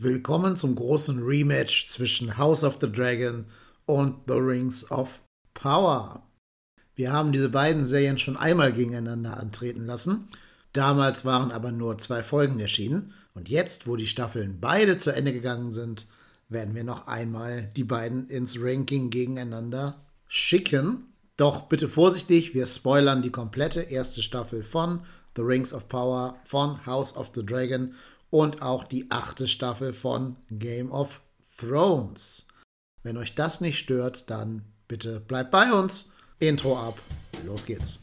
Willkommen zum großen Rematch zwischen House of the Dragon und The Rings of Power. Wir haben diese beiden Serien schon einmal gegeneinander antreten lassen. Damals waren aber nur zwei Folgen erschienen. Und jetzt, wo die Staffeln beide zu Ende gegangen sind, werden wir noch einmal die beiden ins Ranking gegeneinander schicken. Doch bitte vorsichtig, wir spoilern die komplette erste Staffel von The Rings of Power, von House of the Dragon und auch die achte Staffel von Game of Thrones. Wenn euch das nicht stört, dann bitte bleibt bei uns. Intro ab. Los geht's.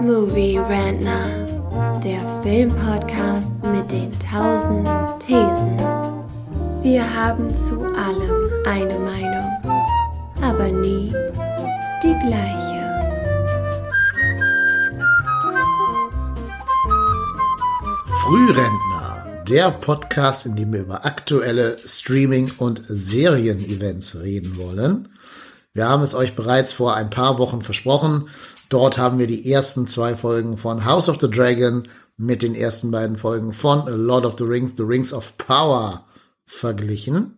Movie Rantner, der Filmpodcast mit den tausend Thesen. Wir haben zu allem eine Meinung, aber nie die gleiche. Frührentner, der Podcast, in dem wir über aktuelle Streaming- und Serien-Events reden wollen. Wir haben es euch bereits vor ein paar Wochen versprochen. Dort haben wir die ersten zwei Folgen von House of the Dragon mit den ersten beiden Folgen von Lord of the Rings, The Rings of Power verglichen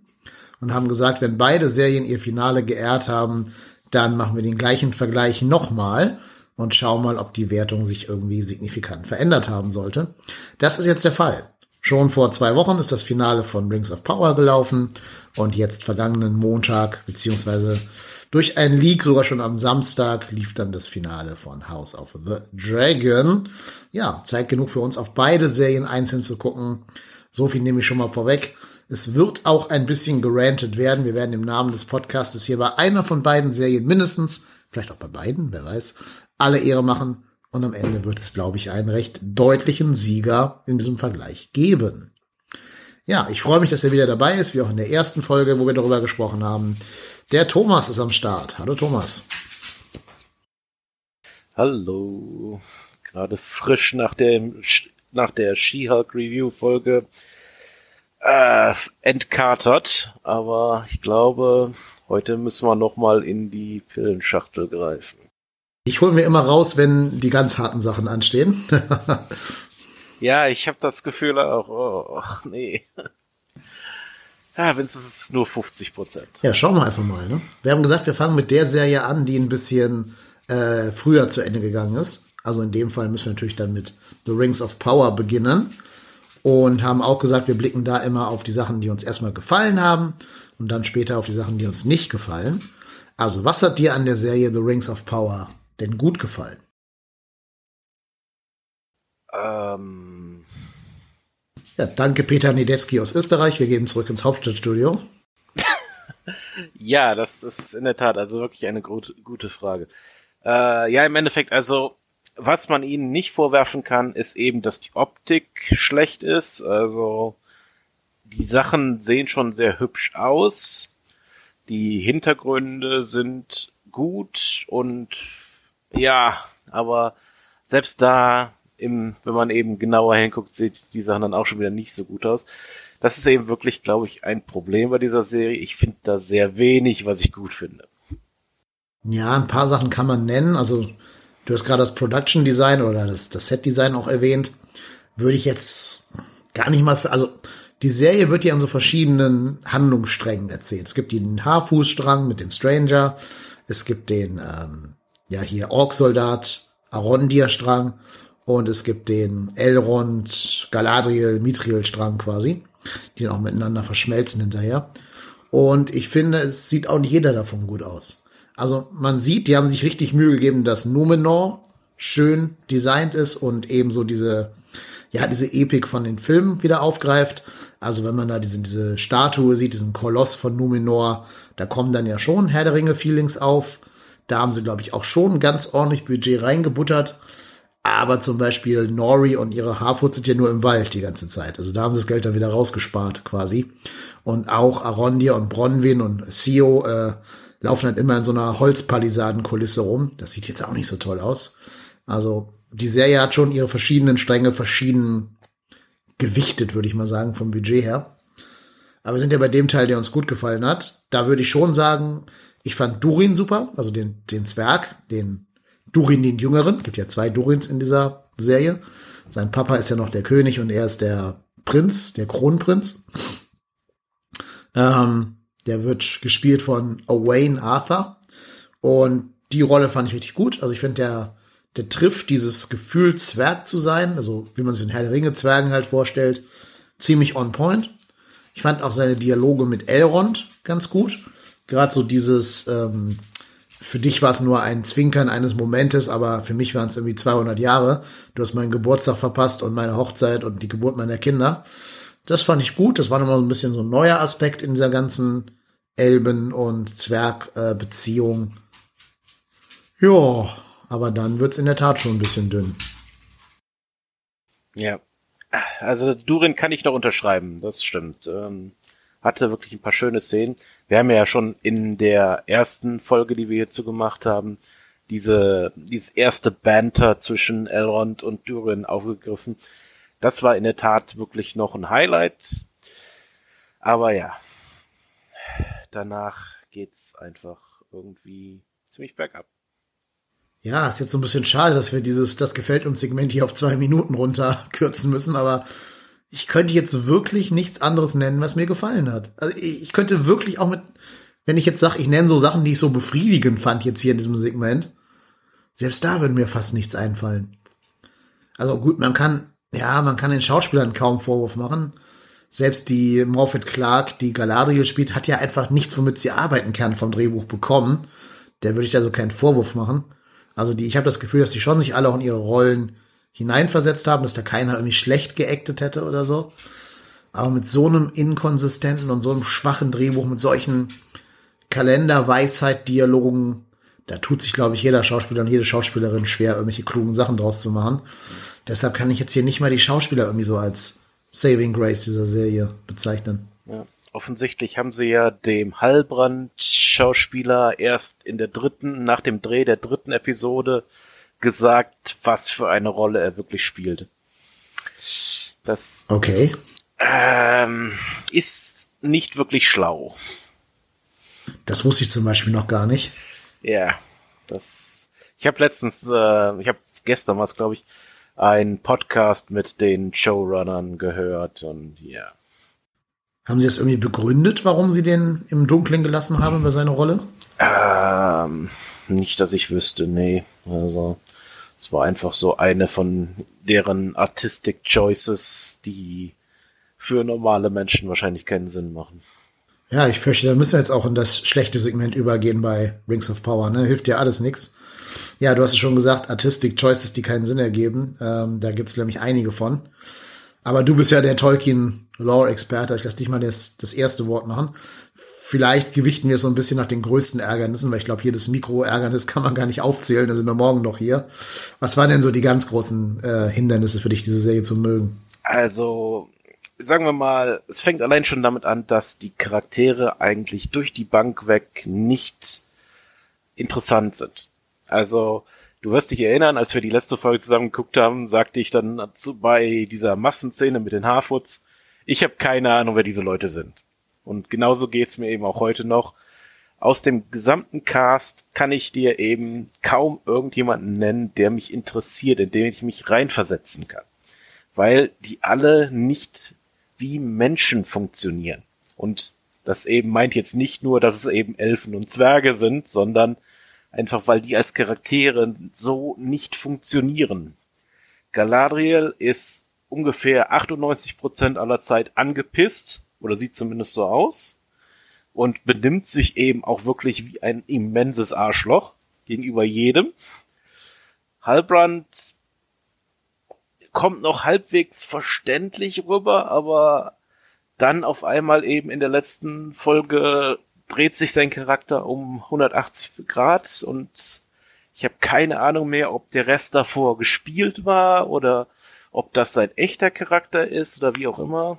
und haben gesagt, wenn beide Serien ihr Finale geehrt haben, dann machen wir den gleichen Vergleich nochmal und schauen mal, ob die Wertung sich irgendwie signifikant verändert haben sollte. Das ist jetzt der Fall. Schon vor zwei Wochen ist das Finale von Rings of Power gelaufen und jetzt vergangenen Montag, beziehungsweise durch einen Leak sogar schon am Samstag, lief dann das Finale von House of the Dragon. Ja, Zeit genug für uns auf beide Serien einzeln zu gucken. So viel nehme ich schon mal vorweg. Es wird auch ein bisschen gerantet werden. Wir werden im Namen des Podcastes hier bei einer von beiden Serien mindestens, vielleicht auch bei beiden, wer weiß, alle Ehre machen. Und am Ende wird es, glaube ich, einen recht deutlichen Sieger in diesem Vergleich geben. Ja, ich freue mich, dass er wieder dabei ist, wie auch in der ersten Folge, wo wir darüber gesprochen haben. Der Thomas ist am Start. Hallo Thomas. Hallo. Gerade frisch nach der, nach der She-Hulk Review Folge äh, entkatert, aber ich glaube, heute müssen wir noch mal in die Pillenschachtel greifen. Ich hole mir immer raus, wenn die ganz harten Sachen anstehen. ja, ich habe das Gefühl auch, oh, nee. Ja, wenn es nur 50 Prozent. Ja, schauen wir einfach mal. Ne? Wir haben gesagt, wir fangen mit der Serie an, die ein bisschen äh, früher zu Ende gegangen ist. Also in dem Fall müssen wir natürlich dann mit The Rings of Power beginnen. Und haben auch gesagt, wir blicken da immer auf die Sachen, die uns erstmal gefallen haben und dann später auf die Sachen, die uns nicht gefallen. Also, was hat dir an der Serie The Rings of Power denn gut gefallen? Ähm. Ja, danke Peter Niedetzky aus Österreich. Wir gehen zurück ins Hauptstadtstudio. ja, das ist in der Tat also wirklich eine gute, gute Frage. Äh, ja, im Endeffekt, also was man ihnen nicht vorwerfen kann, ist eben, dass die Optik schlecht ist. Also die Sachen sehen schon sehr hübsch aus. Die Hintergründe sind gut und ja, aber selbst da, im, wenn man eben genauer hinguckt, sieht die Sachen dann auch schon wieder nicht so gut aus. Das ist eben wirklich, glaube ich, ein Problem bei dieser Serie. Ich finde da sehr wenig, was ich gut finde. Ja, ein paar Sachen kann man nennen. Also, du hast gerade das Production Design oder das, das Set Design auch erwähnt. Würde ich jetzt gar nicht mal für, also, die Serie wird ja an so verschiedenen Handlungssträngen erzählt. Es gibt den Haarfußstrang mit dem Stranger. Es gibt den, ähm, ja hier Ork-Soldat Arondir-Strang und es gibt den Elrond Galadriel Mithril-Strang quasi, die dann auch miteinander verschmelzen hinterher. Und ich finde, es sieht auch nicht jeder davon gut aus. Also man sieht, die haben sich richtig Mühe gegeben, dass Numenor schön designt ist und ebenso diese, ja, diese Epik von den Filmen wieder aufgreift. Also wenn man da diese, diese Statue sieht, diesen Koloss von Numenor, da kommen dann ja schon Herr der Ringe Feelings auf. Da haben sie, glaube ich, auch schon ganz ordentlich Budget reingebuttert. Aber zum Beispiel Nori und ihre Harfoot sind ja nur im Wald die ganze Zeit. Also da haben sie das Geld dann wieder rausgespart quasi. Und auch Arondir und Bronwyn und Sio äh, laufen halt immer in so einer Holzpalisadenkulisse rum. Das sieht jetzt auch nicht so toll aus. Also die Serie hat schon ihre verschiedenen Stränge verschieden gewichtet, würde ich mal sagen, vom Budget her. Aber wir sind ja bei dem Teil, der uns gut gefallen hat. Da würde ich schon sagen, ich fand Durin super, also den, den Zwerg, den Durin den Jüngeren. Gibt ja zwei Durins in dieser Serie. Sein Papa ist ja noch der König und er ist der Prinz, der Kronprinz. Ähm, der wird gespielt von Owain Arthur. Und die Rolle fand ich richtig gut. Also ich finde, der, der trifft dieses Gefühl, Zwerg zu sein, also wie man sich in Herr der Ringe Zwergen halt vorstellt, ziemlich on point. Ich fand auch seine Dialoge mit Elrond ganz gut. Gerade so dieses, ähm, für dich war es nur ein Zwinkern eines Momentes, aber für mich waren es irgendwie 200 Jahre. Du hast meinen Geburtstag verpasst und meine Hochzeit und die Geburt meiner Kinder. Das fand ich gut. Das war nochmal ein bisschen so ein neuer Aspekt in dieser ganzen Elben- und Zwergbeziehung. Äh, ja, aber dann wird's in der Tat schon ein bisschen dünn. Ja. Also Durin kann ich noch unterschreiben, das stimmt. Ähm, hatte wirklich ein paar schöne Szenen. Wir haben ja schon in der ersten Folge, die wir hierzu gemacht haben, diese, dieses erste Banter zwischen Elrond und Durin aufgegriffen. Das war in der Tat wirklich noch ein Highlight. Aber ja, danach geht's einfach irgendwie ziemlich bergab. Ja, ist jetzt so ein bisschen schade, dass wir dieses Das gefällt uns Segment hier auf zwei Minuten runterkürzen müssen, aber ich könnte jetzt wirklich nichts anderes nennen, was mir gefallen hat. Also ich könnte wirklich auch mit, wenn ich jetzt sage, ich nenne so Sachen, die ich so befriedigend fand jetzt hier in diesem Segment, selbst da würde mir fast nichts einfallen. Also gut, man kann, ja, man kann den Schauspielern kaum Vorwurf machen. Selbst die Morfett Clark, die Galadriel spielt, hat ja einfach nichts, womit sie arbeiten kann vom Drehbuch bekommen. Der würde ich also keinen Vorwurf machen. Also die, ich habe das Gefühl, dass die schon sich alle auch in ihre Rollen hineinversetzt haben, dass da keiner irgendwie schlecht geactet hätte oder so. Aber mit so einem inkonsistenten und so einem schwachen Drehbuch, mit solchen Kalender-Weisheit-Dialogen, da tut sich, glaube ich, jeder Schauspieler und jede Schauspielerin schwer, irgendwelche klugen Sachen draus zu machen. Deshalb kann ich jetzt hier nicht mal die Schauspieler irgendwie so als Saving Grace dieser Serie bezeichnen. Ja. Offensichtlich haben sie ja dem Hallbrand-Schauspieler erst in der dritten, nach dem Dreh der dritten Episode gesagt, was für eine Rolle er wirklich spielt. Das okay. ähm, ist nicht wirklich schlau. Das wusste ich zum Beispiel noch gar nicht. Ja, das. Ich habe letztens, äh, ich habe gestern was, glaube ich, ein Podcast mit den Showrunnern gehört und ja. Haben Sie das irgendwie begründet, warum Sie den im Dunkeln gelassen haben über seine Rolle? Ähm, nicht, dass ich wüsste, nee. Also, es war einfach so eine von deren Artistic Choices, die für normale Menschen wahrscheinlich keinen Sinn machen. Ja, ich fürchte, da müssen wir jetzt auch in das schlechte Segment übergehen bei Rings of Power. Ne? Hilft dir alles nix. Ja, du hast es schon gesagt, Artistic Choices, die keinen Sinn ergeben. Ähm, da gibt's nämlich einige von. Aber du bist ja der Tolkien-Lore-Experte. Ich lasse dich mal das, das erste Wort machen. Vielleicht gewichten wir so ein bisschen nach den größten Ärgernissen, weil ich glaube, jedes Mikro-Ärgernis kann man gar nicht aufzählen. Da sind wir morgen noch hier. Was waren denn so die ganz großen äh, Hindernisse für dich, diese Serie zu mögen? Also, sagen wir mal, es fängt allein schon damit an, dass die Charaktere eigentlich durch die Bank weg nicht interessant sind. Also, du wirst dich erinnern, als wir die letzte Folge zusammen geguckt haben, sagte ich dann zu, bei dieser Massenszene mit den Harfoots, ich habe keine Ahnung, wer diese Leute sind. Und genauso geht's mir eben auch heute noch. Aus dem gesamten Cast kann ich dir eben kaum irgendjemanden nennen, der mich interessiert, in den ich mich reinversetzen kann. Weil die alle nicht wie Menschen funktionieren. Und das eben meint jetzt nicht nur, dass es eben Elfen und Zwerge sind, sondern einfach weil die als Charaktere so nicht funktionieren. Galadriel ist ungefähr 98 Prozent aller Zeit angepisst oder sieht zumindest so aus und benimmt sich eben auch wirklich wie ein immenses Arschloch gegenüber jedem. Halbrand kommt noch halbwegs verständlich rüber, aber dann auf einmal eben in der letzten Folge dreht sich sein Charakter um 180 Grad und ich habe keine Ahnung mehr, ob der Rest davor gespielt war oder ob das sein echter Charakter ist oder wie auch immer.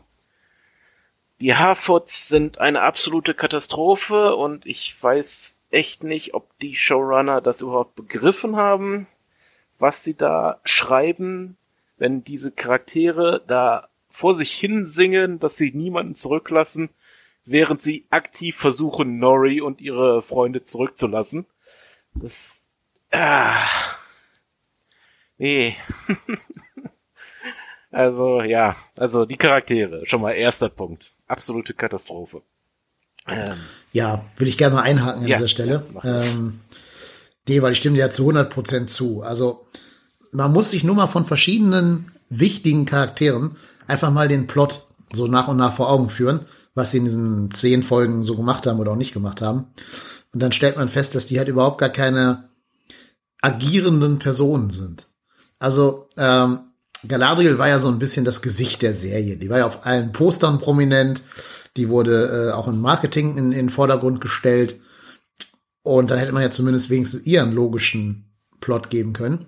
Die Harfoots sind eine absolute Katastrophe und ich weiß echt nicht, ob die Showrunner das überhaupt begriffen haben, was sie da schreiben, wenn diese Charaktere da vor sich hin singen, dass sie niemanden zurücklassen, während sie aktiv versuchen, Nori und ihre Freunde zurückzulassen. Das, ah, nee. Also, ja, also die Charaktere, schon mal erster Punkt. Absolute Katastrophe. Ähm, ja, will ich gerne mal einhaken an ja, dieser Stelle. Ja, ähm, nee, weil ich stimme dir ja zu 100 Prozent zu. Also, man muss sich nur mal von verschiedenen wichtigen Charakteren einfach mal den Plot so nach und nach vor Augen führen, was sie in diesen zehn Folgen so gemacht haben oder auch nicht gemacht haben. Und dann stellt man fest, dass die halt überhaupt gar keine agierenden Personen sind. Also ähm, Galadriel war ja so ein bisschen das Gesicht der Serie. Die war ja auf allen Postern prominent. Die wurde äh, auch im Marketing in, den Vordergrund gestellt. Und dann hätte man ja zumindest wenigstens ihren logischen Plot geben können.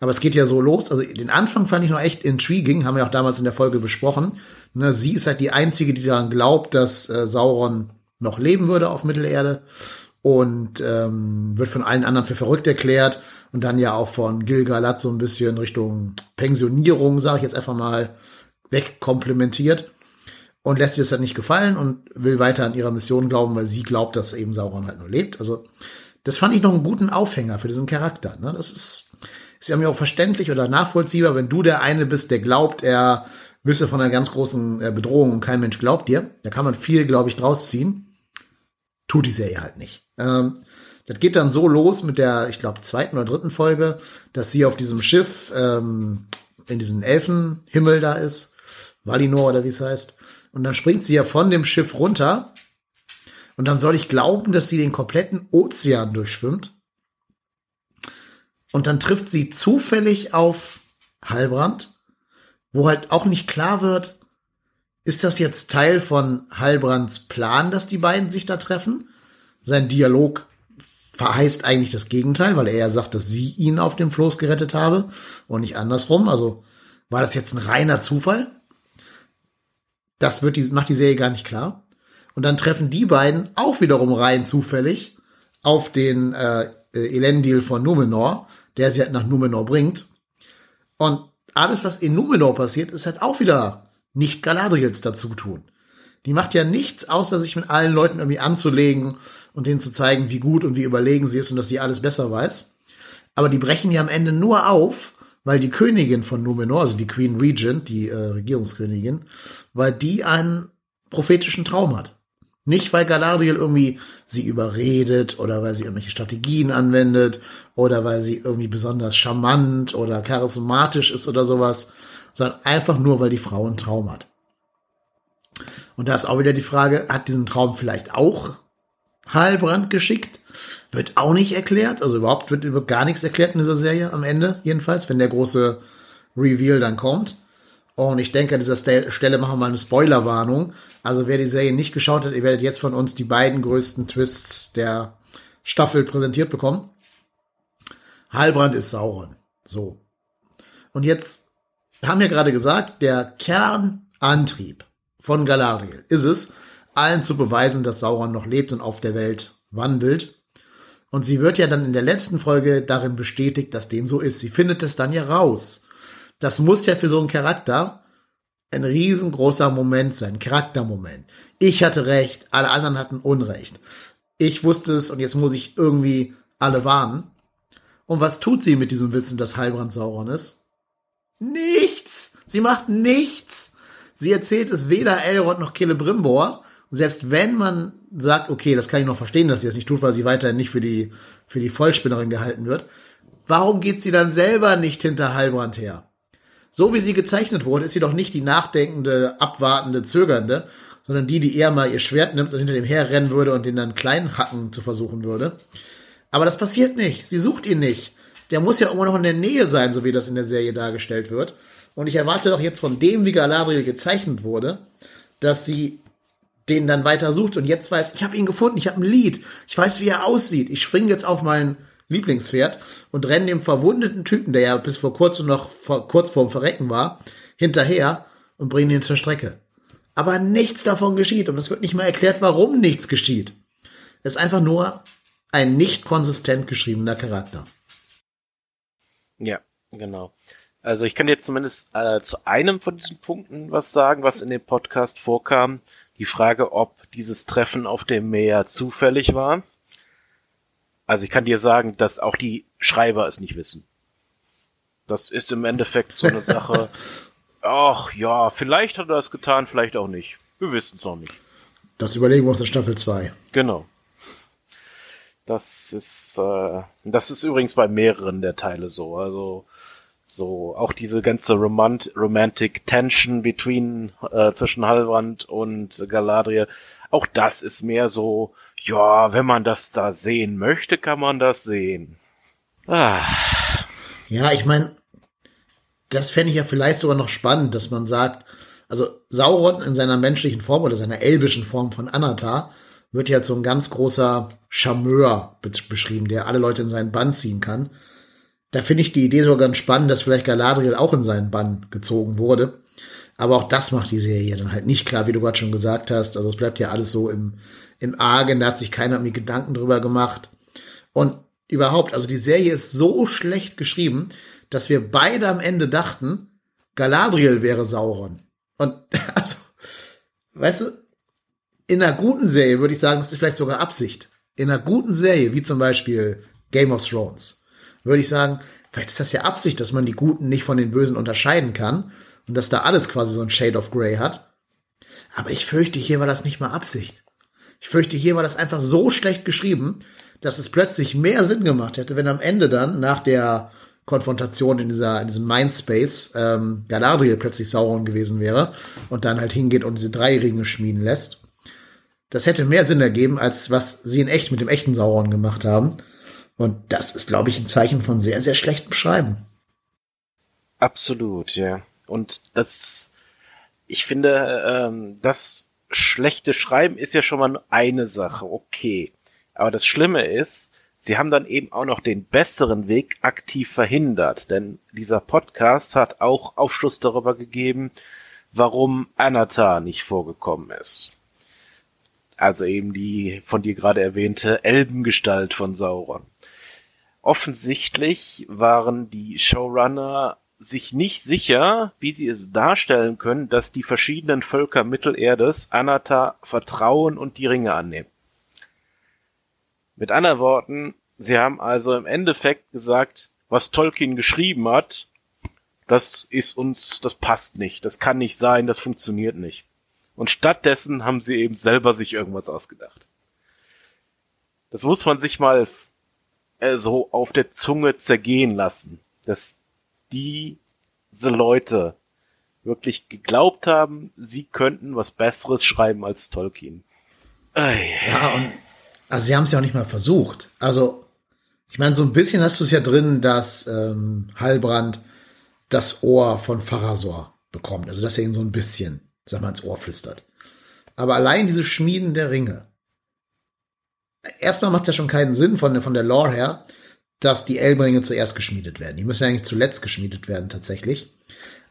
Aber es geht ja so los. Also den Anfang fand ich noch echt intriguing, haben wir auch damals in der Folge besprochen. Ne, sie ist halt die einzige, die daran glaubt, dass äh, Sauron noch leben würde auf Mittelerde und ähm, wird von allen anderen für verrückt erklärt und dann ja auch von Gilgalad so ein bisschen Richtung Pensionierung, sage ich jetzt einfach mal, wegkomplementiert und lässt sich das halt nicht gefallen und will weiter an ihrer Mission glauben, weil sie glaubt, dass eben Sauron halt nur lebt. Also das fand ich noch einen guten Aufhänger für diesen Charakter. Ne? Das ist, ist ja mir auch verständlich oder nachvollziehbar, wenn du der eine bist, der glaubt, er wüsste von einer ganz großen äh, Bedrohung und kein Mensch glaubt dir. Da kann man viel, glaube ich, draus ziehen. Tut die Serie halt nicht. Ähm, das geht dann so los mit der, ich glaube, zweiten oder dritten Folge, dass sie auf diesem Schiff ähm, in diesem Elfenhimmel da ist, Valinor oder wie es heißt. Und dann springt sie ja von dem Schiff runter. Und dann soll ich glauben, dass sie den kompletten Ozean durchschwimmt. Und dann trifft sie zufällig auf Halbrand, wo halt auch nicht klar wird, ist das jetzt Teil von Halbrands Plan, dass die beiden sich da treffen? Sein Dialog verheißt eigentlich das Gegenteil, weil er ja sagt, dass sie ihn auf dem Floß gerettet habe und nicht andersrum. Also war das jetzt ein reiner Zufall? Das wird die, macht die Serie gar nicht klar. Und dann treffen die beiden auch wiederum rein zufällig auf den äh, Elendil von Numenor, der sie halt nach Numenor bringt. Und alles, was in Numenor passiert, ist halt auch wieder nicht Galadriels dazu tun. Die macht ja nichts, außer sich mit allen Leuten irgendwie anzulegen und denen zu zeigen, wie gut und wie überlegen sie ist und dass sie alles besser weiß. Aber die brechen ja am Ende nur auf, weil die Königin von Numenor, also die Queen Regent, die äh, Regierungskönigin, weil die einen prophetischen Traum hat. Nicht, weil Galadriel irgendwie sie überredet oder weil sie irgendwelche Strategien anwendet oder weil sie irgendwie besonders charmant oder charismatisch ist oder sowas, sondern einfach nur, weil die Frau einen Traum hat. Und da ist auch wieder die Frage, hat diesen Traum vielleicht auch Heilbrand geschickt? Wird auch nicht erklärt. Also überhaupt wird über gar nichts erklärt in dieser Serie am Ende, jedenfalls, wenn der große Reveal dann kommt. Und ich denke, an dieser Stelle machen wir mal eine Spoilerwarnung. Also wer die Serie nicht geschaut hat, ihr werdet jetzt von uns die beiden größten Twists der Staffel präsentiert bekommen. Heilbrand ist Sauron. So. Und jetzt haben wir gerade gesagt, der Kernantrieb von Galadriel ist es, allen zu beweisen, dass Sauron noch lebt und auf der Welt wandelt. Und sie wird ja dann in der letzten Folge darin bestätigt, dass dem so ist. Sie findet es dann ja raus. Das muss ja für so einen Charakter ein riesengroßer Moment sein, Charaktermoment. Ich hatte recht, alle anderen hatten Unrecht. Ich wusste es und jetzt muss ich irgendwie alle warnen. Und was tut sie mit diesem Wissen, dass Heilbrand Sauron ist? Nichts! Sie macht nichts! Sie erzählt es weder Elrond noch Celebrimbor. Und selbst wenn man sagt, okay, das kann ich noch verstehen, dass sie das nicht tut, weil sie weiterhin nicht für die, für die Vollspinnerin gehalten wird, warum geht sie dann selber nicht hinter Heilbrand her? So wie sie gezeichnet wurde, ist sie doch nicht die nachdenkende, abwartende, zögernde, sondern die, die eher mal ihr Schwert nimmt und hinter dem herrennen würde und den dann klein hacken zu versuchen würde. Aber das passiert nicht. Sie sucht ihn nicht. Der muss ja immer noch in der Nähe sein, so wie das in der Serie dargestellt wird. Und ich erwarte doch jetzt von dem, wie Galadriel gezeichnet wurde, dass sie den dann weiter sucht und jetzt weiß, ich habe ihn gefunden, ich habe ein Lied, ich weiß, wie er aussieht, ich springe jetzt auf mein Lieblingspferd und renne dem verwundeten Typen, der ja bis vor kurzem noch vor, kurz vorm Verrecken war, hinterher und bringe ihn zur Strecke. Aber nichts davon geschieht und es wird nicht mal erklärt, warum nichts geschieht. Es ist einfach nur ein nicht konsistent geschriebener Charakter. Ja, genau. Also ich kann jetzt zumindest äh, zu einem von diesen Punkten was sagen, was in dem Podcast vorkam. Die Frage, ob dieses Treffen auf dem Meer zufällig war. Also ich kann dir sagen, dass auch die Schreiber es nicht wissen. Das ist im Endeffekt so eine Sache. ach ja, vielleicht hat er das getan, vielleicht auch nicht. Wir wissen es noch nicht. Das überlegen wir uns in Staffel 2. Genau. Das ist, äh, das ist übrigens bei mehreren der Teile so. Also so auch diese ganze Romant Romantic Tension between äh, zwischen Halbrand und Galadriel. Auch das ist mehr so, ja, wenn man das da sehen möchte, kann man das sehen. Ah. Ja, ich meine, das fände ich ja vielleicht sogar noch spannend, dass man sagt, also Sauron in seiner menschlichen Form oder seiner elbischen Form von Anatar wird ja so ein ganz großer Charmeur beschrieben, der alle Leute in seinen Bann ziehen kann. Da finde ich die Idee sogar ganz spannend, dass vielleicht Galadriel auch in seinen Bann gezogen wurde. Aber auch das macht die Serie dann halt nicht klar, wie du gerade schon gesagt hast. Also es bleibt ja alles so im, im Argen, da hat sich keiner irgendwie Gedanken drüber gemacht. Und überhaupt, also die Serie ist so schlecht geschrieben, dass wir beide am Ende dachten, Galadriel wäre Sauron. Und also, weißt du, in einer guten Serie würde ich sagen, das ist vielleicht sogar Absicht. In einer guten Serie, wie zum Beispiel Game of Thrones, würde ich sagen, vielleicht ist das ja Absicht, dass man die Guten nicht von den Bösen unterscheiden kann und dass da alles quasi so ein Shade of Grey hat. Aber ich fürchte, hier war das nicht mal Absicht. Ich fürchte, hier war das einfach so schlecht geschrieben, dass es plötzlich mehr Sinn gemacht hätte, wenn am Ende dann nach der Konfrontation in dieser in diesem Mindspace ähm, Galadriel plötzlich Sauron gewesen wäre und dann halt hingeht und diese drei Ringe schmieden lässt. Das hätte mehr Sinn ergeben, als was sie in echt mit dem echten Sauron gemacht haben. Und das ist, glaube ich, ein Zeichen von sehr, sehr schlechtem Schreiben. Absolut, ja. Und das, ich finde, ähm, das schlechte Schreiben ist ja schon mal eine Sache, okay. Aber das Schlimme ist, sie haben dann eben auch noch den besseren Weg aktiv verhindert, denn dieser Podcast hat auch Aufschluss darüber gegeben, warum Anatar nicht vorgekommen ist. Also eben die von dir gerade erwähnte Elbengestalt von Sauron. Offensichtlich waren die Showrunner sich nicht sicher, wie sie es darstellen können, dass die verschiedenen Völker Mittelerdes Anatar vertrauen und die Ringe annehmen. Mit anderen Worten, sie haben also im Endeffekt gesagt, was Tolkien geschrieben hat, das ist uns, das passt nicht, das kann nicht sein, das funktioniert nicht. Und stattdessen haben sie eben selber sich irgendwas ausgedacht. Das muss man sich mal äh, so auf der Zunge zergehen lassen, dass diese Leute wirklich geglaubt haben, sie könnten was Besseres schreiben als Tolkien. Ja, und also sie haben es ja auch nicht mal versucht. Also, ich meine, so ein bisschen hast du es ja drin, dass ähm, Halbrand das Ohr von Pharasor bekommt. Also, dass er ihn so ein bisschen, sag mal, ins Ohr flüstert. Aber allein diese Schmieden der Ringe. Erstmal macht es ja schon keinen Sinn von, von der Lore her, dass die Elbenringe zuerst geschmiedet werden. Die müssen ja eigentlich zuletzt geschmiedet werden, tatsächlich.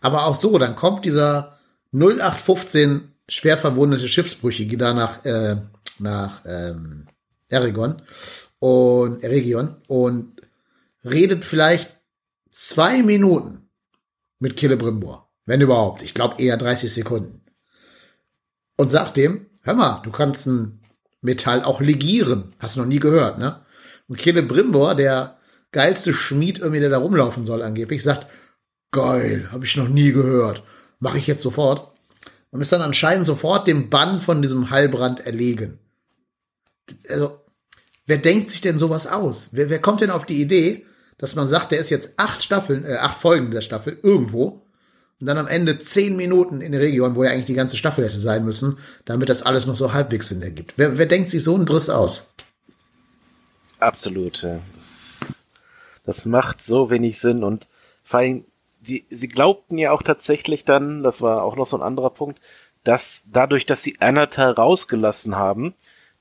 Aber auch so, dann kommt dieser 0815 schwer verwundete Schiffsbrüchige da nach, äh, nach ähm, Eregon und Eregion und redet vielleicht zwei Minuten mit Killebrimbor. Wenn überhaupt. Ich glaube eher 30 Sekunden. Und sagt dem, hör mal, du kannst ein Metall auch legieren. Hast du noch nie gehört, ne? Und Killebrimbor, der geilste Schmied irgendwie, der da rumlaufen soll angeblich, sagt, geil, habe ich noch nie gehört. Mache ich jetzt sofort. Und ist dann anscheinend sofort dem Bann von diesem Heilbrand erlegen also, wer denkt sich denn sowas aus? Wer, wer kommt denn auf die Idee, dass man sagt, der ist jetzt acht Staffeln, äh, acht Folgen der Staffel irgendwo und dann am Ende zehn Minuten in der Region, wo ja eigentlich die ganze Staffel hätte sein müssen, damit das alles noch so halbwegs Sinn ergibt. Wer, wer denkt sich so einen Driss aus? Absolut. Das, das macht so wenig Sinn und vor allem, die, sie glaubten ja auch tatsächlich dann, das war auch noch so ein anderer Punkt, dass dadurch, dass sie Anatar rausgelassen haben,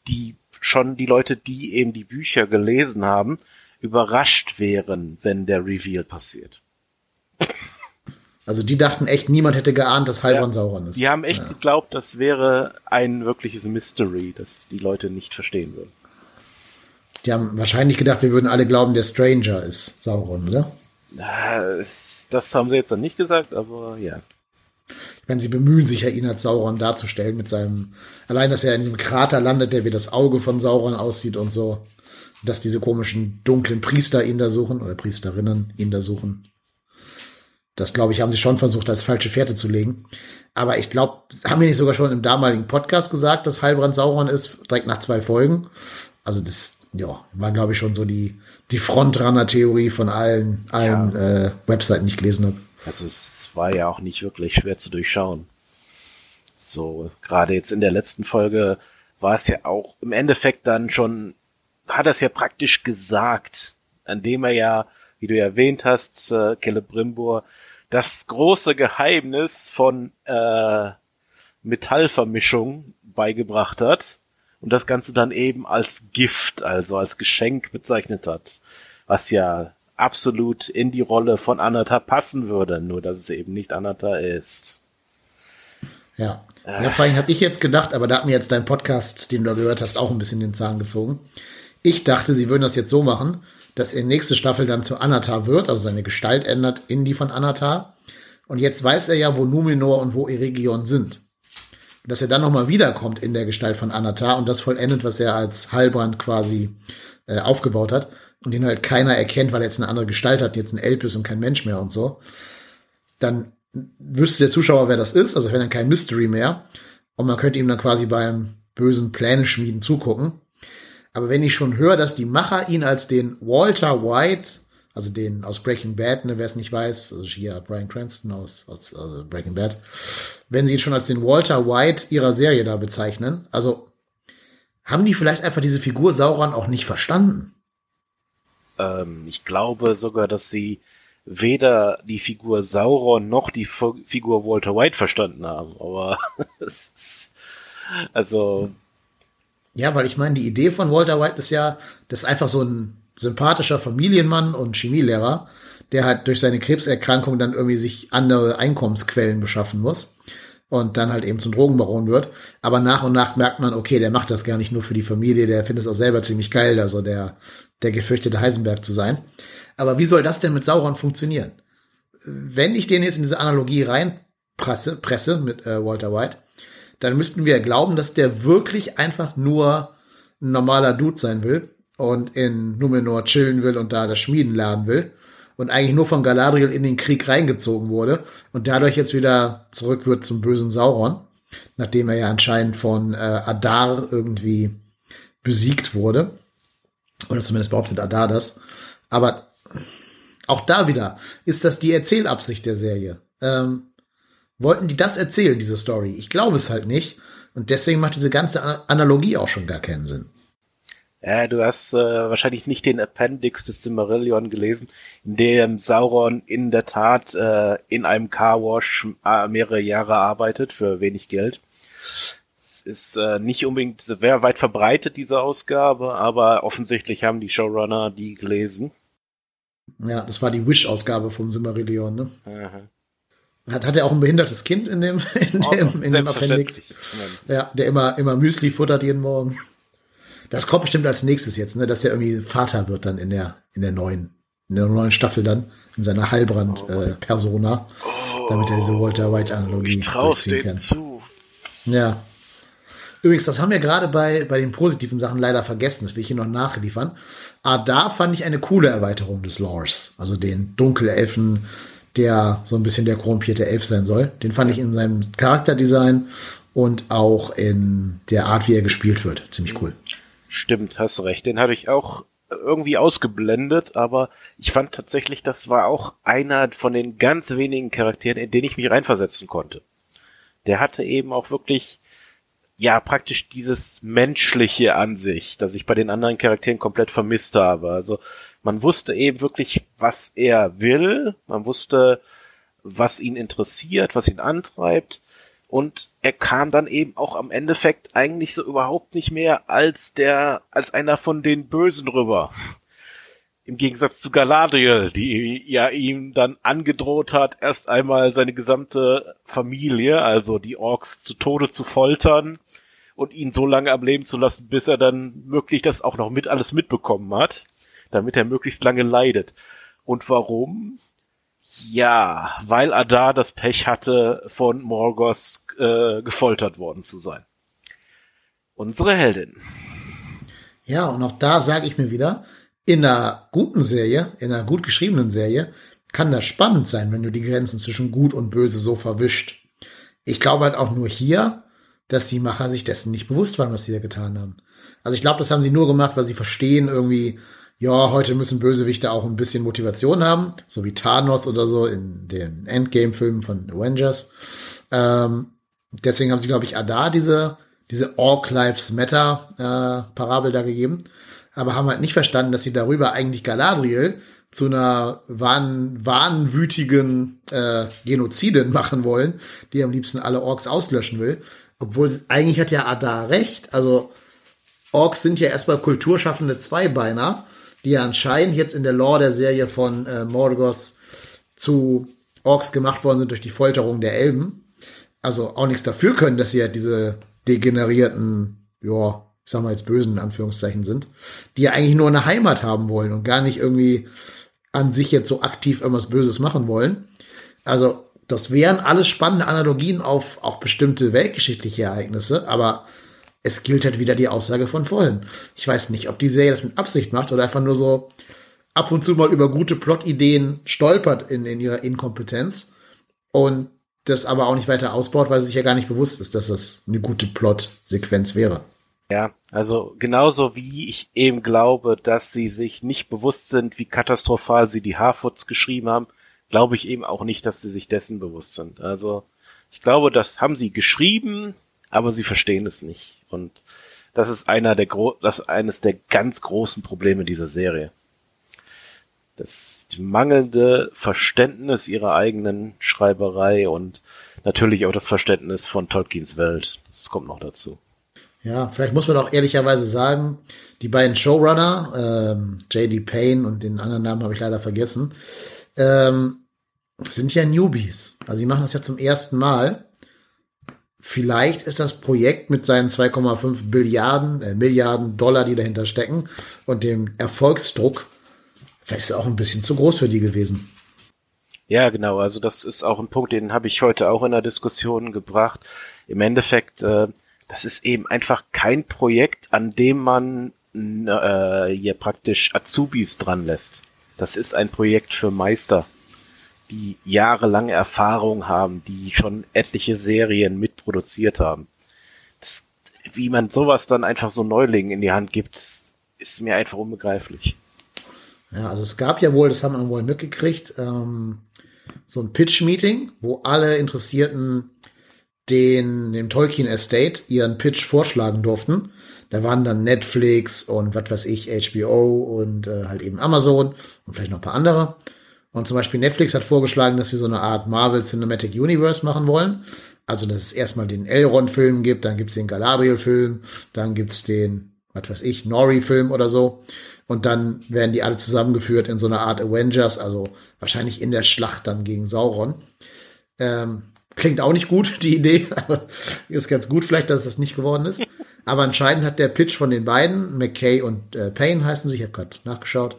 die schon die Leute, die eben die Bücher gelesen haben, überrascht wären, wenn der Reveal passiert. Also die dachten echt, niemand hätte geahnt, dass Heilbronn ja, Sauron ist. Die haben echt ja. geglaubt, das wäre ein wirkliches Mystery, das die Leute nicht verstehen würden. Die haben wahrscheinlich gedacht, wir würden alle glauben, der Stranger ist Sauron, oder? Das, das haben sie jetzt dann nicht gesagt, aber ja. Ich meine, sie bemühen sich ja, ihn als Sauron darzustellen mit seinem, allein, dass er in diesem Krater landet, der wie das Auge von Sauron aussieht und so. Dass diese komischen dunklen Priester ihn da suchen, oder Priesterinnen ihn da suchen. Das, glaube ich, haben sie schon versucht, als falsche Fährte zu legen. Aber ich glaube, haben wir nicht sogar schon im damaligen Podcast gesagt, dass Heilbrand Sauron ist, direkt nach zwei Folgen. Also das, ja, war, glaube ich, schon so die, die Frontrunner-Theorie von allen, allen ja. äh, Webseiten, die ich gelesen habe. Also es war ja auch nicht wirklich schwer zu durchschauen. So, gerade jetzt in der letzten Folge war es ja auch im Endeffekt dann schon, hat er es ja praktisch gesagt, an dem er ja, wie du erwähnt hast, äh, Celebrimbor, das große Geheimnis von äh, Metallvermischung beigebracht hat und das Ganze dann eben als Gift, also als Geschenk bezeichnet hat, was ja absolut in die Rolle von Anata passen würde, nur dass es eben nicht Anata ist. Ja. Ja, vor allem habe ich jetzt gedacht, aber da hat mir jetzt dein Podcast, den du gehört hast, auch ein bisschen den Zahn gezogen. Ich dachte, sie würden das jetzt so machen, dass er nächste Staffel dann zu Anatar wird, also seine Gestalt ändert in die von Anatar. Und jetzt weiß er ja, wo Numenor und wo Eregion sind. Und dass er dann nochmal wiederkommt in der Gestalt von Anatar und das vollendet, was er als Heilbrand quasi äh, aufgebaut hat und den halt keiner erkennt, weil er jetzt eine andere Gestalt hat, jetzt ein Elb ist und kein Mensch mehr und so. Dann wüsste der Zuschauer, wer das ist, also wäre dann kein Mystery mehr. Und man könnte ihm dann quasi beim bösen Pläne schmieden zugucken. Aber wenn ich schon höre, dass die Macher ihn als den Walter White, also den aus Breaking Bad, ne, wer es nicht weiß, also hier Brian Cranston aus, aus also Breaking Bad, wenn sie ihn schon als den Walter White ihrer Serie da bezeichnen, also haben die vielleicht einfach diese Figur Sauron auch nicht verstanden? Ähm, ich glaube sogar, dass sie weder die Figur Sauron noch die Figur Walter White verstanden haben. Aber es ist, also ja, weil ich meine, die Idee von Walter White ist ja, das ist einfach so ein sympathischer Familienmann und Chemielehrer, der halt durch seine Krebserkrankung dann irgendwie sich andere Einkommensquellen beschaffen muss und dann halt eben zum Drogenbaron wird. Aber nach und nach merkt man, okay, der macht das gar nicht nur für die Familie, der findet es auch selber ziemlich geil, also der, der gefürchtete Heisenberg zu sein. Aber wie soll das denn mit Sauron funktionieren? Wenn ich den jetzt in diese Analogie reinpresse, presse mit äh, Walter White, dann müssten wir glauben, dass der wirklich einfach nur ein normaler Dude sein will und in Numenor chillen will und da das Schmieden lernen will und eigentlich nur von Galadriel in den Krieg reingezogen wurde und dadurch jetzt wieder zurück wird zum bösen Sauron, nachdem er ja anscheinend von äh, Adar irgendwie besiegt wurde. Oder zumindest behauptet Adar das. Aber auch da wieder ist das die Erzählabsicht der Serie. Ähm, Wollten die das erzählen, diese Story? Ich glaube es halt nicht. Und deswegen macht diese ganze Analogie auch schon gar keinen Sinn. Ja, du hast äh, wahrscheinlich nicht den Appendix des Silmarillion gelesen, in dem Sauron in der Tat äh, in einem Carwash äh, mehrere Jahre arbeitet für wenig Geld. Es ist äh, nicht unbedingt sehr weit verbreitet, diese Ausgabe, aber offensichtlich haben die Showrunner die gelesen. Ja, das war die Wish-Ausgabe vom Silmarillion, ne? Aha. Hat, hat er auch ein behindertes Kind in dem, in dem, oh, in dem Appendix? Ja, der immer, immer Müsli futtert jeden Morgen. Das kommt bestimmt als nächstes jetzt, ne, dass er irgendwie Vater wird dann in der, in der neuen, in der neuen Staffel dann, in seiner Heilbrand-Persona, oh, äh, damit er diese Walter White-Analogie durchziehen kann. Zu. Ja. Übrigens, das haben wir gerade bei, bei den positiven Sachen leider vergessen. Das will ich hier noch nachliefern. Ah, da fand ich eine coole Erweiterung des Lores. Also den Dunkelelfen, der so ein bisschen der korrumpierte Elf sein soll. Den fand ich in seinem Charakterdesign und auch in der Art, wie er gespielt wird, ziemlich cool. Stimmt, hast recht. Den hatte ich auch irgendwie ausgeblendet, aber ich fand tatsächlich, das war auch einer von den ganz wenigen Charakteren, in denen ich mich reinversetzen konnte. Der hatte eben auch wirklich, ja, praktisch dieses menschliche an sich, das ich bei den anderen Charakteren komplett vermisst habe. Also man wusste eben wirklich, was er will. Man wusste, was ihn interessiert, was ihn antreibt. Und er kam dann eben auch am Endeffekt eigentlich so überhaupt nicht mehr als der, als einer von den Bösen rüber. Im Gegensatz zu Galadriel, die ja ihm dann angedroht hat, erst einmal seine gesamte Familie, also die Orks zu Tode zu foltern und ihn so lange am Leben zu lassen, bis er dann wirklich das auch noch mit alles mitbekommen hat damit er möglichst lange leidet. Und warum? Ja, weil Adar das Pech hatte, von Morgos äh, gefoltert worden zu sein. Unsere Heldin. Ja, und auch da sage ich mir wieder, in einer guten Serie, in einer gut geschriebenen Serie, kann das spannend sein, wenn du die Grenzen zwischen gut und böse so verwischt. Ich glaube halt auch nur hier, dass die Macher sich dessen nicht bewusst waren, was sie da getan haben. Also ich glaube, das haben sie nur gemacht, weil sie verstehen irgendwie, ja, heute müssen Bösewichte auch ein bisschen Motivation haben, so wie Thanos oder so in den Endgame-Filmen von Avengers. Ähm, deswegen haben sie, glaube ich, Adar diese, diese Orc Lives Matter äh, Parabel da gegeben, aber haben halt nicht verstanden, dass sie darüber eigentlich Galadriel zu einer wahn, wahnwütigen äh, Genozidin machen wollen, die am liebsten alle Orks auslöschen will. Obwohl eigentlich hat ja Adar recht. Also Orks sind ja erstmal kulturschaffende Zweibeiner die ja anscheinend jetzt in der Lore der Serie von äh, Morgoth zu Orks gemacht worden sind durch die Folterung der Elben. Also auch nichts dafür können, dass sie ja diese degenerierten, ja, ich sag mal jetzt bösen in Anführungszeichen sind, die ja eigentlich nur eine Heimat haben wollen und gar nicht irgendwie an sich jetzt so aktiv irgendwas Böses machen wollen. Also das wären alles spannende Analogien auf auch bestimmte weltgeschichtliche Ereignisse, aber es gilt halt wieder die Aussage von vorhin. Ich weiß nicht, ob die Serie das mit Absicht macht oder einfach nur so ab und zu mal über gute Plotideen stolpert in, in ihrer Inkompetenz und das aber auch nicht weiter ausbaut, weil sie sich ja gar nicht bewusst ist, dass das eine gute Plot-Sequenz wäre. Ja, also genauso wie ich eben glaube, dass sie sich nicht bewusst sind, wie katastrophal sie die Harfoots geschrieben haben, glaube ich eben auch nicht, dass sie sich dessen bewusst sind. Also ich glaube, das haben sie geschrieben, aber sie verstehen es nicht. Und das ist einer der Gro das ist eines der ganz großen Probleme dieser Serie. Das mangelnde Verständnis ihrer eigenen Schreiberei und natürlich auch das Verständnis von Tolkiens Welt. Das kommt noch dazu. Ja, vielleicht muss man auch ehrlicherweise sagen, die beiden Showrunner, ähm, J.D. Payne und den anderen Namen habe ich leider vergessen, ähm, sind ja Newbies. Also sie machen das ja zum ersten Mal. Vielleicht ist das Projekt mit seinen 2,5 Billiarden, äh, Milliarden Dollar, die dahinter stecken und dem Erfolgsdruck, vielleicht ist auch ein bisschen zu groß für die gewesen. Ja, genau. Also das ist auch ein Punkt, den habe ich heute auch in der Diskussion gebracht. Im Endeffekt, äh, das ist eben einfach kein Projekt, an dem man äh, hier praktisch Azubis dran lässt. Das ist ein Projekt für Meister die jahrelange Erfahrung haben, die schon etliche Serien mitproduziert haben. Das, wie man sowas dann einfach so Neulingen in die Hand gibt, ist mir einfach unbegreiflich. Ja, also es gab ja wohl, das haben wir wohl mitgekriegt, ähm, so ein Pitch-Meeting, wo alle Interessierten den, dem Tolkien Estate ihren Pitch vorschlagen durften. Da waren dann Netflix und was weiß ich, HBO und äh, halt eben Amazon und vielleicht noch ein paar andere. Und zum Beispiel Netflix hat vorgeschlagen, dass sie so eine Art Marvel Cinematic Universe machen wollen. Also, dass es erstmal den Elrond-Film gibt, dann gibt's den Galadriel-Film, dann gibt's den, was weiß ich, Nori-Film oder so. Und dann werden die alle zusammengeführt in so eine Art Avengers, also wahrscheinlich in der Schlacht dann gegen Sauron. Ähm, klingt auch nicht gut, die Idee, aber ist ganz gut vielleicht, dass es das nicht geworden ist. Aber anscheinend hat der Pitch von den beiden, McKay und äh, Payne heißen sie, ich habe gerade nachgeschaut,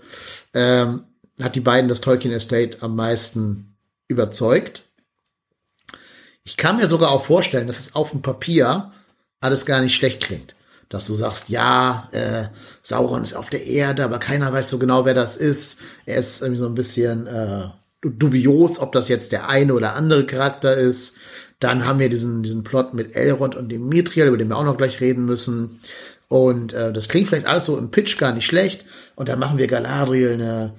ähm, hat die beiden das Tolkien Estate am meisten überzeugt. Ich kann mir sogar auch vorstellen, dass es auf dem Papier alles gar nicht schlecht klingt. Dass du sagst, ja, äh, Sauron ist auf der Erde, aber keiner weiß so genau, wer das ist. Er ist irgendwie so ein bisschen äh, dubios, ob das jetzt der eine oder andere Charakter ist. Dann haben wir diesen, diesen Plot mit Elrond und dem Mithril, über den wir auch noch gleich reden müssen. Und äh, das klingt vielleicht alles so im Pitch gar nicht schlecht. Und dann machen wir Galadriel eine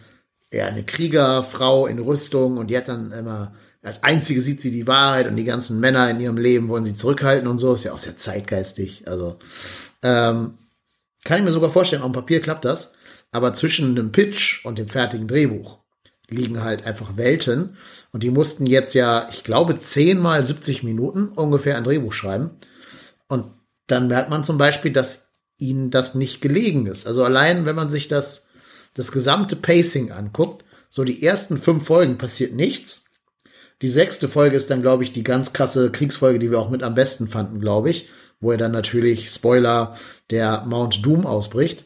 ja, eine Kriegerfrau in Rüstung und die hat dann immer, als einzige sieht sie die Wahrheit und die ganzen Männer in ihrem Leben wollen sie zurückhalten und so, ist ja auch sehr zeitgeistig. Also, ähm, kann ich mir sogar vorstellen, auf dem Papier klappt das, aber zwischen dem Pitch und dem fertigen Drehbuch liegen halt einfach Welten und die mussten jetzt ja, ich glaube, 10 mal 70 Minuten ungefähr ein Drehbuch schreiben und dann merkt man zum Beispiel, dass ihnen das nicht gelegen ist. Also allein, wenn man sich das das gesamte Pacing anguckt, so die ersten fünf Folgen passiert nichts. Die sechste Folge ist dann, glaube ich, die ganz krasse Kriegsfolge, die wir auch mit am besten fanden, glaube ich, wo er dann natürlich, Spoiler, der Mount Doom ausbricht.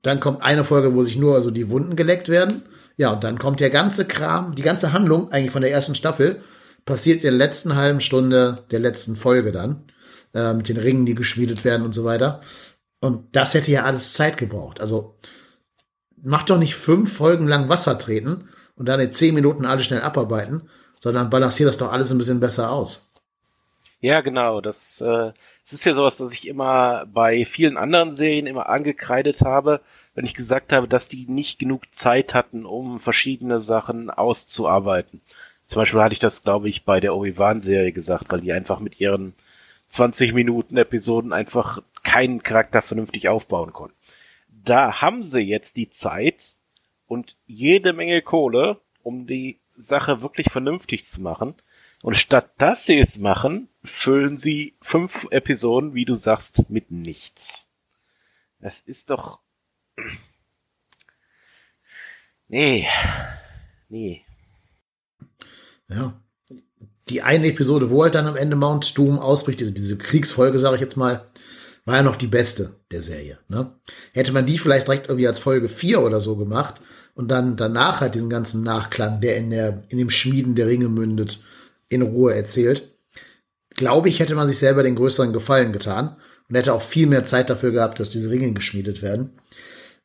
Dann kommt eine Folge, wo sich nur also die Wunden geleckt werden. Ja, und dann kommt der ganze Kram, die ganze Handlung eigentlich von der ersten Staffel, passiert in der letzten halben Stunde der letzten Folge dann, äh, mit den Ringen, die geschmiedet werden und so weiter. Und das hätte ja alles Zeit gebraucht. Also mach doch nicht fünf Folgen lang Wasser treten und dann in zehn Minuten alles schnell abarbeiten, sondern balanciert das doch alles ein bisschen besser aus. Ja, genau. Das, äh, das ist ja sowas, das ich immer bei vielen anderen Serien immer angekreidet habe, wenn ich gesagt habe, dass die nicht genug Zeit hatten, um verschiedene Sachen auszuarbeiten. Zum Beispiel hatte ich das, glaube ich, bei der Obi-Wan-Serie gesagt, weil die einfach mit ihren 20 Minuten Episoden einfach keinen Charakter vernünftig aufbauen konnten. Da haben sie jetzt die Zeit und jede Menge Kohle, um die Sache wirklich vernünftig zu machen. Und statt dass sie es machen, füllen sie fünf Episoden, wie du sagst, mit nichts. Das ist doch. Nee. Nee. Ja. Die eine Episode, wo halt dann am Ende Mount Doom ausbricht, diese, diese Kriegsfolge, sage ich jetzt mal, war ja noch die beste der Serie. Ne? Hätte man die vielleicht direkt irgendwie als Folge 4 oder so gemacht und dann danach halt diesen ganzen Nachklang, der in, der, in dem Schmieden der Ringe mündet, in Ruhe erzählt, glaube ich, hätte man sich selber den größeren Gefallen getan und hätte auch viel mehr Zeit dafür gehabt, dass diese Ringe geschmiedet werden.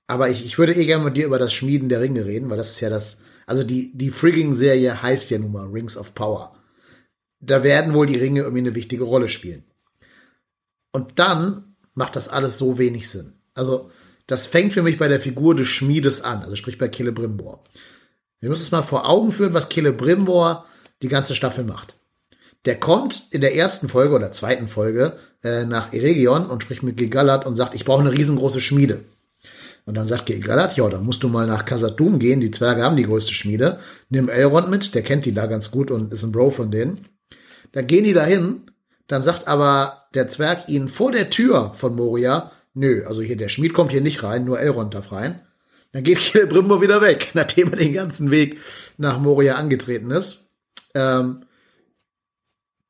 Aber ich, ich würde eh gerne mit dir über das Schmieden der Ringe reden, weil das ist ja das, also die, die Frigging-Serie heißt ja nun mal Rings of Power. Da werden wohl die Ringe irgendwie eine wichtige Rolle spielen. Und dann macht das alles so wenig Sinn. Also, das fängt für mich bei der Figur des Schmiedes an, also sprich bei Celebrimbor. Wir müssen es mal vor Augen führen, was Celebrimbor die ganze Staffel macht. Der kommt in der ersten Folge oder zweiten Folge äh, nach Eregion und spricht mit Gilgalad und sagt, ich brauche eine riesengroße Schmiede. Und dann sagt Gilgalad, ja, dann musst du mal nach Khazad-dûm gehen, die Zwerge haben die größte Schmiede. Nimm Elrond mit, der kennt die da ganz gut und ist ein Bro von denen. Dann gehen die dahin, dann sagt aber der Zwerg ihnen vor der Tür von Moria, nö, also hier der Schmied kommt hier nicht rein, nur Elrond darf rein. Dann geht Celebrimbor wieder weg, nachdem er den ganzen Weg nach Moria angetreten ist. Ähm,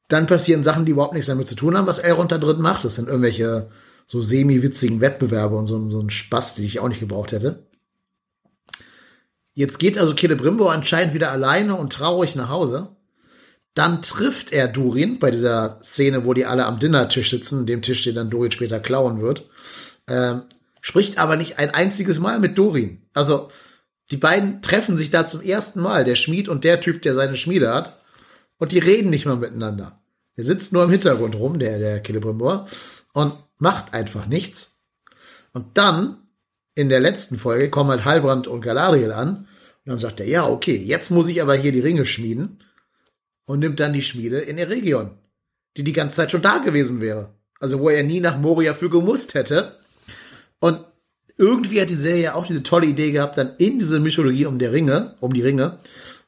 dann passieren Sachen, die überhaupt nichts damit zu tun haben, was Elrond da drin macht. Das sind irgendwelche so semi-witzigen Wettbewerbe und so, so ein Spaß, die ich auch nicht gebraucht hätte. Jetzt geht also Celebrimbor anscheinend wieder alleine und traurig nach Hause. Dann trifft er Durin bei dieser Szene, wo die alle am Dinnertisch sitzen, dem Tisch, den dann Durin später klauen wird. Ähm, spricht aber nicht ein einziges Mal mit Durin. Also die beiden treffen sich da zum ersten Mal, der Schmied und der Typ, der seine Schmiede hat. Und die reden nicht mal miteinander. Der sitzt nur im Hintergrund rum, der, der Celebrimbor, und macht einfach nichts. Und dann, in der letzten Folge, kommen halt Halbrand und Galadriel an. Und dann sagt er, ja, okay, jetzt muss ich aber hier die Ringe schmieden. Und nimmt dann die Schmiede in Eregion, die die ganze Zeit schon da gewesen wäre. Also wo er nie nach Moria für gemusst hätte. Und irgendwie hat die Serie auch diese tolle Idee gehabt, dann in diese Mythologie um der Ringe, um die Ringe,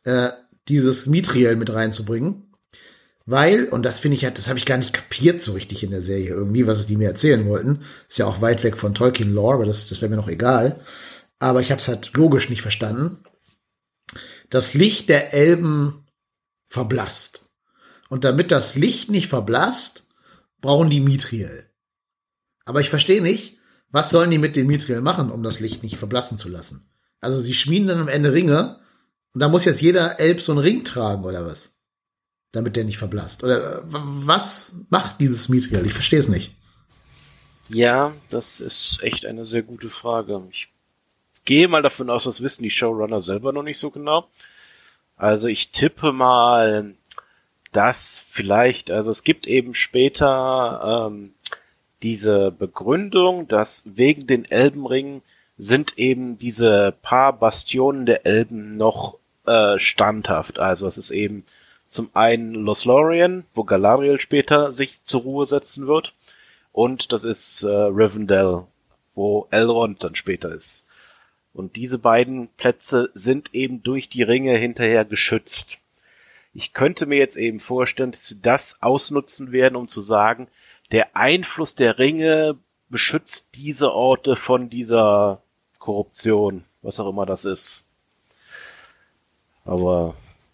äh, dieses Mithril mit reinzubringen. Weil, und das finde ich halt, das habe ich gar nicht kapiert so richtig in der Serie irgendwie, was die mir erzählen wollten. Ist ja auch weit weg von Tolkien Lore, aber das, das wäre mir noch egal. Aber ich habe es halt logisch nicht verstanden. Das Licht der Elben verblasst. Und damit das Licht nicht verblasst, brauchen die Mithril. Aber ich verstehe nicht, was sollen die mit dem Mithril machen, um das Licht nicht verblassen zu lassen? Also sie schmieden dann am Ende Ringe und da muss jetzt jeder Elb so einen Ring tragen oder was? Damit der nicht verblasst. Oder äh, was macht dieses Mithril? Ich verstehe es nicht. Ja, das ist echt eine sehr gute Frage. Ich gehe mal davon aus, das wissen die Showrunner selber noch nicht so genau. Also ich tippe mal, dass vielleicht, also es gibt eben später ähm, diese Begründung, dass wegen den Elbenringen sind eben diese paar Bastionen der Elben noch äh, standhaft. Also es ist eben zum einen Lothlorien, wo Galadriel später sich zur Ruhe setzen wird, und das ist äh, Rivendell, wo Elrond dann später ist. Und diese beiden Plätze sind eben durch die Ringe hinterher geschützt. Ich könnte mir jetzt eben vorstellen, dass sie das ausnutzen werden, um zu sagen, der Einfluss der Ringe beschützt diese Orte von dieser Korruption, was auch immer das ist. Aber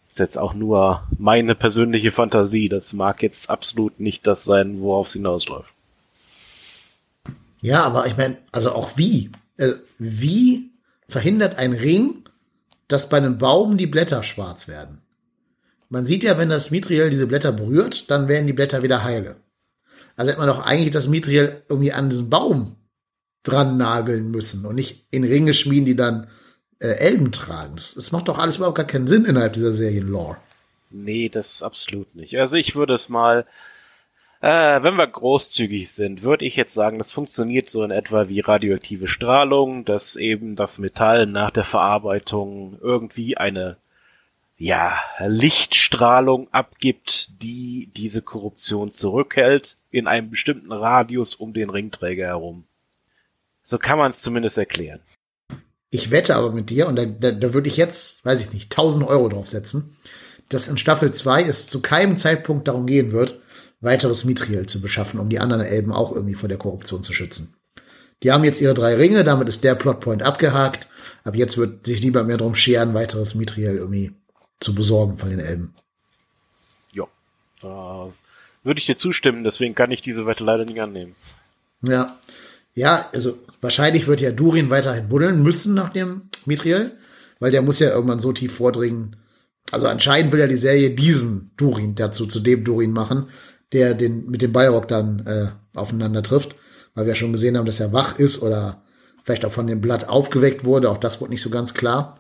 ist jetzt auch nur meine persönliche Fantasie. Das mag jetzt absolut nicht das sein, worauf es hinausläuft. Ja, aber ich meine, also auch wie? Äh, wie verhindert ein Ring, dass bei einem Baum die Blätter schwarz werden? Man sieht ja, wenn das Mithril diese Blätter berührt, dann werden die Blätter wieder heile. Also hätte man doch eigentlich das Mithril irgendwie an diesen Baum dran nageln müssen und nicht in Ringe schmieden, die dann äh, Elben tragen. Das, das macht doch alles überhaupt gar keinen Sinn innerhalb dieser Serien-Lore. Nee, das absolut nicht. Also ich würde es mal, äh, wenn wir großzügig sind, würde ich jetzt sagen, das funktioniert so in etwa wie radioaktive Strahlung, dass eben das Metall nach der Verarbeitung irgendwie eine ja, Lichtstrahlung abgibt, die diese Korruption zurückhält in einem bestimmten Radius um den Ringträger herum. So kann man es zumindest erklären. Ich wette aber mit dir, und da, da, da würde ich jetzt, weiß ich nicht, 1000 Euro draufsetzen, dass in Staffel 2 es zu keinem Zeitpunkt darum gehen wird, weiteres Mithril zu beschaffen, um die anderen Elben auch irgendwie vor der Korruption zu schützen. Die haben jetzt ihre drei Ringe, damit ist der Plotpoint abgehakt. Ab jetzt wird sich niemand mehr drum scheren, weiteres Mithril irgendwie zu besorgen von den Elben. Ja, da würde ich dir zustimmen, deswegen kann ich diese Wette leider nicht annehmen. Ja, ja, also wahrscheinlich wird ja Durin weiterhin buddeln müssen nach dem Mithril, weil der muss ja irgendwann so tief vordringen. Also anscheinend will ja die Serie diesen Durin dazu zu dem Durin machen, der den mit dem Balrog dann äh, aufeinander trifft, weil wir ja schon gesehen haben, dass er wach ist oder vielleicht auch von dem Blatt aufgeweckt wurde. Auch das wurde nicht so ganz klar.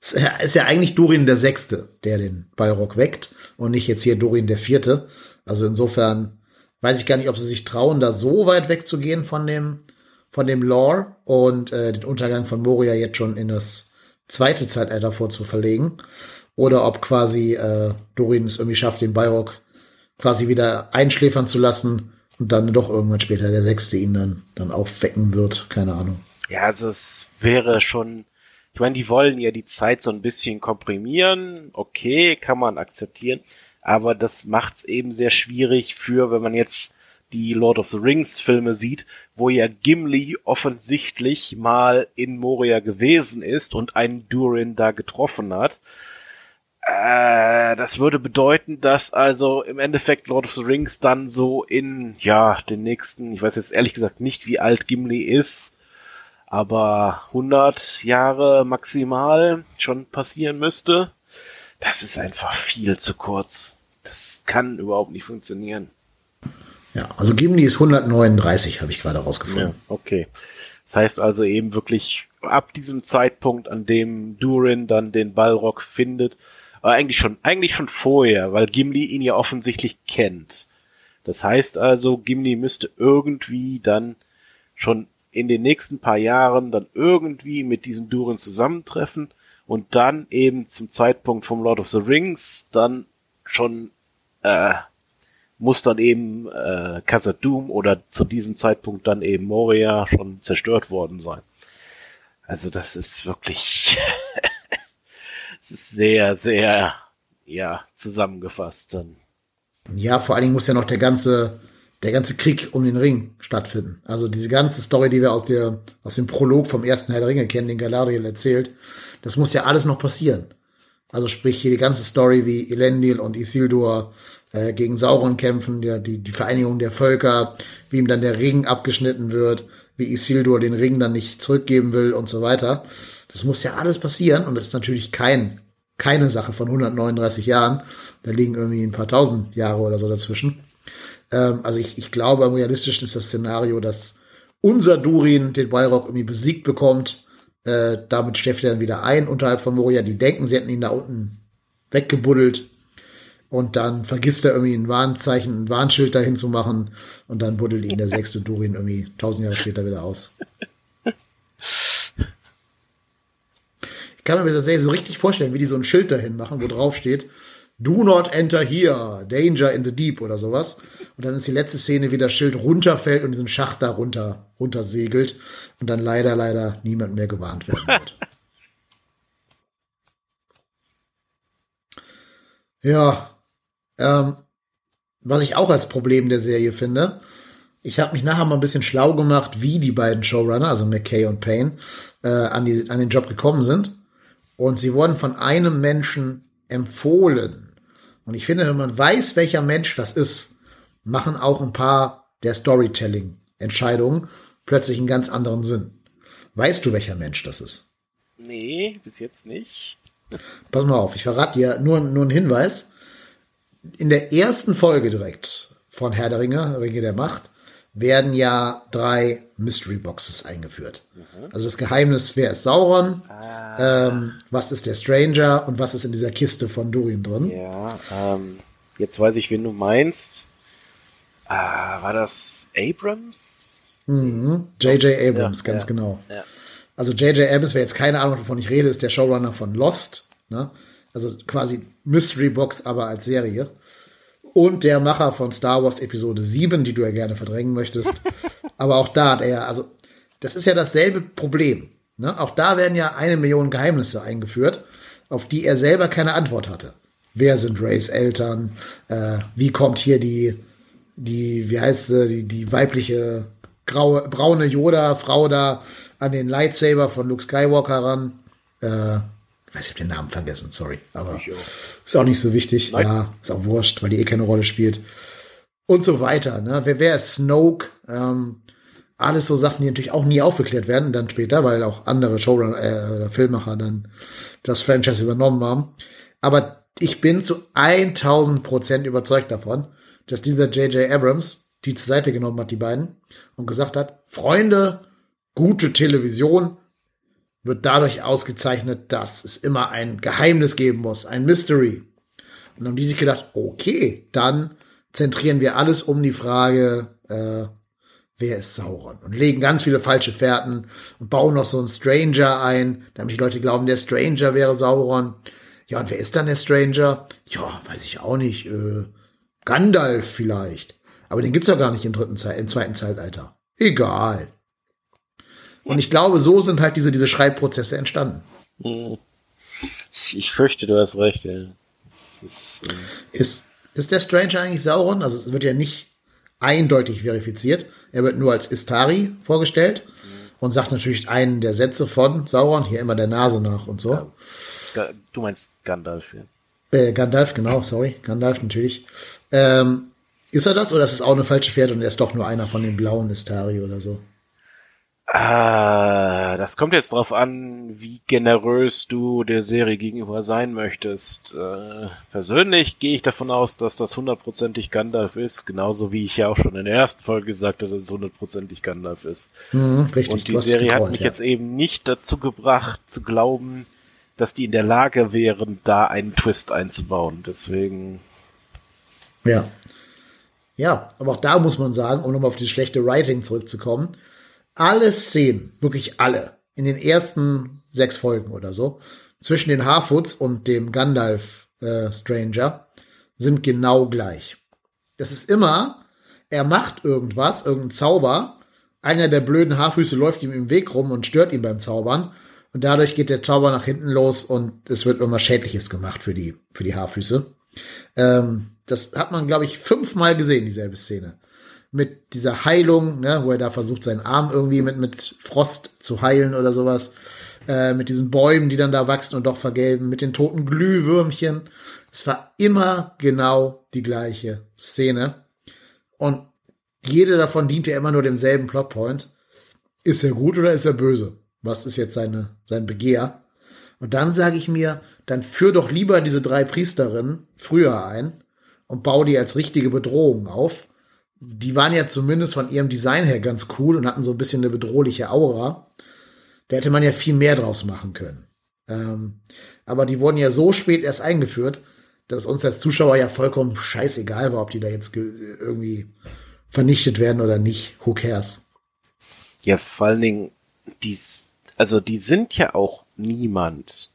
Es ist ja eigentlich Durin der Sechste, der den Balrog weckt und nicht jetzt hier Durin der Vierte. Also insofern weiß ich gar nicht, ob sie sich trauen, da so weit wegzugehen von dem von dem Lore und äh, den Untergang von Moria jetzt schon in das zweite Zeitalter vorzuverlegen oder ob quasi äh, Durin es irgendwie schafft, den Balrog quasi wieder einschläfern zu lassen und dann doch irgendwann später der Sechste ihn dann, dann aufwecken wird. Keine Ahnung. Ja, also es wäre schon ich meine, die wollen ja die Zeit so ein bisschen komprimieren. Okay, kann man akzeptieren. Aber das macht's eben sehr schwierig für, wenn man jetzt die Lord of the Rings Filme sieht, wo ja Gimli offensichtlich mal in Moria gewesen ist und einen Durin da getroffen hat. Äh, das würde bedeuten, dass also im Endeffekt Lord of the Rings dann so in, ja, den nächsten, ich weiß jetzt ehrlich gesagt nicht, wie alt Gimli ist, aber 100 Jahre maximal schon passieren müsste, das ist einfach viel zu kurz. Das kann überhaupt nicht funktionieren. Ja, also Gimli ist 139, habe ich gerade rausgefunden. Ja, okay. Das heißt also eben wirklich ab diesem Zeitpunkt, an dem Durin dann den Balrog findet, aber eigentlich schon, eigentlich schon vorher, weil Gimli ihn ja offensichtlich kennt. Das heißt also, Gimli müsste irgendwie dann schon in den nächsten paar Jahren dann irgendwie mit diesen Duren zusammentreffen und dann eben zum Zeitpunkt vom Lord of the Rings dann schon äh, muss dann eben äh, Khazad-dûm oder zu diesem Zeitpunkt dann eben Moria schon zerstört worden sein. Also das ist wirklich sehr, sehr ja zusammengefasst dann. Ja, vor allen Dingen muss ja noch der ganze der ganze Krieg um den Ring stattfinden. Also diese ganze Story, die wir aus der aus dem Prolog vom ersten Herr der Ringe kennen, den Galadriel erzählt, das muss ja alles noch passieren. Also sprich hier die ganze Story, wie Elendil und Isildur äh, gegen Sauron kämpfen, der, die, die Vereinigung der Völker, wie ihm dann der Ring abgeschnitten wird, wie Isildur den Ring dann nicht zurückgeben will und so weiter. Das muss ja alles passieren und das ist natürlich kein, keine Sache von 139 Jahren. Da liegen irgendwie ein paar tausend Jahre oder so dazwischen. Ähm, also ich, ich glaube, am realistischsten ist das Szenario, dass unser Durin den Balrog irgendwie besiegt bekommt. Äh, damit schläft er dann wieder ein unterhalb von Moria. Die denken, sie hätten ihn da unten weggebuddelt. Und dann vergisst er irgendwie ein Warnzeichen, ein Warnschild dahin zu machen. Und dann buddelt ihn der sechste Durin irgendwie tausend Jahre später wieder aus. Ich kann mir das so richtig vorstellen, wie die so ein Schild dahin machen, wo drauf steht, Do not enter here, danger in the deep oder sowas. Und dann ist die letzte Szene, wie das Schild runterfällt und diesen Schacht da runter, runter segelt und dann leider, leider niemand mehr gewarnt werden wird. ja, ähm, was ich auch als Problem der Serie finde, ich habe mich nachher mal ein bisschen schlau gemacht, wie die beiden Showrunner, also McKay und Payne, äh, an, die, an den Job gekommen sind. Und sie wurden von einem Menschen empfohlen. Und ich finde, wenn man weiß, welcher Mensch das ist, machen auch ein paar der Storytelling-Entscheidungen plötzlich einen ganz anderen Sinn. Weißt du, welcher Mensch das ist? Nee, bis jetzt nicht. Pass mal auf, ich verrate dir nur, nur einen Hinweis. In der ersten Folge direkt von Herr der Ringe, Ringe der Macht, werden ja drei Mystery Boxes eingeführt. Also das Geheimnis, wer ist Sauron, ähm, was ist der Stranger und was ist in dieser Kiste von Durin drin. Ja, ähm, jetzt weiß ich, wen du meinst. Ah, war das Abrams? Mhm. J.J. Abrams, Ja, ganz ja. genau. Ja. Also J.J. Abrams, wer jetzt keine Ahnung wovon ich rede, ist der Showrunner von Lost. Ne? Also quasi Mystery Box, aber als Serie. Und der Macher von Star Wars Episode 7, die du ja gerne verdrängen möchtest. aber auch da hat er ja, also das ist ja dasselbe Problem. Ne? Auch da werden ja eine Million Geheimnisse eingeführt, auf die er selber keine Antwort hatte. Wer sind Rays Eltern? Äh, wie kommt hier die, die, wie heißt sie, die, die weibliche graue, braune Yoda-Frau da an den Lightsaber von Luke Skywalker ran? Äh, ich weiß, ich habe den Namen vergessen, sorry. Aber ist auch nicht so wichtig. Nein. Ja, ist auch wurscht, weil die eh keine Rolle spielt. Und so weiter. Ne? Wer, wer ist Snoke? Ähm, alles so Sachen, die natürlich auch nie aufgeklärt werden, dann später, weil auch andere Showrunner, äh, oder Filmmacher dann das Franchise übernommen haben. Aber ich bin zu 1000 Prozent überzeugt davon, dass dieser J.J. Abrams die zur Seite genommen hat, die beiden, und gesagt hat, Freunde, gute Television wird dadurch ausgezeichnet, dass es immer ein Geheimnis geben muss, ein Mystery. Und dann haben die sich gedacht, okay, dann zentrieren wir alles um die Frage, äh, wer ist Sauron? Und legen ganz viele falsche Fährten und bauen noch so einen Stranger ein, damit die Leute glauben, der Stranger wäre Sauron. Ja, und wer ist dann der Stranger? Ja, weiß ich auch nicht. Äh, Gandalf vielleicht. Aber den gibt's ja gar nicht im dritten Zeit, im zweiten Zeitalter. Egal. Und ich glaube, so sind halt diese, diese Schreibprozesse entstanden. Ich, ich fürchte, du hast recht, ja. Ist, ähm, Ist, ist der Stranger eigentlich Sauron? Also es wird ja nicht eindeutig verifiziert. Er wird nur als Istari vorgestellt und sagt natürlich einen der Sätze von Sauron, hier immer der Nase nach und so. Ga- du meinst Gandalf, ja. Äh, Gandalf, genau, sorry. Gandalf natürlich. Ähm, ist er das oder ist es auch eine falsche Pferd und er ist doch nur einer von den blauen Istari oder so? Ah, das kommt jetzt drauf an, wie generös du der Serie gegenüber sein möchtest. Äh, persönlich gehe ich davon aus, dass das hundertprozentig Gandalf ist, genauso wie ich ja auch schon in der ersten Folge gesagt habe, dass es hundertprozentig Gandalf ist. Hm, richtig. Und die Serie hat gecallt, mich ja. jetzt eben nicht dazu gebracht, zu glauben, dass die in der Lage wären, da einen Twist einzubauen. Deswegen, Ja. Ja, aber auch da muss man sagen, um nochmal auf die schlechte Writing zurückzukommen, alle Szenen, wirklich alle, in den ersten sechs Folgen oder so, zwischen den Harfoots und dem Gandalf äh, Stranger, sind genau gleich. Das ist immer, er macht irgendwas, irgendeinen Zauber, einer der blöden Haarfüße läuft ihm im Weg rum und stört ihn beim Zaubern. Und dadurch geht der Zauber nach hinten los und es wird irgendwas Schädliches gemacht für die, für die Haarfüße. Ähm, das hat man, glaube ich, fünfmal gesehen, dieselbe Szene. Mit dieser Heilung, ne, wo er da versucht, seinen Arm irgendwie mit, mit Frost zu heilen oder sowas. Äh, mit diesen Bäumen, die dann da wachsen und doch vergelben, mit den toten Glühwürmchen. Es war immer genau die gleiche Szene. Und jede davon diente ja immer nur demselben Plotpoint. Ist er gut oder ist er böse? Was ist jetzt seine, sein Begehr? Und dann sage ich mir, dann führ doch lieber diese drei Priesterinnen früher ein und bau die als richtige Bedrohung auf. Die waren ja zumindest von ihrem Design her ganz cool und hatten so ein bisschen eine bedrohliche Aura. Da hätte man ja viel mehr draus machen können. Ähm, aber die wurden ja so spät erst eingeführt, dass uns als Zuschauer ja vollkommen scheißegal war, ob die da jetzt ge- irgendwie vernichtet werden oder nicht. Who cares? ja, vor allen Dingen, die, also die sind ja auch niemand.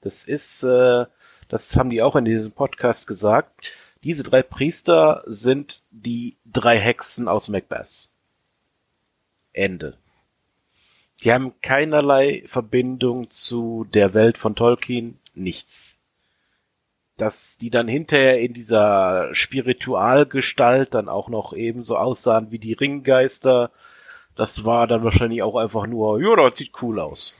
Das ist, äh, das haben die auch in diesem Podcast gesagt. Diese drei Priester sind die drei Hexen aus Macbeth. Ende. Die haben keinerlei Verbindung zu der Welt von Tolkien, nichts. Dass die dann hinterher in dieser Spiritualgestalt dann auch noch ebenso aussahen wie die Ringgeister, das war dann wahrscheinlich auch einfach nur, ja, das sieht cool aus.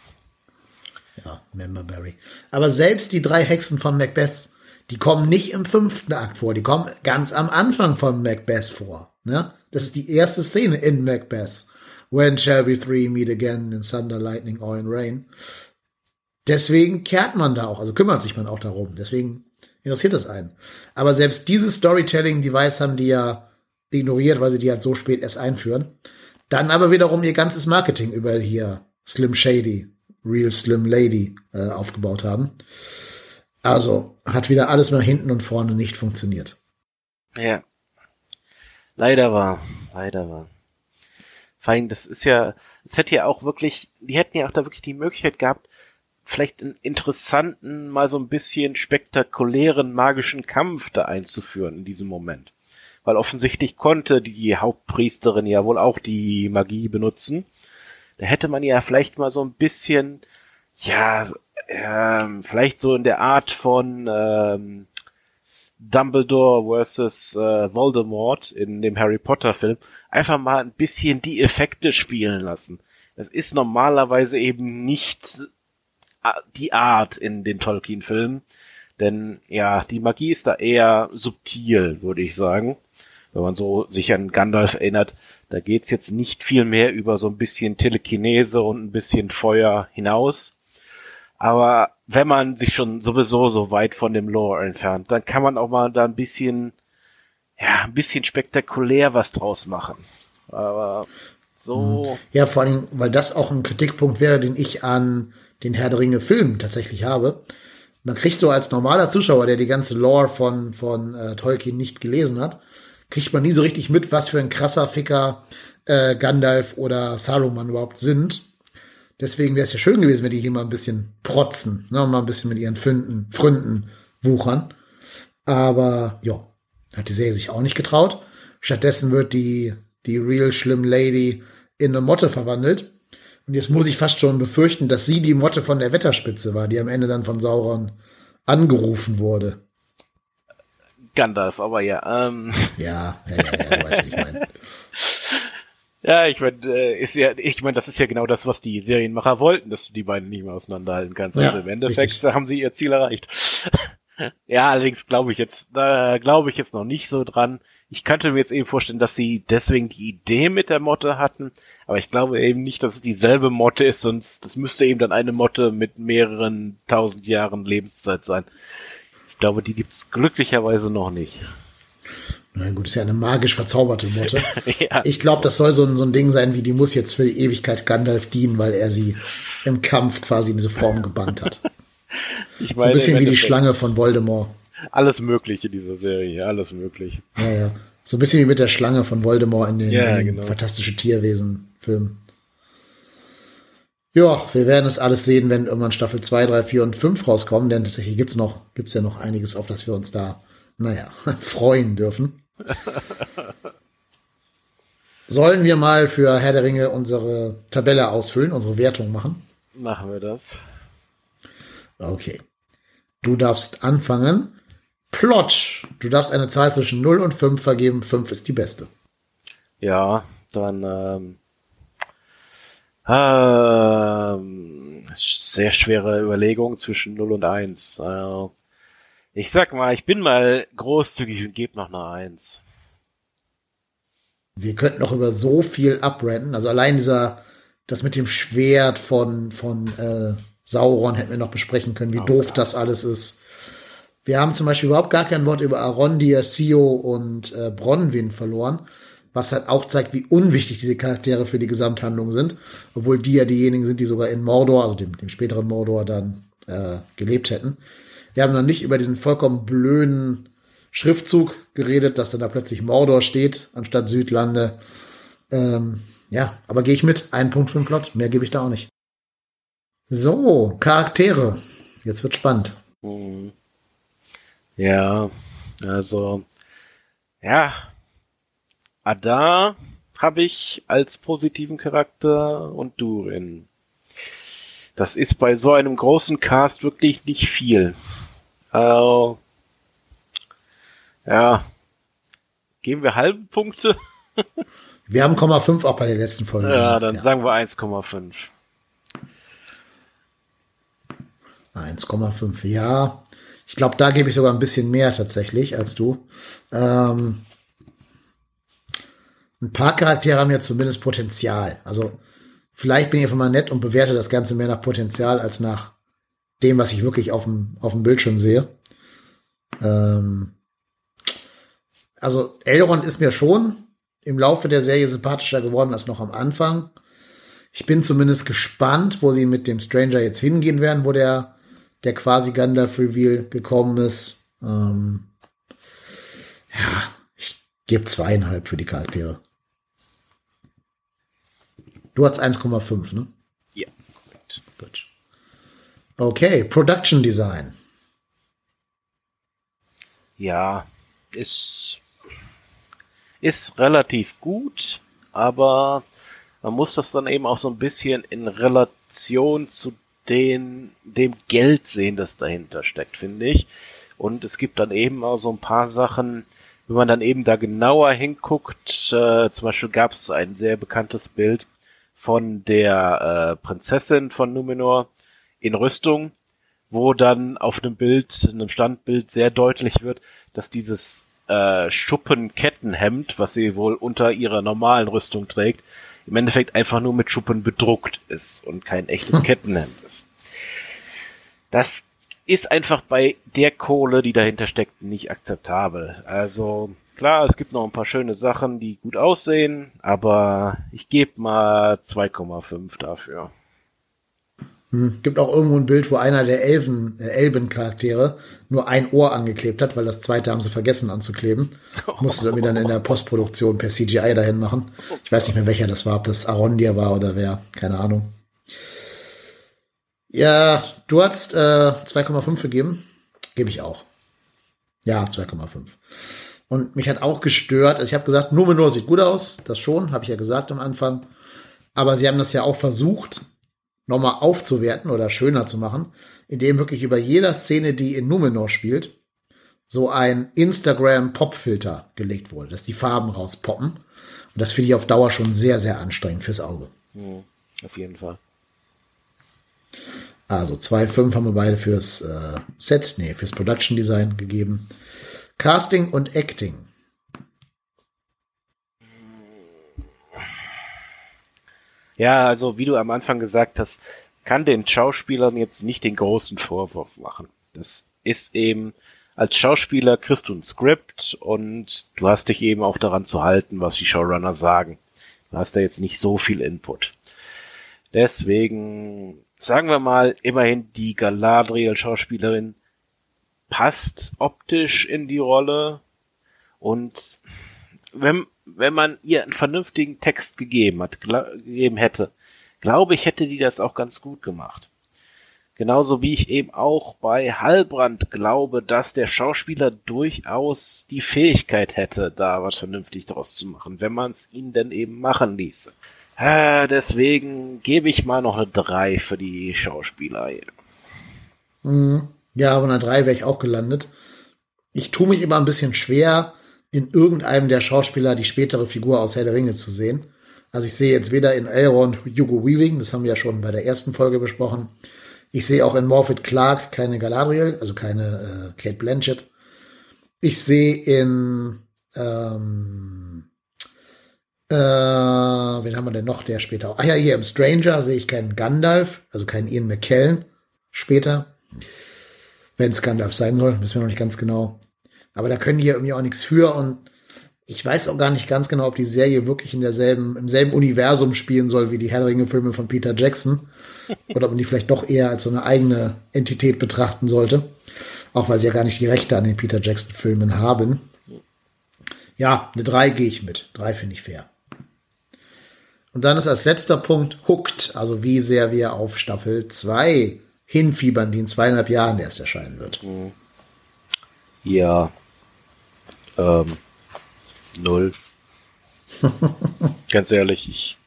Ja, Memberberry. Aber selbst die drei Hexen von Macbeth, die kommen nicht im fünften Akt vor, die kommen ganz am Anfang von Macbeth vor. Ne? Das ist die erste Szene in Macbeth. When shall we three meet again in thunder, lightning or in rain? Deswegen kehrt man da auch, also kümmert sich man auch darum. Deswegen interessiert das einen. Aber selbst dieses Storytelling-Device haben die ja ignoriert, weil sie die halt so spät erst einführen. Dann aber wiederum ihr ganzes Marketing über hier Slim Shady, Real Slim Lady äh, aufgebaut haben. Also hat wieder alles nach hinten und vorne nicht funktioniert. Ja. Leider war, leider war. Fein, das ist ja, es hätte ja auch wirklich, die hätten ja auch da wirklich die Möglichkeit gehabt, vielleicht einen interessanten, mal so ein bisschen spektakulären magischen Kampf da einzuführen in diesem Moment. Weil offensichtlich konnte die Hauptpriesterin ja wohl auch die Magie benutzen. Da hätte man ja vielleicht mal so ein bisschen, ja, ähm, vielleicht so in der Art von ähm, Dumbledore versus äh, Voldemort in dem Harry Potter Film einfach mal ein bisschen die Effekte spielen lassen. Das ist normalerweise eben nicht äh, die Art in den Tolkien-Filmen, denn ja, die Magie ist da eher subtil, würde ich sagen. Wenn man so sich an Gandalf erinnert, da geht's jetzt nicht viel mehr über so ein bisschen Telekinese und ein bisschen Feuer hinaus. Aber wenn man sich schon sowieso so weit von dem Lore entfernt, dann kann man auch mal da ein bisschen, ja, ein bisschen spektakulär was draus machen. Aber so. Mhm. Ja, vor allem, weil das auch ein Kritikpunkt wäre, den ich an den Herr der Ringe Film tatsächlich habe. Man kriegt so als normaler Zuschauer, der die ganze Lore von, von äh, Tolkien nicht gelesen hat, kriegt man nie so richtig mit, was für ein krasser Ficker äh, Gandalf oder Saruman überhaupt sind. Deswegen wäre es ja schön gewesen, wenn die hier mal ein bisschen protzen, ne, mal ein bisschen mit ihren Fünden, Fründen wuchern. Aber ja, hat die Serie sich auch nicht getraut. Stattdessen wird die, die Real Schlimm Lady in eine Motte verwandelt. Und jetzt muss ich fast schon befürchten, dass sie die Motte von der Wetterspitze war, die am Ende dann von Sauron angerufen wurde. Gandalf, aber ja. Ähm. Ja, ja, ja, ja, du weißt, wie ich meine. Ja, ich meine, äh, ist ja, ich meine, das ist ja genau das, was die Serienmacher wollten, dass du die beiden nicht mehr auseinanderhalten kannst. Also Ja, im Endeffekt richtig. haben sie ihr Ziel erreicht. ja, allerdings glaube ich jetzt, da glaube ich jetzt noch nicht so dran. Ich könnte mir jetzt eben vorstellen, dass sie deswegen die Idee mit der Motte hatten, aber ich glaube eben nicht, dass es dieselbe Motte ist, sonst das müsste eben dann eine Motte mit mehreren tausend Jahren Lebenszeit sein. Ich glaube, die gibt's glücklicherweise noch nicht. Na gut, ist ja eine magisch verzauberte Motte. Ja. Ich glaube, das soll so ein, so ein Ding sein, wie die muss jetzt für die Ewigkeit Gandalf dienen, weil er sie im Kampf quasi in diese Form gebannt hat. Ich So ein bisschen wie die Schlange von Voldemort. Alles Mögliche dieser Serie, alles möglich. Ja, ja. So ein bisschen wie mit der Schlange von Voldemort in den, Ja, in den genau. Fantastische Tierwesen-Filmen. Ja, wir werden es alles sehen, wenn irgendwann Staffel 2, 3, 4 und 5 rauskommen, denn tatsächlich gibt's noch, gibt's ja noch einiges, auf das wir uns da, naja, freuen dürfen. Sollen wir mal für Herr der Ringe unsere Tabelle ausfüllen, unsere Wertung machen? Machen wir das. Okay. Du darfst anfangen. Plot. Du darfst eine Zahl zwischen 0 und 5 vergeben. 5 ist die beste. Ja, dann ähm, ähm, sehr schwere Überlegung zwischen 0 und 1. Also, ich sag mal, ich bin mal großzügig und gebe noch eine 1. Wir könnten noch über so viel abrenten. Also allein dieser, das mit dem Schwert von, von äh, Sauron hätten wir noch besprechen können, wie doof das alles ist. Wir haben zum Beispiel überhaupt gar kein Wort über Arondir, Sio und äh, Bronwyn verloren, was halt auch zeigt, wie unwichtig diese Charaktere für die Gesamthandlung sind, obwohl die ja diejenigen sind, die sogar in Mordor, also dem, dem späteren Mordor, dann äh, gelebt hätten. Wir haben noch nicht über diesen vollkommen blöden Schriftzug geredet, dass dann da plötzlich Mordor steht, anstatt Südlande. Ähm, ja, aber gehe ich mit. Ein Punkt für den Plot. Mehr gebe ich da auch nicht. So, Charaktere. Jetzt wird spannend. Hm. Ja, also, ja, Adar habe ich als positiven Charakter und Durin. Das ist bei so einem großen Cast wirklich nicht viel. Also, ja, geben wir halbe Punkte? Wir haben 0,5 auch bei der letzten Folge. Ja, gemacht, dann sagen wir 1,5. 1,5. Ja, ich glaube, da gebe ich sogar ein bisschen mehr tatsächlich als du. Ähm, ein paar Charaktere haben ja zumindest Potenzial. Also vielleicht bin ich einfach mal nett und bewerte das Ganze mehr nach Potenzial als nach dem, was ich wirklich auf dem, auf dem Bildschirm sehe. Ähm, also Elrond ist mir schon im Laufe der Serie sympathischer geworden als noch am Anfang. Ich bin zumindest gespannt, wo sie mit dem Stranger jetzt hingehen werden, wo der, der quasi Gandalf Reveal gekommen ist. Ähm, ja, ich gebe zweieinhalb für die Charaktere. Du hast 1,5, ne? Ja, korrekt. Gut. Okay, Production Design. Ja, ist, ist relativ gut, aber man muss das dann eben auch so ein bisschen in Relation zu den, dem Geld sehen, das dahinter steckt, finde ich. Und es gibt dann eben auch so ein paar Sachen, wenn man dann eben da genauer hinguckt, äh, zum Beispiel gab es ein sehr bekanntes Bild von der äh, Prinzessin von Numenor in Rüstung, wo dann auf einem Bild, einem Standbild sehr deutlich wird, dass dieses äh, Schuppenkettenhemd, was sie wohl unter ihrer normalen Rüstung trägt, im Endeffekt einfach nur mit Schuppen bedruckt ist und kein echtes Kettenhemd ist. Das ist einfach bei der Kohle, die dahinter steckt, nicht akzeptabel. Also klar, es gibt noch ein paar schöne Sachen, die gut aussehen, aber ich gebe mal 2,5 dafür. Hm. Gibt auch irgendwo ein Bild, wo einer der Elfen, äh, Elben-Charaktere nur ein Ohr angeklebt hat, weil das zweite haben sie vergessen anzukleben. Musste irgendwie dann in der Postproduktion per CGI dahin machen. Ich weiß nicht mehr, welcher das war, ob das Arondir war oder wer. Keine Ahnung. Ja, du hast äh, 2,5 gegeben. Gebe ich auch. Ja, 2,5. Und mich hat auch gestört. Also ich habe gesagt, Numenor sieht gut aus. Das schon, habe ich ja gesagt am Anfang. Aber sie haben das ja auch versucht, nochmal aufzuwerten oder schöner zu machen, indem wirklich über jeder Szene, die in Numenor spielt, so ein Instagram-Pop-Filter gelegt wurde, dass die Farben rauspoppen. Und das finde ich auf Dauer schon sehr, sehr anstrengend fürs Auge. Mhm, auf jeden Fall. Also 2,5 haben wir beide fürs äh, Set, nee, fürs Production Design gegeben. Casting und Acting. Ja, also wie du am Anfang gesagt hast, kann den Schauspielern jetzt nicht den großen Vorwurf machen. Das ist eben, als Schauspieler kriegst du ein Skript und du hast dich eben auch daran zu halten, was die Showrunner sagen. Du hast da jetzt nicht so viel Input. Deswegen, sagen wir mal, immerhin die Galadriel-Schauspielerin passt optisch in die Rolle und wenn, wenn man ihr einen vernünftigen Text gegeben hat, gegeben hätte, glaube ich, hätte die das auch ganz gut gemacht. Genauso wie ich eben auch bei Hallbrand glaube, dass der Schauspieler durchaus die Fähigkeit hätte, da was vernünftig draus zu machen, wenn man es ihn denn eben machen ließe. Äh, deswegen gebe ich mal noch eine 3 für die Schauspieler. Mhm. Ja, aber eine 3 wäre ich auch gelandet. Ich tue mich immer ein bisschen schwer, in irgendeinem der Schauspieler die spätere Figur aus Herr der Ringe zu sehen. Also ich sehe jetzt weder in Elrond Hugo Weaving, das haben wir ja schon bei der ersten Folge besprochen. Ich sehe auch in Morphet Clark keine Galadriel, also keine äh, Kate Blanchett. Ich sehe in ähm, äh, wen haben wir denn noch, der später? Ah ja, hier im Stranger sehe ich keinen Gandalf, also keinen Ian McKellen später. Wenn es Gandalf sein soll, wissen wir noch nicht ganz genau. Aber da können die ja irgendwie auch nichts für und ich weiß auch gar nicht ganz genau, ob die Serie wirklich in derselben, im selben Universum spielen soll wie die Herr Ringe-Filme von Peter Jackson. Oder ob man die vielleicht doch eher als so eine eigene Entität betrachten sollte. Auch weil sie ja gar nicht die Rechte an den Peter Jackson-Filmen haben. Ja, eine 3 gehe ich mit. 3 finde ich fair. Und dann ist als letzter Punkt Hooked, also wie sehr wir auf Staffel 2 hinfiebern, die in zweieinhalb Jahren erst erscheinen wird. Ja, ähm, null. Ganz ehrlich, ich,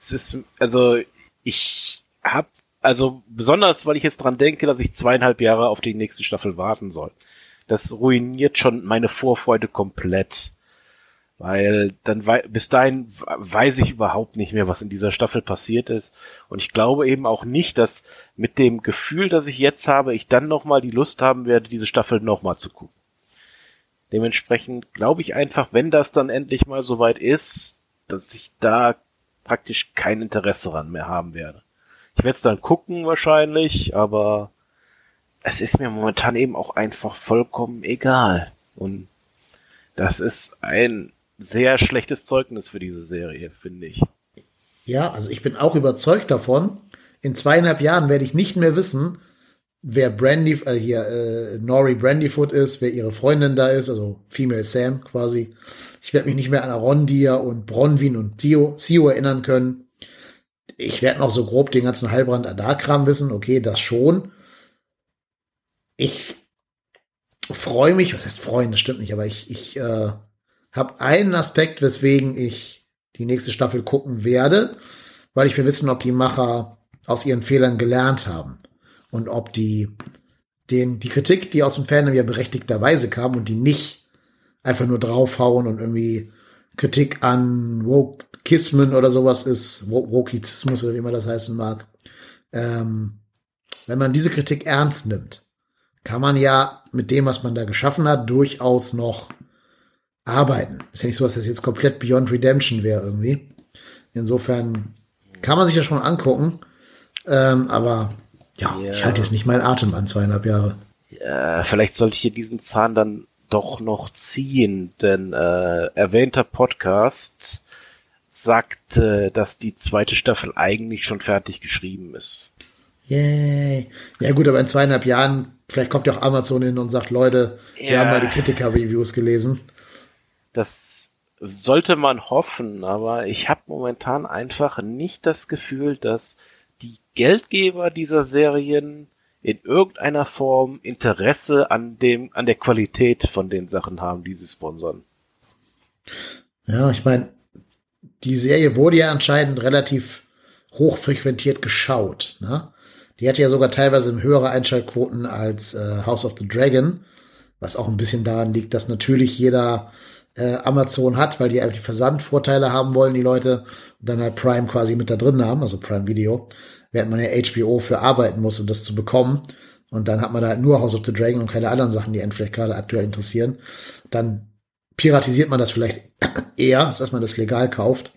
es ist, also, ich hab, also, besonders, weil ich jetzt dran denke, dass ich zweieinhalb Jahre auf die nächste Staffel warten soll. Das ruiniert schon meine Vorfreude komplett. Weil dann bis dahin weiß ich überhaupt nicht mehr, was in dieser Staffel passiert ist. Und ich glaube eben auch nicht, dass mit dem Gefühl, das ich jetzt habe, ich dann nochmal die Lust haben werde, diese Staffel nochmal zu gucken. Dementsprechend glaube ich einfach, wenn das dann endlich mal soweit ist, dass ich da praktisch kein Interesse dran mehr haben werde. Ich werde es dann gucken wahrscheinlich, aber es ist mir momentan eben auch einfach vollkommen egal. Und Das ist ein sehr schlechtes Zeugnis für diese Serie, finde ich. Ja, also ich bin auch überzeugt davon. In zweieinhalb Jahren werde ich nicht mehr wissen, wer Brandy, äh, hier, äh, Nori Brandyfoot ist, wer ihre Freundin da ist, also Female Sam quasi. Ich werde mich nicht mehr an Arondia und Bronwyn und Theo, Theo erinnern können. Ich werde noch so grob den ganzen Heilbrand Adar-Kram wissen, okay, das schon. Ich freue mich, was heißt freuen, das stimmt nicht, aber ich, ich äh, habe einen Aspekt, weswegen ich die nächste Staffel gucken werde, weil ich will wissen, ob die Macher aus ihren Fehlern gelernt haben und ob die den, die Kritik, die aus dem Fandom ja berechtigterweise kam und die nicht einfach nur draufhauen und irgendwie Kritik an Wokismen oder sowas ist, Wokizismus oder wie man das heißen mag. Ähm, wenn man diese Kritik ernst nimmt, kann man ja mit dem, was man da geschaffen hat, durchaus noch arbeiten. Ist ja nicht so, dass das jetzt komplett Beyond Redemption wäre irgendwie. Insofern kann man sich das schon angucken. Ähm, aber ja, ja, ich halte jetzt nicht meinen Atem an zweieinhalb Jahre. Ja, vielleicht sollte ich hier diesen Zahn dann doch noch ziehen, denn äh, erwähnter Podcast sagt, äh, dass die zweite Staffel eigentlich schon fertig geschrieben ist. Yay. Ja gut, aber in zweieinhalb Jahren, vielleicht kommt ja auch Amazon hin und sagt, Leute, ja. wir haben mal die Kritiker-Reviews gelesen. Das sollte man hoffen, aber ich habe momentan einfach nicht das Gefühl, dass die Geldgeber dieser Serien in irgendeiner Form Interesse an dem, an der Qualität von den Sachen haben, die sie sponsern. Ja, ich meine, die Serie wurde ja anscheinend relativ hochfrequentiert geschaut. Ne? Die hatte ja sogar teilweise höhere Einschaltquoten als äh, House of the Dragon, was auch ein bisschen daran liegt, dass natürlich jeder äh, Amazon hat, weil die einfach die Versandvorteile haben wollen, die Leute, und dann halt Prime quasi mit da drin haben, also Prime Video, während man ja HBO für arbeiten muss, um das zu bekommen. Und dann hat man da halt nur House of the Dragon und keine anderen Sachen, die einen vielleicht gerade aktuell interessieren. Dann piratisiert man das vielleicht eher, als dass man das legal kauft.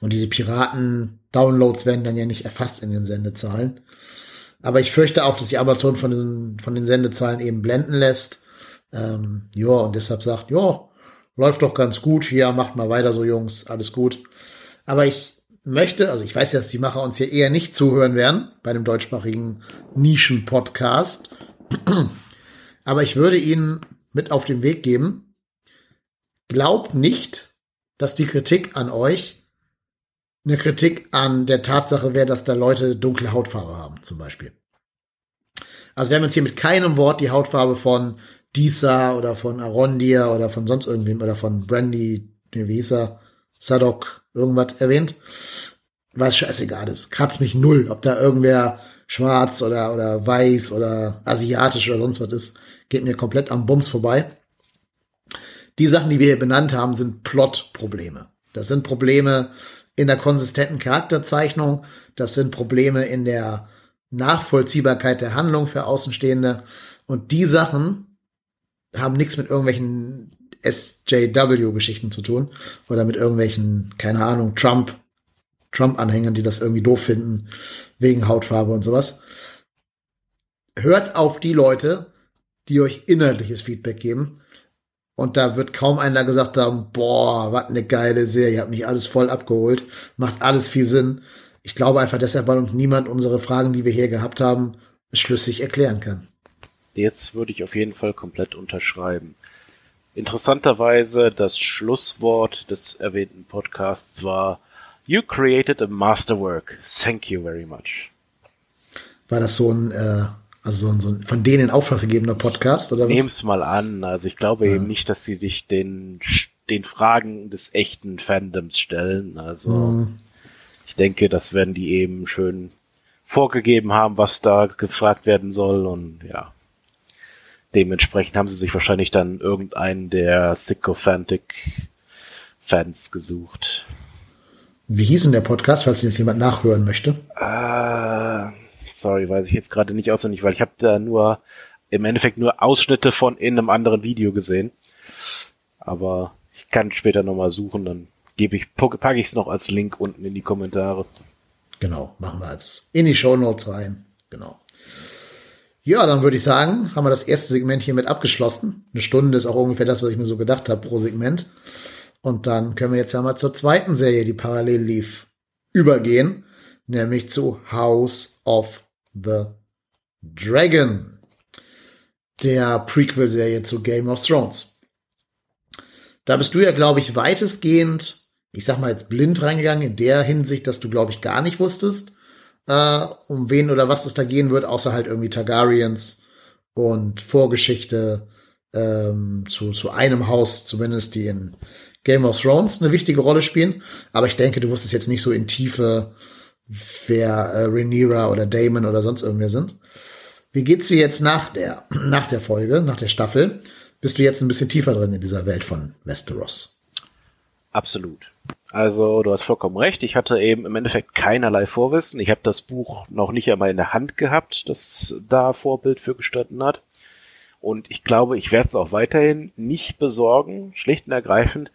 Und diese Piraten-Downloads werden dann ja nicht erfasst in den Sendezahlen. Aber ich fürchte auch, dass die Amazon von, diesen, von den Sendezahlen eben blenden lässt ähm, ja, und deshalb sagt, ja, läuft doch ganz gut, hier, macht mal weiter so, Jungs, alles gut. Aber ich möchte, also ich weiß ja, dass die Macher uns hier eher nicht zuhören werden bei dem deutschsprachigen Nischen-Podcast. Aber ich würde Ihnen mit auf den Weg geben, glaubt nicht, dass die Kritik an euch eine Kritik an der Tatsache wäre, dass da Leute dunkle Hautfarbe haben, zum Beispiel. Also wir haben jetzt hier mit keinem Wort die Hautfarbe von Disa oder von Arondia oder von sonst irgendwem oder von Brandy, wie hieß er, Sadok, irgendwas erwähnt. Was scheißegal ist. Kratzt mich null, ob da irgendwer schwarz oder, oder weiß oder asiatisch oder sonst was ist. Geht mir komplett am Bums vorbei. Die Sachen, die wir hier benannt haben, sind Plot-Probleme. Das sind Probleme in der konsistenten Charakterzeichnung. Das sind Probleme in der Nachvollziehbarkeit der Handlung für Außenstehende. Und die Sachen haben nichts mit irgendwelchen SJW-Geschichten zu tun oder mit irgendwelchen, keine Ahnung, Trump, Trump-Anhängern, die das irgendwie doof finden, wegen Hautfarbe und sowas. Hört auf die Leute, die euch inhaltliches Feedback geben. Und da wird kaum einer gesagt haben, boah, was eine geile Serie, hat mich alles voll abgeholt, macht alles viel Sinn. Ich glaube einfach deshalb, weil uns niemand unsere Fragen, die wir hier gehabt haben, schlüssig erklären kann. Jetzt würde ich auf jeden Fall komplett unterschreiben. Interessanterweise das Schlusswort des erwähnten Podcasts war You created a masterwork. Thank you very much. War das so ein, äh, also so ein, so ein von denen in Auftrag gegebener Podcast oder was? Nehm's mal an. Also ich glaube ja. eben nicht, dass sie sich den den Fragen des echten Fandoms stellen. Also mhm. ich denke, das werden die eben schön vorgegeben haben, was da gefragt werden soll und ja. Dementsprechend haben sie sich wahrscheinlich dann irgendeinen der Sycophantic Fans gesucht. Wie hieß denn der Podcast, falls jetzt jemand nachhören möchte? Äh, sorry, weiß ich jetzt gerade nicht auswendig, weil ich habe da nur im Endeffekt nur Ausschnitte von in einem anderen Video gesehen. Aber ich kann später nochmal suchen, dann gebe ich, packe ich es noch als Link unten in die Kommentare. Genau, machen wir als in die Show Notes rein. Genau. Ja, dann würde ich sagen, haben wir das erste Segment hiermit abgeschlossen. Eine Stunde ist auch ungefähr das, was ich mir so gedacht habe pro Segment. Und dann können wir jetzt ja mal zur zweiten Serie, die parallel lief, übergehen, nämlich zu House of the Dragon, der Prequel-Serie zu Game of Thrones. Da bist du ja, glaube ich, weitestgehend, ich sag mal jetzt blind reingegangen, in der Hinsicht, dass du, glaube ich, gar nicht wusstest, äh, um wen oder was es da gehen wird, außer halt irgendwie Targaryens und Vorgeschichte ähm, zu, zu einem Haus, zumindest die in Game of Thrones eine wichtige Rolle spielen. Aber ich denke, du wusstest jetzt nicht so in Tiefe, wer äh, Rhaenyra oder Damon oder sonst irgendwer sind. Wie geht's dir jetzt nach der, nach der Folge, nach der Staffel? Bist du jetzt ein bisschen tiefer drin in dieser Welt von Westeros? Absolut. Also du hast vollkommen recht. Ich hatte eben im Endeffekt keinerlei Vorwissen. Ich habe das Buch noch nicht einmal in der Hand gehabt, das da Vorbild für gestanden hat. Und ich glaube, ich werde es auch weiterhin nicht besorgen, schlicht und ergreifend,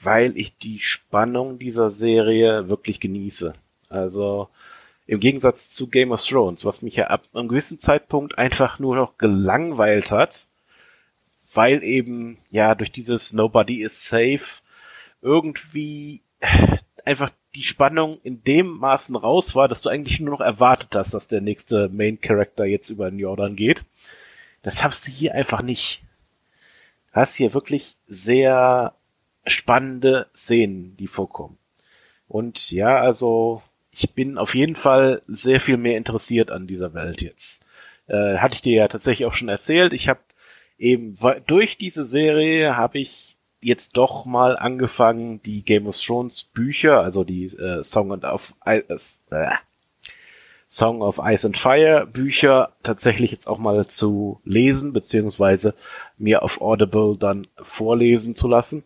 weil ich die Spannung dieser Serie wirklich genieße. Also im Gegensatz zu Game of Thrones, was mich ja ab einem gewissen Zeitpunkt einfach nur noch gelangweilt hat, weil eben ja durch dieses Nobody is safe irgendwie einfach die Spannung in dem Maßen raus war, dass du eigentlich nur noch erwartet hast, dass der nächste Main Character jetzt über den Jordan geht. Das hast du hier einfach nicht. Du hast hier wirklich sehr spannende Szenen, die vorkommen. Und ja, also ich bin auf jeden Fall sehr viel mehr interessiert an dieser Welt jetzt. Äh, hatte ich dir ja tatsächlich auch schon erzählt. Ich habe eben durch diese Serie habe ich jetzt doch mal angefangen, die Game of Thrones Bücher, also die äh, Song of Ice, äh, Song of Ice and Fire Bücher tatsächlich jetzt auch mal zu lesen, beziehungsweise mir auf Audible dann vorlesen zu lassen.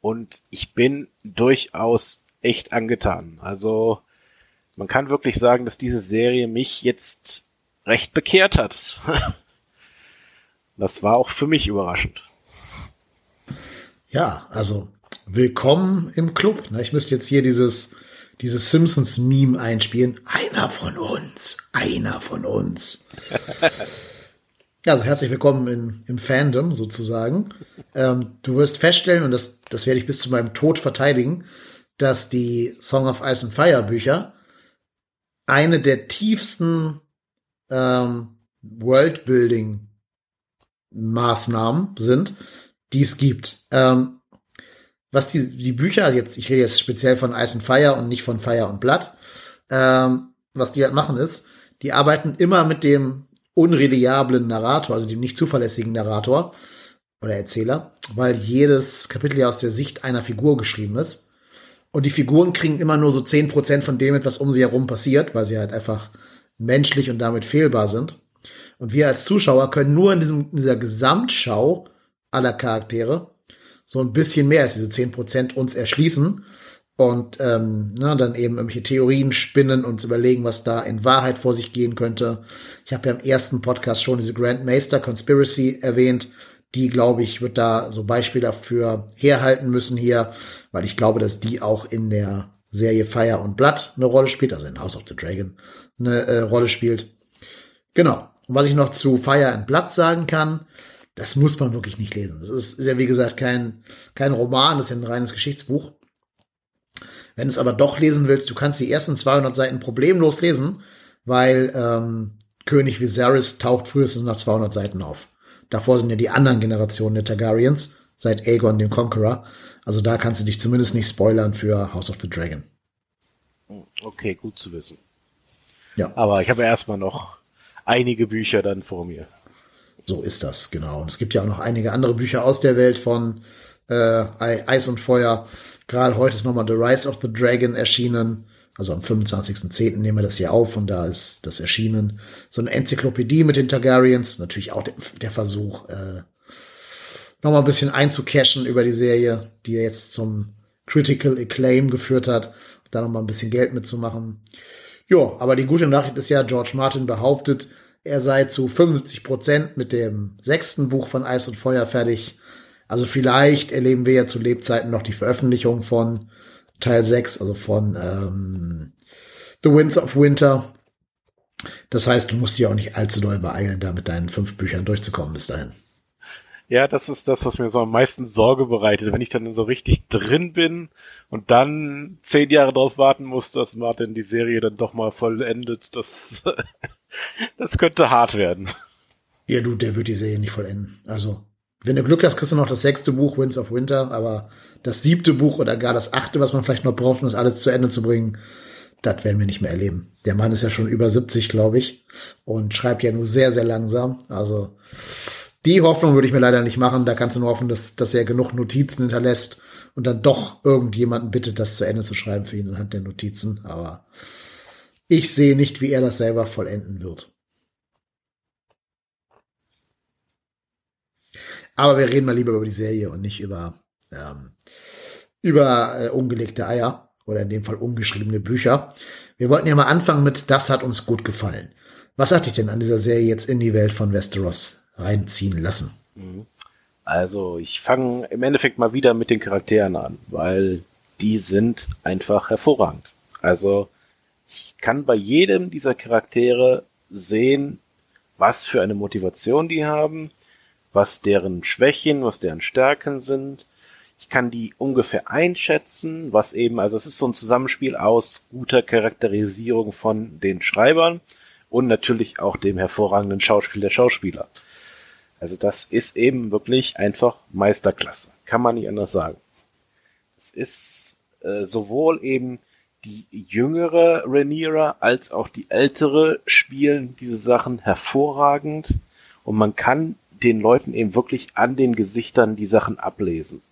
Und ich bin durchaus echt angetan. Also man kann wirklich sagen, dass diese Serie mich jetzt recht bekehrt hat. das war auch für mich überraschend. Ja, also willkommen im Club. Ich müsste jetzt hier dieses, dieses Simpsons-Meme einspielen. Einer von uns, einer von uns. Ja, also herzlich willkommen in, im Fandom sozusagen. Ähm, du wirst feststellen, und das, das werde ich bis zu meinem Tod verteidigen, dass die Song of Ice and Fire Bücher eine der tiefsten ähm, Worldbuilding Maßnahmen sind, die es gibt. Ähm, was die, die Bücher, also jetzt, ich rede jetzt speziell von Ice and Fire und nicht von Fire und Blood, ähm, was die halt machen ist, die arbeiten immer mit dem unreliablen Narrator, also dem nicht zuverlässigen Narrator oder Erzähler, weil jedes Kapitel ja aus der Sicht einer Figur geschrieben ist. Und die Figuren kriegen immer nur so zehn Prozent von dem, was um sie herum passiert, weil sie halt einfach menschlich und damit fehlbar sind. Und wir als Zuschauer können nur in, diesem, in dieser Gesamtschau aller Charaktere so ein bisschen mehr als diese zehn Prozent uns erschließen und ähm, na, dann eben irgendwelche Theorien spinnen und überlegen, was da in Wahrheit vor sich gehen könnte. Ich habe ja im ersten Podcast schon diese Grand Maester Conspiracy erwähnt. Die, glaube ich, wird da so Beispiel dafür herhalten müssen hier, weil ich glaube, dass die auch in der Serie Fire und Blood eine Rolle spielt, also in House of the Dragon eine äh, Rolle spielt. Genau. Und was ich noch zu Fire and Blood sagen kann, das muss man wirklich nicht lesen. Das ist, ist ja, wie gesagt, kein, kein Roman, das ist ja ein reines Geschichtsbuch. Wenn du es aber doch lesen willst, du kannst die ersten 200 Seiten problemlos lesen, weil ähm, König Viserys taucht frühestens nach 200 Seiten auf. Davor sind ja die anderen Generationen der Targaryens, seit Aegon dem Conqueror. Also da kannst du dich zumindest nicht spoilern für House of the Dragon. Okay, gut zu wissen. Ja. Aber ich habe erstmal noch einige Bücher dann vor mir. So ist das, genau. Und es gibt ja auch noch einige andere Bücher aus der Welt von äh, Eis und Feuer. Gerade heute ist nochmal The Rise of the Dragon erschienen. Also am 25.10. nehmen wir das hier auf und da ist das erschienen. So eine Enzyklopädie mit den Targaryens. Natürlich auch der, der Versuch, äh, nochmal ein bisschen einzucashen über die Serie, die jetzt zum Critical Acclaim geführt hat. Da nochmal ein bisschen Geld mitzumachen. Ja, aber die gute Nachricht ist ja, George Martin behauptet, er sei zu 75 Prozent mit dem sechsten Buch von Eis und Feuer fertig. Also vielleicht erleben wir ja zu Lebzeiten noch die Veröffentlichung von Teil 6, also von ähm, The Winds of Winter. Das heißt, du musst dich auch nicht allzu doll beeilen, da mit deinen fünf Büchern durchzukommen bis dahin. Ja, das ist das, was mir so am meisten Sorge bereitet, wenn ich dann so richtig drin bin und dann zehn Jahre drauf warten muss, dass Martin die Serie dann doch mal vollendet. Das, das könnte hart werden. Ja, du, der wird die Serie nicht vollenden. Also, wenn du Glück hast, kriegst du noch das sechste Buch, Winds of Winter, aber das siebte Buch oder gar das achte, was man vielleicht noch braucht, um das alles zu Ende zu bringen, das werden wir nicht mehr erleben. Der Mann ist ja schon über 70, glaube ich, und schreibt ja nur sehr, sehr langsam. Also, die Hoffnung würde ich mir leider nicht machen. Da kannst du nur hoffen, dass, dass er genug Notizen hinterlässt und dann doch irgendjemanden bittet, das zu Ende zu schreiben für ihn anhand der Notizen. Aber ich sehe nicht, wie er das selber vollenden wird. Aber wir reden mal lieber über die Serie und nicht über, ähm, über äh, ungelegte Eier oder in dem Fall ungeschriebene Bücher. Wir wollten ja mal anfangen mit Das hat uns gut gefallen. Was hat dich denn an dieser Serie jetzt in die Welt von Westeros reinziehen lassen. Mhm. Also ich fange im Endeffekt mal wieder mit den Charakteren an, weil die sind einfach hervorragend. Also kann bei jedem dieser Charaktere sehen, was für eine Motivation die haben, was deren Schwächen, was deren Stärken sind. Ich kann die ungefähr einschätzen, was eben, also es ist so ein Zusammenspiel aus guter Charakterisierung von den Schreibern und natürlich auch dem hervorragenden Schauspiel der Schauspieler. Also das ist eben wirklich einfach Meisterklasse. Kann man nicht anders sagen. Es ist äh, sowohl eben die jüngere Rhaenyra als auch die ältere spielen diese Sachen hervorragend und man kann den Leuten eben wirklich an den Gesichtern die Sachen ablesen.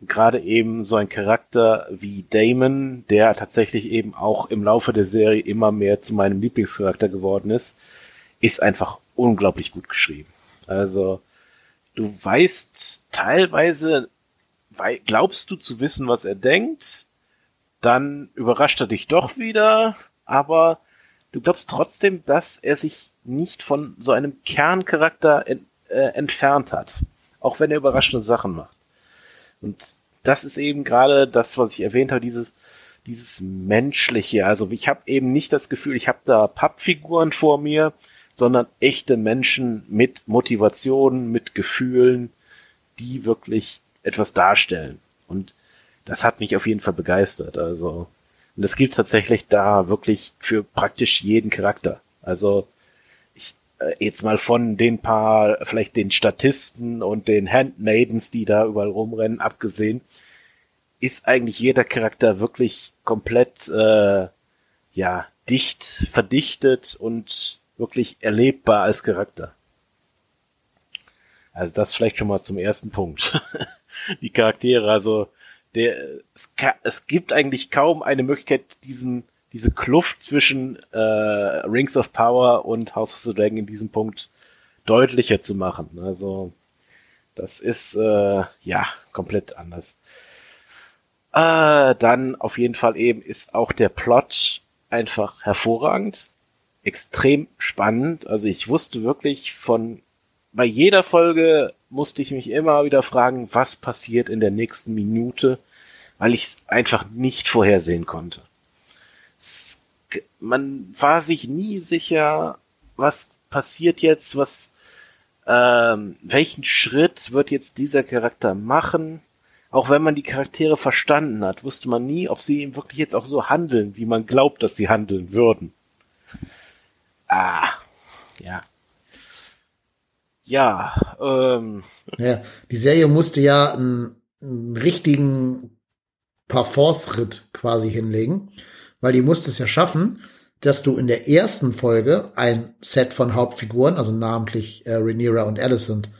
Gerade eben so ein Charakter wie Damon, der tatsächlich eben auch im Laufe der Serie immer mehr zu meinem Lieblingscharakter geworden ist, ist einfach unglaublich gut geschrieben. Also du weißt teilweise, glaubst du zu wissen, was er denkt, dann überrascht er dich doch wieder, aber du glaubst trotzdem, dass er sich nicht von so einem Kerncharakter ent, äh, entfernt hat, auch wenn er überraschende Sachen macht. Und das ist eben gerade das, was ich erwähnt habe, dieses dieses menschliche. Also ich habe eben nicht das Gefühl, ich habe da Pappfiguren vor mir, sondern echte Menschen mit Motivationen, mit Gefühlen, die wirklich etwas darstellen. Und das hat mich auf jeden Fall begeistert. Also, und das gilt tatsächlich da wirklich für praktisch jeden Charakter. Also, ich, äh, jetzt mal von den paar, vielleicht den Statisten und den Handmaidens, die da überall rumrennen, abgesehen, ist eigentlich jeder Charakter wirklich komplett, äh, ja, dicht, verdichtet und wirklich erlebbar als Charakter. Also das vielleicht schon mal zum ersten Punkt. Die Charaktere, also der, es, es, gibt eigentlich kaum eine Möglichkeit, diesen, diese Kluft zwischen äh, Rings of Power und House of the Dragon in diesem Punkt deutlicher zu machen. Also das ist äh, ja komplett anders. Äh, dann auf jeden Fall eben ist auch der Plot einfach hervorragend extrem spannend. Also ich wusste wirklich von, bei jeder Folge musste ich mich immer wieder fragen, was passiert in der nächsten Minute, weil ich es einfach nicht vorhersehen konnte. Es, man war sich nie sicher, was passiert jetzt, was, ähm, welchen Schritt wird jetzt dieser Charakter machen. Auch wenn man die Charaktere verstanden hat, wusste man nie, ob sie wirklich jetzt auch so handeln, wie man glaubt, dass sie handeln würden. Ah, ja. Ja, ähm. Ja, die Serie musste ja einen, einen richtigen Parforce-Ritt quasi hinlegen, weil die musste es ja schaffen, dass du in der ersten Folge ein Set von Hauptfiguren, also namentlich äh, Rhaenyra und Alicent,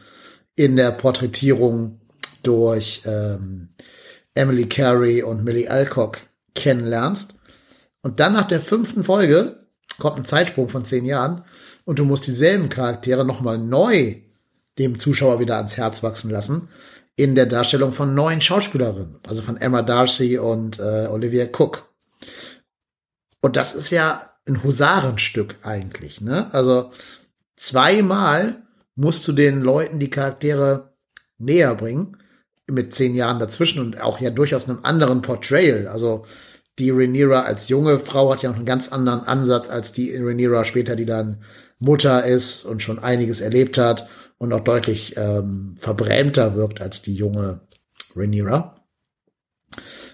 in der Porträtierung durch ähm, Emily Carey und Millie Alcock kennenlernst. Und dann nach der fünften Folge kommt ein Zeitsprung von zehn Jahren und du musst dieselben Charaktere nochmal neu dem Zuschauer wieder ans Herz wachsen lassen in der Darstellung von neuen Schauspielerinnen, also von Emma Darcy und äh, Olivia Cook. Und das ist ja ein Husarenstück eigentlich, ne? Also zweimal musst du den Leuten die Charaktere näher bringen, mit zehn Jahren dazwischen und auch ja durchaus einem anderen Portrayal. Also die Rhaenyra als junge Frau hat ja noch einen ganz anderen Ansatz als die Rhaenyra später, die dann Mutter ist und schon einiges erlebt hat und auch deutlich ähm, verbrämter wirkt als die junge Rhaenyra.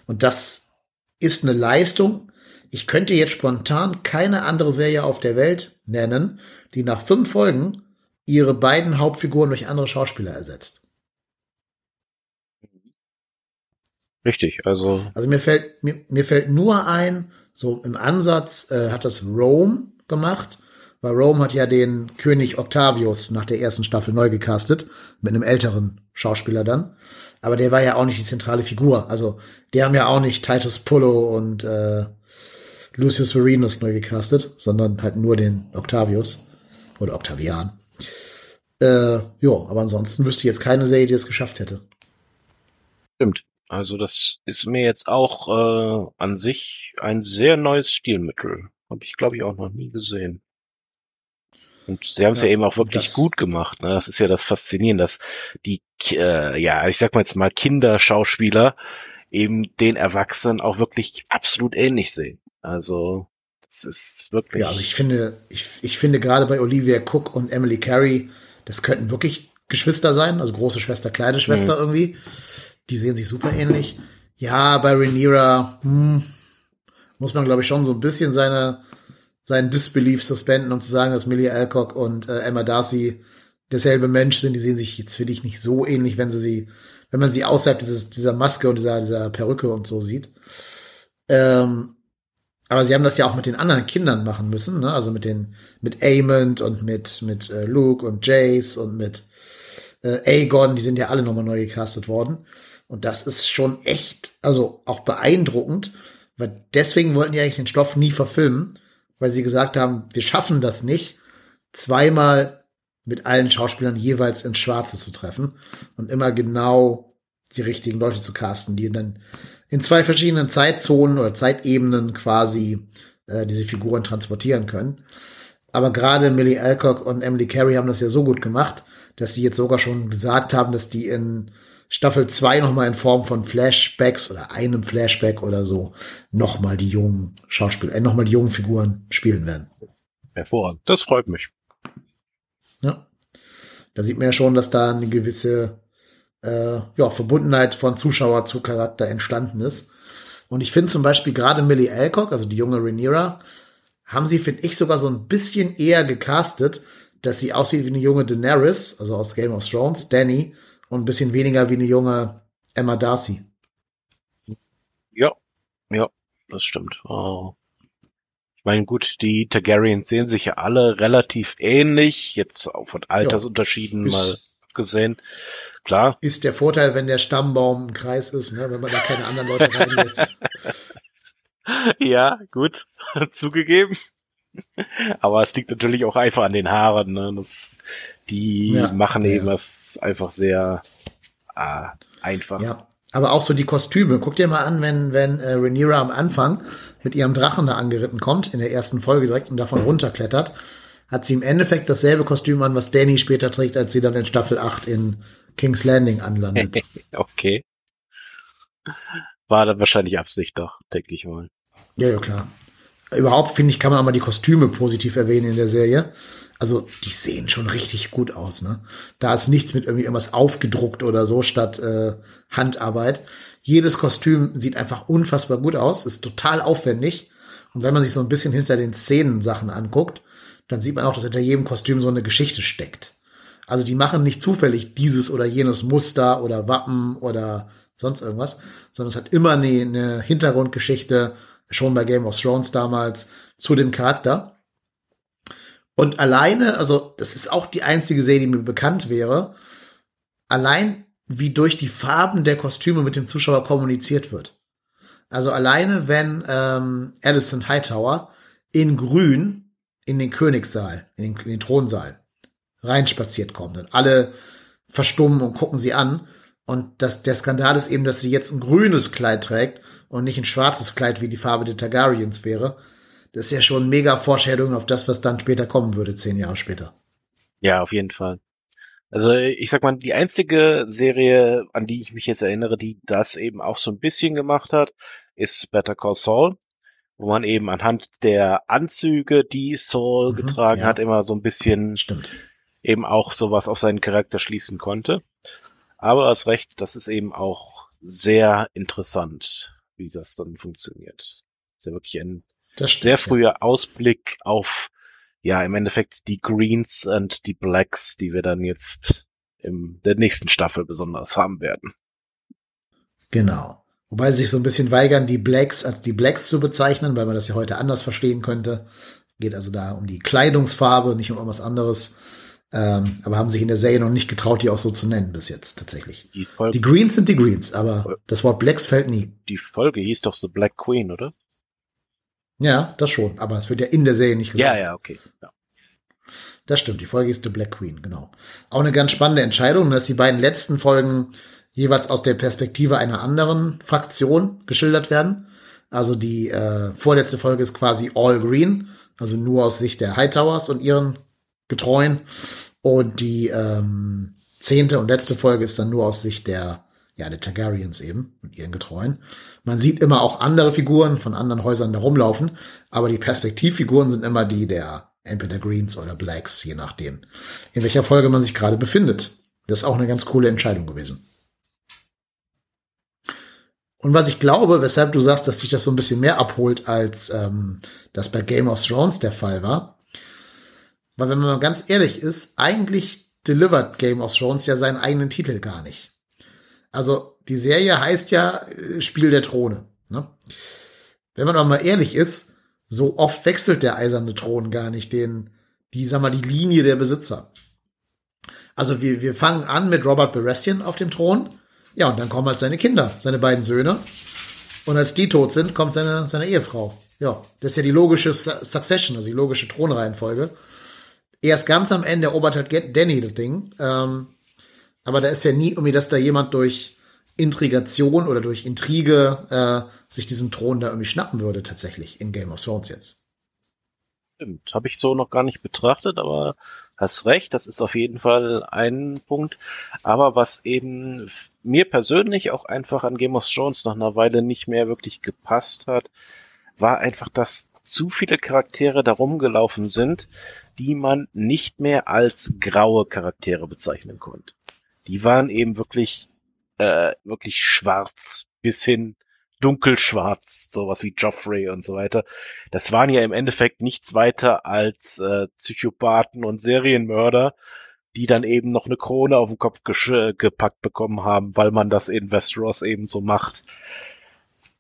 Und das ist eine Leistung. Ich könnte jetzt spontan keine andere Serie auf der Welt nennen, die nach fünf Folgen ihre beiden Hauptfiguren durch andere Schauspieler ersetzt. Richtig, also. Also mir fällt, mir, mir fällt nur ein, so im Ansatz äh, hat das Rome gemacht, weil Rome hat ja den König Octavius nach der ersten Staffel neu gecastet, mit einem älteren Schauspieler dann. Aber der war ja auch nicht die zentrale Figur. Also, die haben ja auch nicht Titus Pullo und äh, Lucius Varinus neu gecastet, sondern halt nur den Octavius oder Octavian. Äh, ja, aber ansonsten wüsste ich jetzt keine Serie, die es geschafft hätte. Stimmt. Also das ist mir jetzt auch äh, an sich ein sehr neues Stilmittel. Habe ich, glaube ich, auch noch nie gesehen. Und sie haben es ja, ja, eben auch wirklich gut gemacht. Ne? Das ist ja das Faszinierende, dass die, äh, ja, ich sag mal jetzt mal Kinderschauspieler eben den Erwachsenen auch wirklich absolut ähnlich sehen. Also das ist wirklich. Ja, also ich finde, ich, ich finde gerade bei Olivia Cook und Emily Carey, das könnten wirklich Geschwister sein, also große Schwester, kleine Schwester mhm. irgendwie. Die sehen sich super ähnlich. Ja, bei Rhaenyra hm, muss man, glaube ich, schon so ein bisschen seine, seinen Disbelief suspenden, um zu sagen, dass Millie Alcock und äh, Emma Darcy derselbe Mensch sind. Die sehen sich jetzt für dich nicht so ähnlich, wenn sie sie, wenn man sie außerhalb dieses, dieser Maske und dieser, dieser Perücke und so sieht. Ähm, aber sie haben das ja auch mit den anderen Kindern machen müssen, ne? Also mit den, mit Amond und mit, mit äh, Luke und Jace und mit äh, Aegon, die sind ja alle nochmal neu gecastet worden. Und das ist schon echt, also auch beeindruckend, weil deswegen wollten die eigentlich den Stoff nie verfilmen, weil sie gesagt haben, wir schaffen das nicht, zweimal mit allen Schauspielern jeweils ins Schwarze zu treffen und immer genau die richtigen Leute zu casten, die dann in zwei verschiedenen Zeitzonen oder Zeitebenen quasi äh, diese Figuren transportieren können. Aber gerade Millie Alcock und Emily Carey haben das ja so gut gemacht, dass sie jetzt sogar schon gesagt haben, dass die in Staffel 2 nochmal in Form von Flashbacks oder einem Flashback oder so nochmal die jungen Schauspieler, äh, nochmal die jungen Figuren spielen werden. Hervorragend. Das freut mich. Ja. Da sieht man ja schon, dass da eine gewisse äh, ja, Verbundenheit von Zuschauer zu Charakter entstanden ist. Und ich finde zum Beispiel gerade Millie Alcock, also die junge Rhaenyra, haben sie, finde ich, sogar so ein bisschen eher gecastet, dass sie aussieht wie eine junge Daenerys, also aus Game of Thrones, Danny, und ein bisschen weniger wie eine junge Emma Darcy. Ja, ja, das stimmt. Oh. Ich meine, gut, die Targaryens sehen sich ja alle relativ ähnlich, jetzt auch von Altersunterschieden ja, mal abgesehen. Klar. Ist der Vorteil, wenn der Stammbaum im Kreis ist, ne, wenn man da keine anderen Leute reinlässt. ja, gut, zugegeben. Aber es liegt natürlich auch einfach an den Haaren. Ne? Das, die ja, machen eben ja. das einfach sehr äh, einfach. Ja, aber auch so die Kostüme. Guck dir mal an, wenn, wenn äh, Rhaenyra am Anfang mit ihrem Drachen da angeritten kommt, in der ersten Folge direkt und davon runterklettert, hat sie im Endeffekt dasselbe Kostüm an, was Danny später trägt, als sie dann in Staffel 8 in King's Landing anlandet. okay. War dann wahrscheinlich Absicht doch, denke ich mal. Ja, ja, klar. Überhaupt, finde ich, kann man auch mal die Kostüme positiv erwähnen in der Serie. Also, die sehen schon richtig gut aus, ne? Da ist nichts mit irgendwie irgendwas aufgedruckt oder so statt äh, Handarbeit. Jedes Kostüm sieht einfach unfassbar gut aus, ist total aufwendig. Und wenn man sich so ein bisschen hinter den Szenen Sachen anguckt, dann sieht man auch, dass hinter jedem Kostüm so eine Geschichte steckt. Also die machen nicht zufällig dieses oder jenes Muster oder Wappen oder sonst irgendwas, sondern es hat immer eine, eine Hintergrundgeschichte, schon bei Game of Thrones damals, zu dem Charakter. Und alleine, also das ist auch die einzige Serie, die mir bekannt wäre, allein wie durch die Farben der Kostüme mit dem Zuschauer kommuniziert wird. Also alleine, wenn ähm, Alison Hightower in Grün in den Königssaal, in den, in den Thronsaal reinspaziert kommt und alle verstummen und gucken sie an. Und das, der Skandal ist eben, dass sie jetzt ein grünes Kleid trägt und nicht ein schwarzes Kleid, wie die Farbe der Targaryens wäre. Das ist ja schon mega Vorstellung auf das, was dann später kommen würde, zehn Jahre später. Ja, auf jeden Fall. Also ich sag mal, die einzige Serie, an die ich mich jetzt erinnere, die das eben auch so ein bisschen gemacht hat, ist Better Call Saul, wo man eben anhand der Anzüge, die Saul mhm, getragen ja. hat, immer so ein bisschen Stimmt. eben auch sowas auf seinen Charakter schließen konnte. Aber das Recht, das ist eben auch sehr interessant, wie das dann funktioniert. Das ist ja wirklich ein stimmt, sehr früher ja. Ausblick auf, ja, im Endeffekt die Greens und die Blacks, die wir dann jetzt in der nächsten Staffel besonders haben werden. Genau. Wobei sie sich so ein bisschen weigern, die Blacks als die Blacks zu bezeichnen, weil man das ja heute anders verstehen könnte. Geht also da um die Kleidungsfarbe, nicht um irgendwas anderes. Ähm, aber haben sich in der Serie noch nicht getraut, die auch so zu nennen bis jetzt tatsächlich. Die, die Greens sind die Greens, aber das Wort Blacks fällt nie. Die Folge hieß doch The Black Queen, oder? Ja, das schon. Aber es wird ja in der Serie nicht gesagt. Ja, ja, okay. Ja. Das stimmt. Die Folge ist The Black Queen, genau. Auch eine ganz spannende Entscheidung, dass die beiden letzten Folgen jeweils aus der Perspektive einer anderen Fraktion geschildert werden. Also die äh, vorletzte Folge ist quasi All Green, also nur aus Sicht der Hightowers und ihren Getreuen. Und die ähm, zehnte und letzte Folge ist dann nur aus Sicht der, ja, der Targaryens eben und ihren Getreuen. Man sieht immer auch andere Figuren von anderen Häusern da rumlaufen, aber die Perspektivfiguren sind immer die der entweder Greens oder Blacks, je nachdem, in welcher Folge man sich gerade befindet. Das ist auch eine ganz coole Entscheidung gewesen. Und was ich glaube, weshalb du sagst, dass sich das so ein bisschen mehr abholt, als ähm, das bei Game of Thrones der Fall war. Weil wenn man mal ganz ehrlich ist, eigentlich delivert Game of Thrones ja seinen eigenen Titel gar nicht. Also die Serie heißt ja äh, Spiel der Throne. Ne? Wenn man aber mal ehrlich ist, so oft wechselt der eiserne Thron gar nicht den, die, sag mal, die Linie der Besitzer. Also wir, wir fangen an mit Robert Baratheon auf dem Thron ja, und dann kommen halt seine Kinder, seine beiden Söhne. Und als die tot sind, kommt seine, seine Ehefrau. Ja, das ist ja die logische Succession, also die logische Thronreihenfolge. Erst ganz am Ende erobert halt Danny das Ding. Ähm, aber da ist ja nie irgendwie, dass da jemand durch Intrigation oder durch Intrige äh, sich diesen Thron da irgendwie schnappen würde, tatsächlich, in Game of Thrones jetzt. Stimmt, habe ich so noch gar nicht betrachtet, aber hast recht, das ist auf jeden Fall ein Punkt. Aber was eben mir persönlich auch einfach an Game of Thrones nach einer Weile nicht mehr wirklich gepasst hat, war einfach, dass zu viele Charaktere da rumgelaufen sind, die man nicht mehr als graue Charaktere bezeichnen konnte. Die waren eben wirklich, äh, wirklich schwarz bis hin dunkelschwarz, sowas wie Joffrey und so weiter. Das waren ja im Endeffekt nichts weiter als äh, Psychopathen und Serienmörder, die dann eben noch eine Krone auf den Kopf gepackt bekommen haben, weil man das in Westeros eben so macht.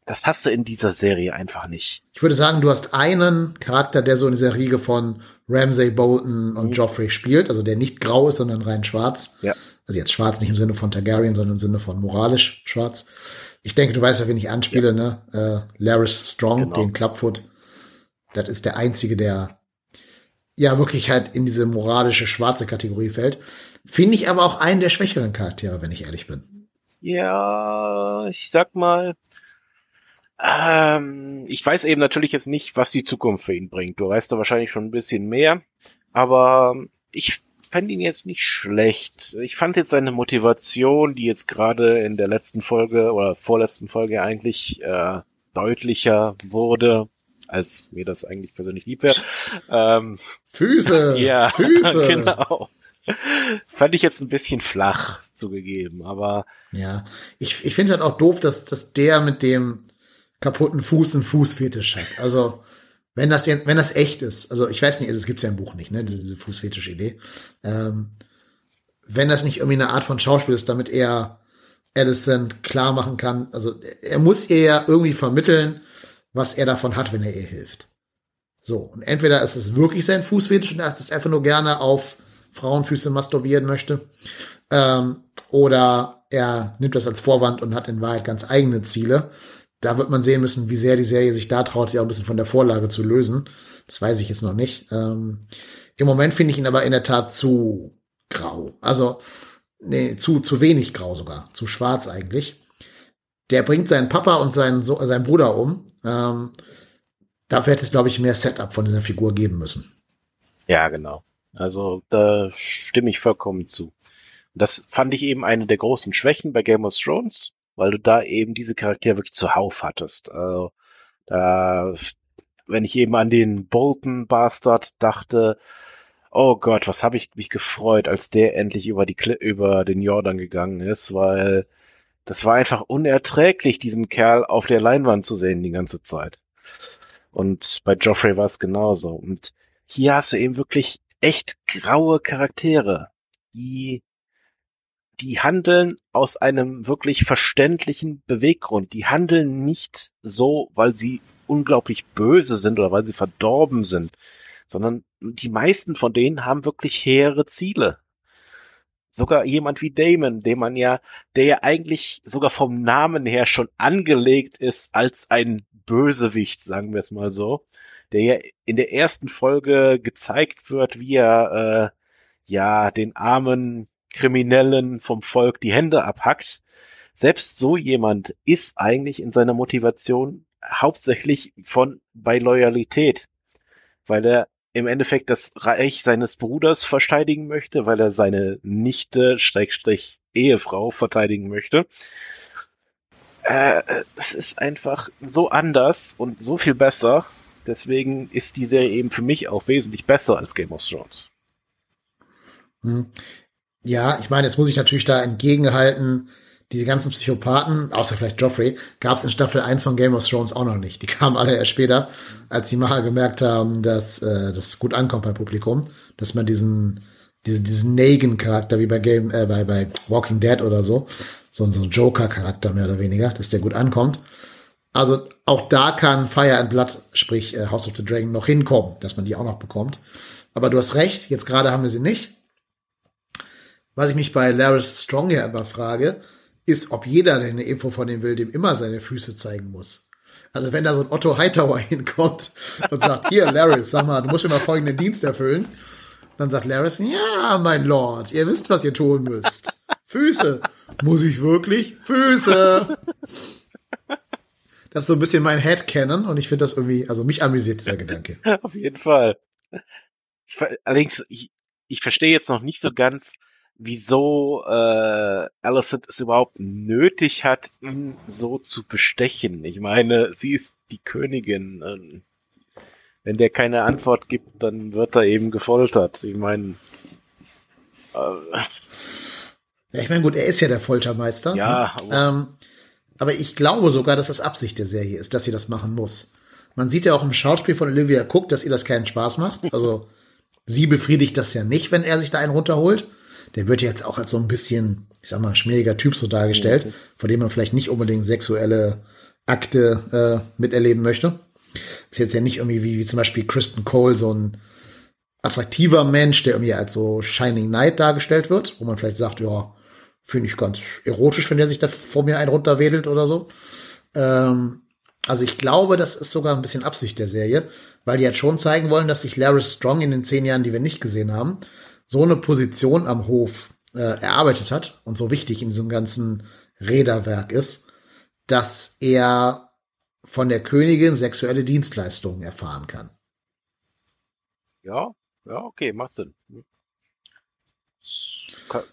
Das hast du in dieser Serie einfach nicht. Ich würde sagen, du hast einen Charakter, der so in dieser Riege von Ramsay Bolton und mhm. Joffrey spielt, also der nicht grau ist, sondern rein schwarz. Ja. Also jetzt schwarz nicht im Sinne von Targaryen, sondern im Sinne von moralisch schwarz. Ich denke, du weißt ja, wen ich anspiele, ja. ne? Äh, Laris Strong, genau. den Clubfoot. Das ist der einzige, der ja wirklich halt in diese moralische schwarze Kategorie fällt. Finde ich aber auch einen der schwächeren Charaktere, wenn ich ehrlich bin. Ja, ich sag mal, ähm, ich weiß eben natürlich jetzt nicht, was die Zukunft für ihn bringt. Du weißt da wahrscheinlich schon ein bisschen mehr, aber ich fand ihn jetzt nicht schlecht. Ich fand jetzt seine Motivation, die jetzt gerade in der letzten Folge oder vorletzten Folge eigentlich äh, deutlicher wurde, als mir das eigentlich persönlich lieb wäre. Ähm, Füße! ja, Füße! genau. Fand ich jetzt ein bisschen flach zugegeben, aber. Ja, ich, ich finde halt auch doof, dass, dass der mit dem kaputten Fuß einen Fußfetisch hat. Also, wenn das, wenn das echt ist, also ich weiß nicht, das gibt's ja im Buch nicht, ne, diese, diese Fußfetisch-Idee. Ähm, wenn das nicht irgendwie eine Art von Schauspiel ist, damit er Addison klar machen kann, also er muss ihr ja irgendwie vermitteln, was er davon hat, wenn er ihr hilft. So, und entweder ist es wirklich sein Fußfetisch und er ist einfach nur gerne auf Frauenfüße masturbieren möchte, ähm, oder er nimmt das als Vorwand und hat in Wahrheit ganz eigene Ziele, da wird man sehen müssen, wie sehr die Serie sich da traut, sich auch ein bisschen von der Vorlage zu lösen. Das weiß ich jetzt noch nicht. Ähm, Im Moment finde ich ihn aber in der Tat zu grau. Also, nee, zu, zu wenig grau sogar. Zu schwarz eigentlich. Der bringt seinen Papa und seinen, so seinen Bruder um. Ähm, dafür hätte es, glaube ich, mehr Setup von dieser Figur geben müssen. Ja, genau. Also da stimme ich vollkommen zu. Das fand ich eben eine der großen Schwächen bei Game of Thrones weil du da eben diese Charaktere wirklich zuhauf hattest. Also, da, wenn ich eben an den Bolton Bastard dachte, oh Gott, was habe ich mich gefreut, als der endlich über die über den Jordan gegangen ist, weil das war einfach unerträglich, diesen Kerl auf der Leinwand zu sehen die ganze Zeit. Und bei Joffrey war es genauso. Und hier hast du eben wirklich echt graue Charaktere, die die handeln aus einem wirklich verständlichen Beweggrund. Die handeln nicht so, weil sie unglaublich böse sind oder weil sie verdorben sind, sondern die meisten von denen haben wirklich hehre Ziele. Sogar jemand wie Damon, dem man ja, der ja eigentlich sogar vom Namen her schon angelegt ist als ein Bösewicht, sagen wir es mal so, der ja in der ersten Folge gezeigt wird, wie er äh, ja den armen Kriminellen vom Volk die Hände abhackt. Selbst so jemand ist eigentlich in seiner Motivation hauptsächlich von bei Loyalität, weil er im Endeffekt das Reich seines Bruders verteidigen möchte, weil er seine Nichte, Schrägstrich Ehefrau verteidigen möchte. Äh, das ist einfach so anders und so viel besser. Deswegen ist die Serie eben für mich auch wesentlich besser als Game of Thrones. Ja, ich meine, jetzt muss ich natürlich da entgegenhalten, diese ganzen Psychopathen, außer vielleicht Joffrey, gab es in Staffel 1 von Game of Thrones auch noch nicht. Die kamen alle erst später, als die Macher gemerkt haben, dass äh, das gut ankommt beim Publikum, dass man diesen diesen, diesen Negan-Charakter wie bei Game, äh, bei, bei Walking Dead oder so, so, so ein Joker-Charakter mehr oder weniger, dass der gut ankommt. Also auch da kann Fire and Blood, sprich äh, House of the Dragon, noch hinkommen, dass man die auch noch bekommt. Aber du hast recht, jetzt gerade haben wir sie nicht. Was ich mich bei Laris Strong ja immer frage, ist, ob jeder, der eine Info von ihm will, dem immer seine Füße zeigen muss. Also wenn da so ein Otto Hightower hinkommt und sagt, hier, Laris, sag mal, du musst mir mal folgenden Dienst erfüllen. Dann sagt Laris, ja, mein Lord, ihr wisst, was ihr tun müsst. Füße. Muss ich wirklich? Füße. Das ist so ein bisschen mein Headcanon und ich finde das irgendwie, also mich amüsiert dieser Gedanke. Auf jeden Fall. Ich, allerdings, ich, ich verstehe jetzt noch nicht so ganz, wieso äh, Alicent es überhaupt nötig hat, ihn so zu bestechen. Ich meine, sie ist die Königin. Ähm, wenn der keine Antwort gibt, dann wird er eben gefoltert. Ich meine. Äh, ja, ich meine, gut, er ist ja der Foltermeister. Ja. Ne? Aber, ähm, aber ich glaube sogar, dass das Absicht der Serie ist, dass sie das machen muss. Man sieht ja auch im Schauspiel von Olivia Cook, dass ihr das keinen Spaß macht. Also sie befriedigt das ja nicht, wenn er sich da einen runterholt der wird jetzt auch als so ein bisschen, ich sag mal, schmieriger Typ so dargestellt, von dem man vielleicht nicht unbedingt sexuelle Akte äh, miterleben möchte. Ist jetzt ja nicht irgendwie wie, wie zum Beispiel Kristen Cole so ein attraktiver Mensch, der irgendwie als so Shining Knight dargestellt wird, wo man vielleicht sagt, ja, finde ich ganz erotisch, wenn der sich da vor mir einen runterwedelt oder so. Ähm, also ich glaube, das ist sogar ein bisschen Absicht der Serie, weil die halt schon zeigen wollen, dass sich Larry Strong in den zehn Jahren, die wir nicht gesehen haben, so eine Position am Hof äh, erarbeitet hat und so wichtig in diesem ganzen Räderwerk ist, dass er von der Königin sexuelle Dienstleistungen erfahren kann. Ja, ja, okay, macht Sinn.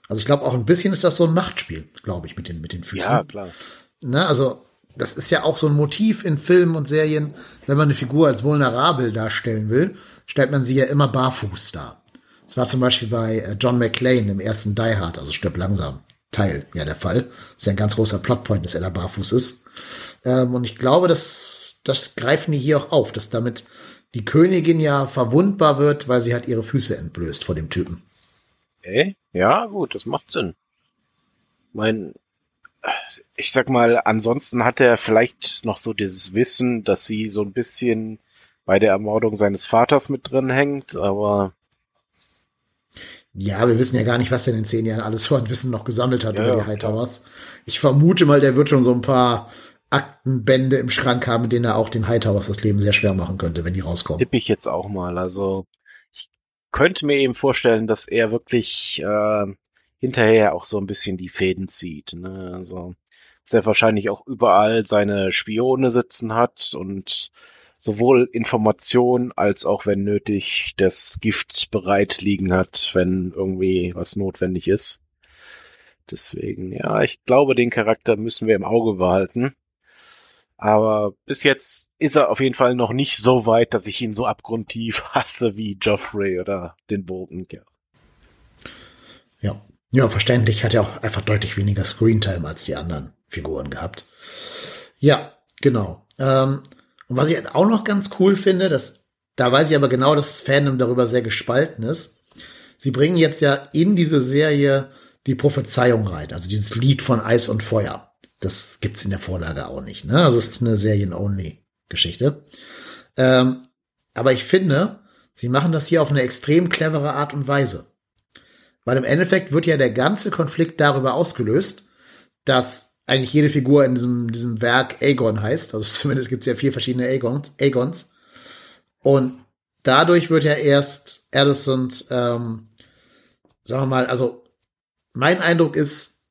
Also ich glaube auch ein bisschen ist das so ein Machtspiel, glaube ich, mit den, mit den Füßen. Ja, klar. Ne, also das ist ja auch so ein Motiv in Filmen und Serien, wenn man eine Figur als vulnerabel darstellen will, stellt man sie ja immer barfuß dar. Das war zum Beispiel bei äh, John McClane im ersten Die Hard, also stirb langsam. Teil, ja, der Fall. Das ist ja ein ganz großer Plotpoint, dass er da barfuß ist. Ähm, und ich glaube, dass das greifen die hier auch auf, dass damit die Königin ja verwundbar wird, weil sie hat ihre Füße entblößt vor dem Typen. Okay, ja, gut, das macht Sinn. Mein, ich sag mal, ansonsten hat er vielleicht noch so dieses Wissen, dass sie so ein bisschen bei der Ermordung seines Vaters mit drin hängt, aber ja, wir wissen ja gar nicht, was der in den zehn Jahren alles ein Wissen noch gesammelt hat ja, über die Hightowers. Ich vermute mal, der wird schon so ein paar Aktenbände im Schrank haben, mit denen er auch den Hightowers das Leben sehr schwer machen könnte, wenn die rauskommen. Tippe ich jetzt auch mal. Also ich könnte mir eben vorstellen, dass er wirklich äh, hinterher auch so ein bisschen die Fäden zieht. Ne? Also dass er wahrscheinlich auch überall seine Spione sitzen hat und sowohl Information als auch, wenn nötig, das Gift bereit liegen hat, wenn irgendwie was notwendig ist. Deswegen, ja, ich glaube, den Charakter müssen wir im Auge behalten. Aber bis jetzt ist er auf jeden Fall noch nicht so weit, dass ich ihn so abgrundtief hasse wie Joffrey oder den Bolton. Ja. ja. Ja, verständlich. Hat ja auch einfach deutlich weniger Screentime als die anderen Figuren gehabt. Ja, genau. Ähm, und was ich halt auch noch ganz cool finde, dass, da weiß ich aber genau, dass das Fandom darüber sehr gespalten ist. Sie bringen jetzt ja in diese Serie die Prophezeiung rein, also dieses Lied von Eis und Feuer. Das gibt's in der Vorlage auch nicht. Ne? Also es ist eine Serien-Only-Geschichte. Ähm, aber ich finde, sie machen das hier auf eine extrem clevere Art und Weise. Weil im Endeffekt wird ja der ganze Konflikt darüber ausgelöst, dass eigentlich jede Figur in diesem, diesem Werk Aegon heißt. Also zumindest gibt's ja vier verschiedene Aegons. Aegons. Und dadurch wird ja erst Alicent, ähm, sagen wir mal, also mein Eindruck ist,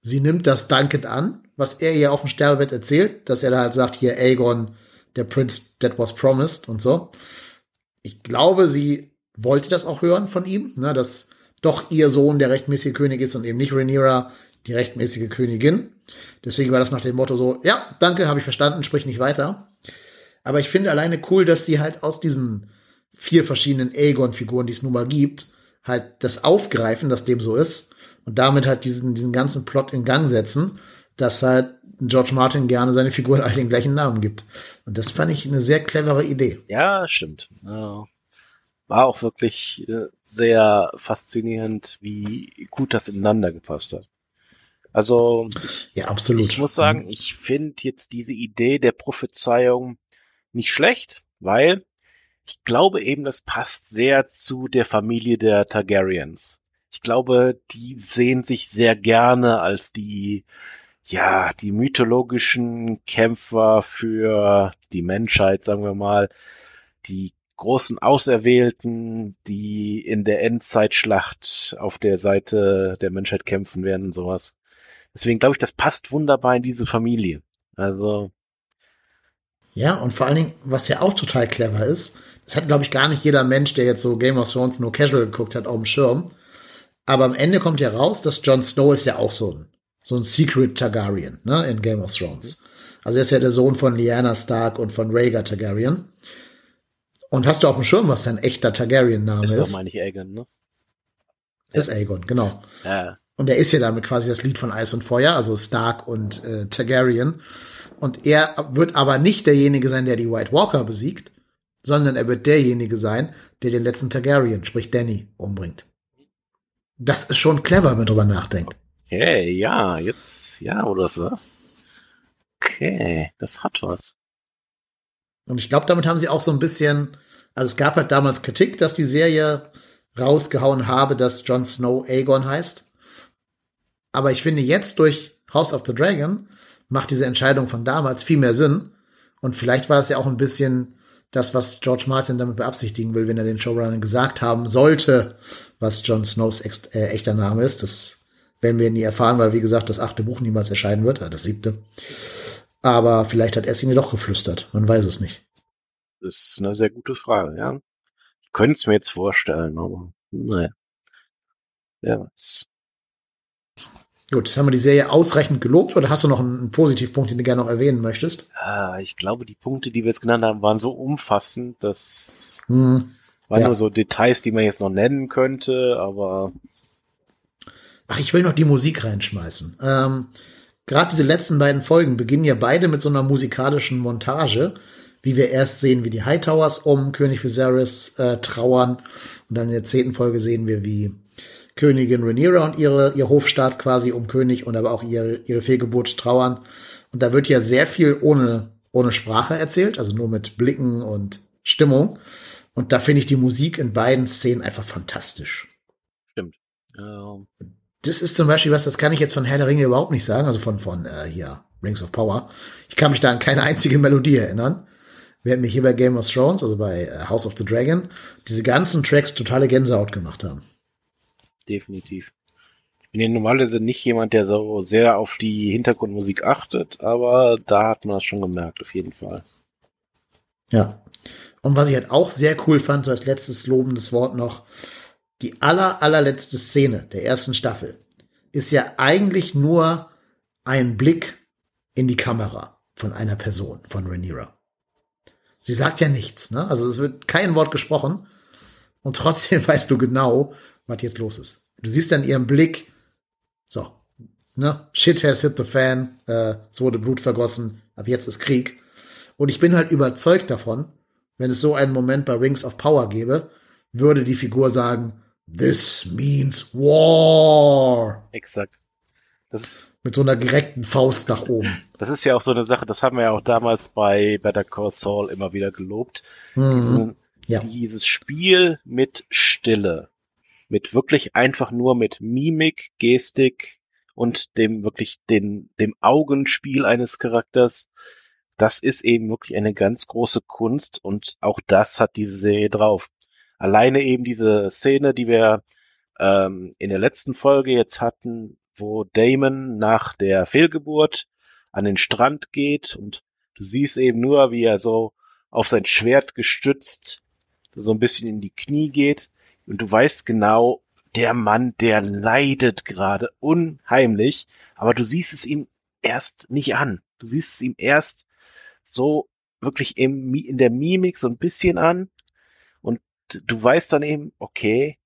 sie nimmt das dankend an, was er ihr auf dem Sterbebett erzählt, dass er da halt sagt, hier Aegon, der Prince that was promised und so. Ich glaube, sie wollte das auch hören von ihm, ne, dass doch ihr Sohn der rechtmäßige König ist und eben nicht Rhaenyra die rechtmäßige Königin. Deswegen war das nach dem Motto so, ja, danke, habe ich verstanden, sprich nicht weiter. Aber ich finde alleine cool, dass sie halt aus diesen vier verschiedenen Aegon-Figuren, die es nun mal gibt, halt das aufgreifen, dass dem so ist und damit halt diesen, diesen ganzen Plot in Gang setzen, dass halt George Martin gerne seine Figuren all den gleichen Namen gibt. Und das fand ich eine sehr clevere Idee. Ja, stimmt. War auch wirklich äh, sehr faszinierend, wie gut das ineinander gepasst hat. Also, ja, absolut. Ich muss sagen, mhm. ich finde jetzt diese Idee der Prophezeiung nicht schlecht, weil ich glaube eben, das passt sehr zu der Familie der Targaryens. Ich glaube, die sehen sich sehr gerne als die, ja, die mythologischen Kämpfer für die Menschheit, sagen wir mal, die großen Auserwählten, die in der Endzeitschlacht auf der Seite der Menschheit kämpfen werden und sowas. Deswegen glaube ich, das passt wunderbar in diese Familie. Also. Ja, und vor allen Dingen, was ja auch total clever ist, das hat, glaube ich, gar nicht jeder Mensch, der jetzt so Game of Thrones nur casual geguckt hat, auf dem Schirm. Aber am Ende kommt ja raus, dass Jon Snow ist ja auch so ein, so ein Secret Targaryen, ne, in Game of Thrones. Also er ist ja der Sohn von Lyanna Stark und von Rhaegar Targaryen. Und hast du auf dem Schirm, was sein echter Targaryen-Name ist? Ist doch, meine ich, Aegon, ne? Ist Aegon, genau. Ja. Und er ist ja damit quasi das Lied von Eis und Feuer, also Stark und äh, Targaryen. Und er wird aber nicht derjenige sein, der die White Walker besiegt, sondern er wird derjenige sein, der den letzten Targaryen, sprich Danny, umbringt. Das ist schon clever, wenn man drüber nachdenkt. Okay, ja, jetzt, ja, wo du das sagst. Okay, das hat was. Und ich glaube, damit haben sie auch so ein bisschen, also es gab halt damals Kritik, dass die Serie rausgehauen habe, dass Jon Snow Aegon heißt. Aber ich finde jetzt durch House of the Dragon macht diese Entscheidung von damals viel mehr Sinn. Und vielleicht war es ja auch ein bisschen das, was George Martin damit beabsichtigen will, wenn er den Showrunner gesagt haben sollte, was Jon Snows äh, echter Name ist. Das werden wir nie erfahren, weil, wie gesagt, das achte Buch niemals erscheinen wird, äh, das siebte. Aber vielleicht hat er es ihnen doch geflüstert. Man weiß es nicht. Das ist eine sehr gute Frage, ja. Ich könnte es mir jetzt vorstellen, aber naja. Wer weiß. Gut, jetzt haben wir die Serie ausreichend gelobt oder hast du noch einen, einen Positivpunkt, den du gerne noch erwähnen möchtest? Ah, ich glaube, die Punkte, die wir jetzt genannt haben, waren so umfassend, dass hm, waren ja. nur so Details, die man jetzt noch nennen könnte, aber. Ach, ich will noch die Musik reinschmeißen. Ähm, Gerade diese letzten beiden Folgen beginnen ja beide mit so einer musikalischen Montage, wie wir erst sehen, wie die Hightowers um König Viserys äh, trauern und dann in der zehnten Folge sehen wir, wie Königin Rhaenyra und ihre, ihr Hofstaat quasi um König und aber auch ihre, ihre Fehlgeburt trauern. Und da wird ja sehr viel ohne, ohne Sprache erzählt, also nur mit Blicken und Stimmung. Und da finde ich die Musik in beiden Szenen einfach fantastisch. Stimmt. Ähm. Das ist zum Beispiel was, das kann ich jetzt von Herr der Ringe überhaupt nicht sagen, also von, von äh, hier, Rings of Power. Ich kann mich da an keine einzige Melodie erinnern. Während mich hier bei Game of Thrones, also bei äh, House of the Dragon, diese ganzen Tracks totale Gänsehaut gemacht haben definitiv. Ich bin ja normalerweise nicht jemand, der so sehr auf die Hintergrundmusik achtet, aber da hat man das schon gemerkt, auf jeden Fall. Ja. Und was ich halt auch sehr cool fand, so als letztes lobendes Wort noch, die aller, allerletzte Szene der ersten Staffel ist ja eigentlich nur ein Blick in die Kamera von einer Person, von Rhaenyra. Sie sagt ja nichts, ne? Also es wird kein Wort gesprochen und trotzdem weißt du genau, was jetzt los ist. Du siehst dann ihren Blick, so, ne? Shit has hit the fan, äh, es wurde Blut vergossen, ab jetzt ist Krieg. Und ich bin halt überzeugt davon, wenn es so einen Moment bei Rings of Power gäbe, würde die Figur sagen, This means war. Exakt. Das ist, Mit so einer direkten Faust nach oben. das ist ja auch so eine Sache, das haben wir ja auch damals bei Better Call Saul immer wieder gelobt. Mhm. Diese, Ja. Dieses Spiel mit Stille. Mit wirklich einfach nur mit Mimik, Gestik und dem wirklich den, dem Augenspiel eines Charakters. Das ist eben wirklich eine ganz große Kunst und auch das hat diese Serie drauf. Alleine eben diese Szene, die wir ähm, in der letzten Folge jetzt hatten, wo Damon nach der Fehlgeburt an den Strand geht und du siehst eben nur, wie er so auf sein Schwert gestützt so ein bisschen in die Knie geht und du weißt genau, der Mann, der leidet gerade unheimlich, aber du siehst es ihm erst nicht an. Du siehst es ihm erst so wirklich im, in der Mimik so ein bisschen an und du weißt dann eben, okay,